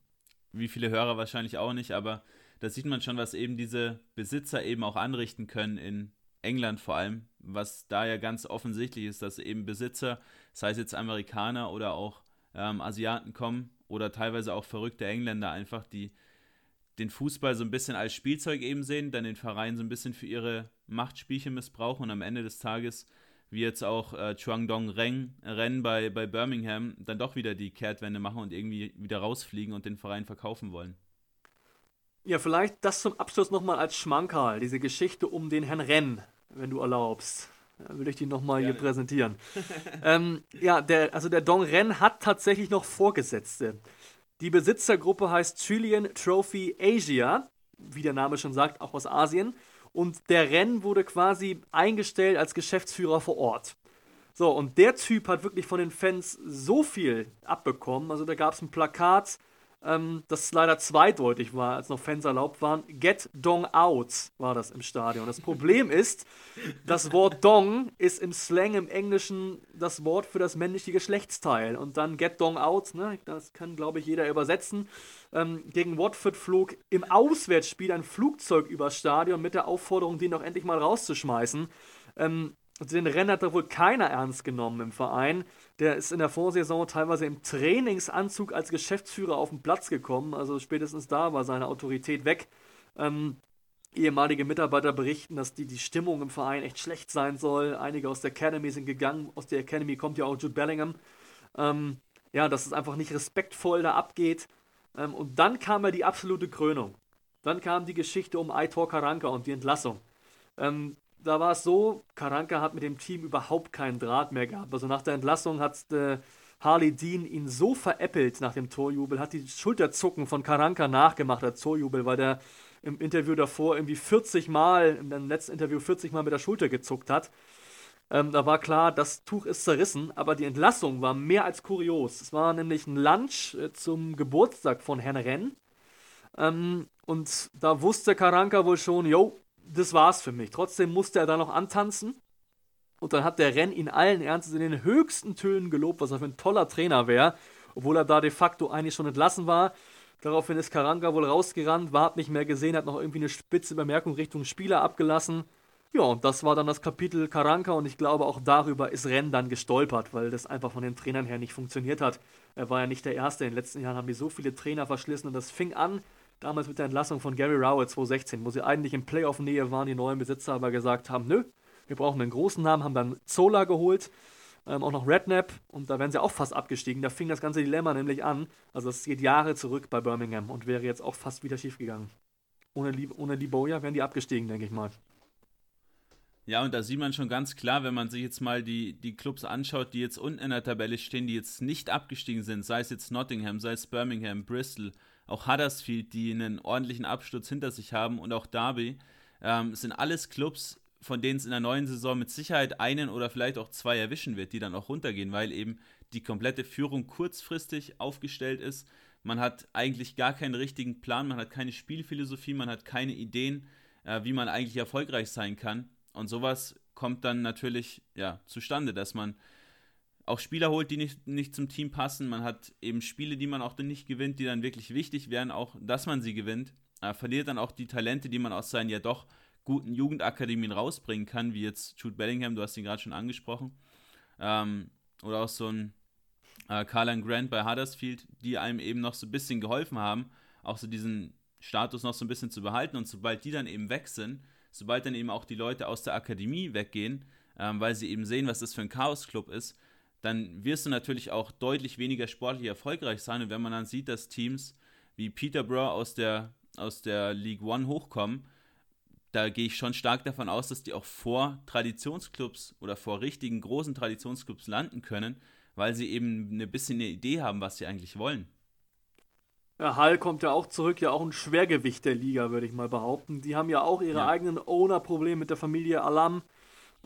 wie viele Hörer wahrscheinlich auch nicht, aber da sieht man schon, was eben diese Besitzer eben auch anrichten können in England vor allem, was da ja ganz offensichtlich ist, dass eben Besitzer, sei es jetzt Amerikaner oder auch ähm, Asiaten kommen oder teilweise auch verrückte Engländer einfach, die den Fußball so ein bisschen als Spielzeug eben sehen, dann den Verein so ein bisschen für ihre Machtspielchen missbrauchen und am Ende des Tages, wie jetzt auch äh, Chuang Dong Reng, Ren bei, bei Birmingham, dann doch wieder die Kehrtwende machen und irgendwie wieder rausfliegen und den Verein verkaufen wollen. Ja, vielleicht das zum Abschluss nochmal als Schmankerl, diese Geschichte um den Herrn Renn, wenn du erlaubst. Ja, will ich die nochmal hier präsentieren. ähm, ja, der, also der Dong Ren hat tatsächlich noch Vorgesetzte. Die Besitzergruppe heißt Chilean Trophy Asia, wie der Name schon sagt, auch aus Asien. Und der Ren wurde quasi eingestellt als Geschäftsführer vor Ort. So, und der Typ hat wirklich von den Fans so viel abbekommen. Also da gab es ein Plakat, ähm, das leider zweideutig war, als noch Fans erlaubt waren. Get Dong Out war das im Stadion. Das Problem ist, das Wort Dong ist im Slang im Englischen das Wort für das männliche Geschlechtsteil. Und dann Get Dong Out, ne, das kann, glaube ich, jeder übersetzen. Ähm, gegen Watford flog im Auswärtsspiel ein Flugzeug übers Stadion mit der Aufforderung, den doch endlich mal rauszuschmeißen. Ähm, den Rennen hat da wohl keiner ernst genommen im Verein. Der ist in der Vorsaison teilweise im Trainingsanzug als Geschäftsführer auf den Platz gekommen. Also spätestens da war seine Autorität weg. Ähm, ehemalige Mitarbeiter berichten, dass die, die Stimmung im Verein echt schlecht sein soll. Einige aus der Academy sind gegangen. Aus der Academy kommt ja auch Jude Bellingham. Ähm, ja, dass es einfach nicht respektvoll da abgeht. Ähm, und dann kam ja die absolute Krönung. Dann kam die Geschichte um Aitor Karanka und die Entlassung. Ähm, da war es so, Karanka hat mit dem Team überhaupt keinen Draht mehr gehabt. Also nach der Entlassung hat äh, Harley Dean ihn so veräppelt nach dem Torjubel, hat die Schulterzucken von Karanka nachgemacht, der Torjubel, weil der im Interview davor irgendwie 40 Mal, im letzten Interview 40 Mal mit der Schulter gezuckt hat. Ähm, da war klar, das Tuch ist zerrissen, aber die Entlassung war mehr als kurios. Es war nämlich ein Lunch äh, zum Geburtstag von Herrn Renn. Ähm, und da wusste Karanka wohl schon, jo, das war's für mich. Trotzdem musste er da noch antanzen. Und dann hat der Renn ihn allen Ernstes in den höchsten Tönen gelobt, was er für ein toller Trainer wäre, obwohl er da de facto eigentlich schon entlassen war. Daraufhin ist Karanga wohl rausgerannt, war nicht mehr gesehen, hat noch irgendwie eine spitze Bemerkung Richtung Spieler abgelassen. Ja, und das war dann das Kapitel Karanka und ich glaube auch darüber ist Renn dann gestolpert, weil das einfach von den Trainern her nicht funktioniert hat. Er war ja nicht der Erste. In den letzten Jahren haben die so viele Trainer verschlissen und das fing an Damals mit der Entlassung von Gary Rowett 2016, wo sie eigentlich in Playoff-Nähe waren, die neuen Besitzer aber gesagt haben, nö, wir brauchen einen großen Namen, haben dann Zola geholt. ähm, auch noch Redknapp und da wären sie auch fast abgestiegen. Da fing das ganze Dilemma nämlich an. Also es geht Jahre zurück bei Birmingham und wäre jetzt auch fast wieder schief gegangen. Ohne, ohne Liboya wären die abgestiegen, denke ich mal. Ja, und da sieht man schon ganz klar, wenn man sich jetzt mal die, die Clubs anschaut, die jetzt unten in der Tabelle stehen, die jetzt nicht abgestiegen sind, sei es jetzt Nottingham, sei es Birmingham, Bristol, auch Huddersfield, die einen ordentlichen Absturz hinter sich haben und auch Derby, ähm, sind alles Clubs, von denen es in der neuen Saison mit Sicherheit einen oder vielleicht auch zwei erwischen wird, die dann auch runtergehen, weil eben die komplette Führung kurzfristig aufgestellt ist. Man hat eigentlich gar keinen richtigen Plan, man hat keine Spielphilosophie, man hat keine Ideen, äh, wie man eigentlich erfolgreich sein kann. Und sowas kommt dann natürlich ja, zustande, dass man auch Spieler holt, die nicht, nicht zum Team passen. Man hat eben Spiele, die man auch dann nicht gewinnt, die dann wirklich wichtig wären, auch dass man sie gewinnt. Er verliert dann auch die Talente, die man aus seinen ja doch guten Jugendakademien rausbringen kann, wie jetzt Jude Bellingham, du hast ihn gerade schon angesprochen. Ähm, oder auch so ein äh, Grant bei Huddersfield, die einem eben noch so ein bisschen geholfen haben, auch so diesen Status noch so ein bisschen zu behalten. Und sobald die dann eben weg sind, sobald dann eben auch die Leute aus der Akademie weggehen, ähm, weil sie eben sehen, was das für ein Chaos-Club ist, dann wirst du natürlich auch deutlich weniger sportlich erfolgreich sein. Und wenn man dann sieht, dass Teams wie Peterborough aus der, aus der League One hochkommen, da gehe ich schon stark davon aus, dass die auch vor Traditionsclubs oder vor richtigen großen Traditionsclubs landen können, weil sie eben ein bisschen eine Idee haben, was sie eigentlich wollen. Ja, Hall kommt ja auch zurück, ja auch ein Schwergewicht der Liga, würde ich mal behaupten. Die haben ja auch ihre ja. eigenen Owner-Probleme mit der Familie Alam.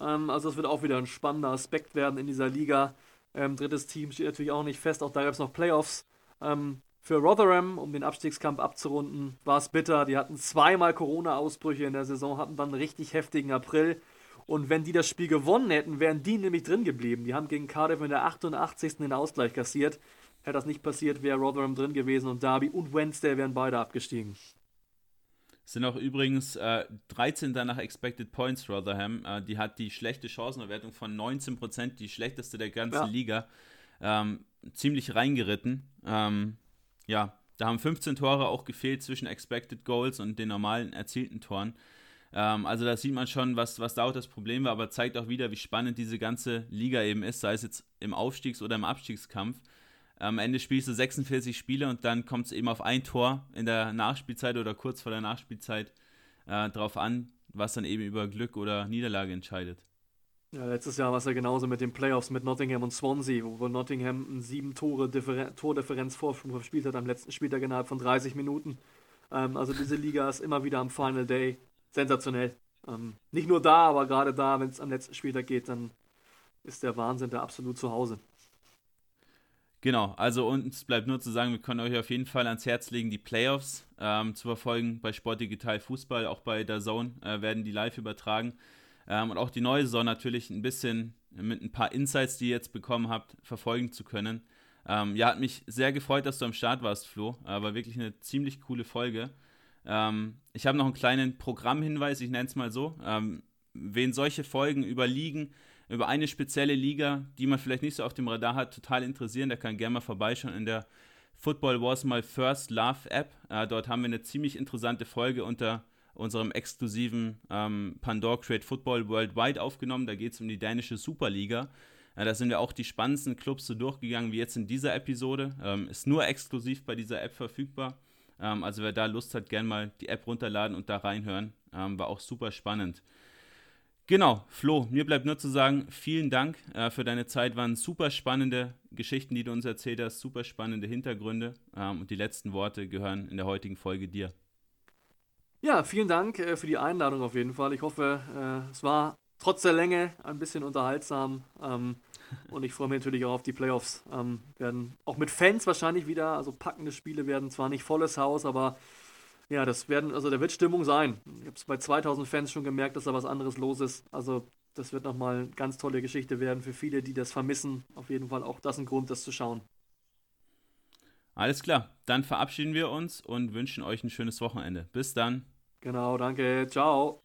Ähm, also das wird auch wieder ein spannender Aspekt werden in dieser Liga. Ähm, drittes Team steht natürlich auch nicht fest. Auch da gab es noch Playoffs. Ähm, für Rotherham, um den Abstiegskampf abzurunden, war es bitter. Die hatten zweimal Corona-Ausbrüche in der Saison, hatten dann einen richtig heftigen April. Und wenn die das Spiel gewonnen hätten, wären die nämlich drin geblieben. Die haben gegen Cardiff in der 88. den Ausgleich kassiert. Hätte das nicht passiert, wäre Rotherham drin gewesen und Derby und Wednesday wären beide abgestiegen. Sind auch übrigens äh, 13. nach Expected Points Rotherham. Äh, die hat die schlechte Chancenerwertung von 19%, die schlechteste der ganzen ja. Liga. Ähm, ziemlich reingeritten. Ähm, ja, da haben 15 Tore auch gefehlt zwischen Expected Goals und den normalen erzielten Toren. Ähm, also da sieht man schon, was, was da auch das Problem war, aber zeigt auch wieder, wie spannend diese ganze Liga eben ist, sei es jetzt im Aufstiegs- oder im Abstiegskampf. Am Ende spielst du 46 Spiele und dann kommt es eben auf ein Tor in der Nachspielzeit oder kurz vor der Nachspielzeit äh, drauf an, was dann eben über Glück oder Niederlage entscheidet. Ja, letztes Jahr war es ja genauso mit den Playoffs mit Nottingham und Swansea, wo Nottingham eine sieben Tore Differen Tordifferenz Vorsprung verspielt hat am letzten Spieltag innerhalb von 30 Minuten. Ähm, also diese Liga ist immer wieder am Final Day sensationell. Ähm, nicht nur da, aber gerade da, wenn es am letzten Spieltag geht, dann ist der Wahnsinn da absolut zu Hause. Genau, also uns bleibt nur zu sagen, wir können euch auf jeden Fall ans Herz legen, die Playoffs ähm, zu verfolgen bei Sport Digital Fußball, auch bei der Zone äh, werden die live übertragen. Ähm, und auch die neue Saison natürlich ein bisschen mit ein paar Insights, die ihr jetzt bekommen habt, verfolgen zu können. Ähm, ja, hat mich sehr gefreut, dass du am Start warst, Flo. Äh, war wirklich eine ziemlich coole Folge. Ähm, ich habe noch einen kleinen Programmhinweis, ich nenne es mal so. Ähm, wen solche Folgen überliegen, über eine spezielle Liga, die man vielleicht nicht so auf dem Radar hat, total interessieren, der kann gerne mal vorbeischauen in der Football Was My First Love App. Äh, dort haben wir eine ziemlich interessante Folge unter unserem exklusiven ähm, Pandora Create Football Worldwide aufgenommen. Da geht es um die dänische Superliga. Äh, da sind wir auch die spannendsten Clubs so durchgegangen wie jetzt in dieser Episode. Ähm, ist nur exklusiv bei dieser App verfügbar. Ähm, also wer da Lust hat, gerne mal die App runterladen und da reinhören. Ähm, war auch super spannend. Genau, Flo, mir bleibt nur zu sagen, vielen Dank äh, für deine Zeit. Waren super spannende Geschichten, die du uns erzählt hast, super spannende Hintergründe. Ähm, und die letzten Worte gehören in der heutigen Folge dir. Ja, vielen Dank äh, für die Einladung auf jeden Fall. Ich hoffe, äh, es war trotz der Länge ein bisschen unterhaltsam. Ähm, und ich freue mich natürlich auch auf die Playoffs. Ähm, werden auch mit Fans wahrscheinlich wieder, also packende Spiele werden zwar nicht volles Haus, aber ja, das werden, also da wird Stimmung sein. Ich habe es bei 2000 Fans schon gemerkt, dass da was anderes los ist. Also das wird nochmal eine ganz tolle Geschichte werden für viele, die das vermissen. Auf jeden Fall auch das ein Grund, das zu schauen. Alles klar, dann verabschieden wir uns und wünschen euch ein schönes Wochenende. Bis dann. Genau, danke. Ciao.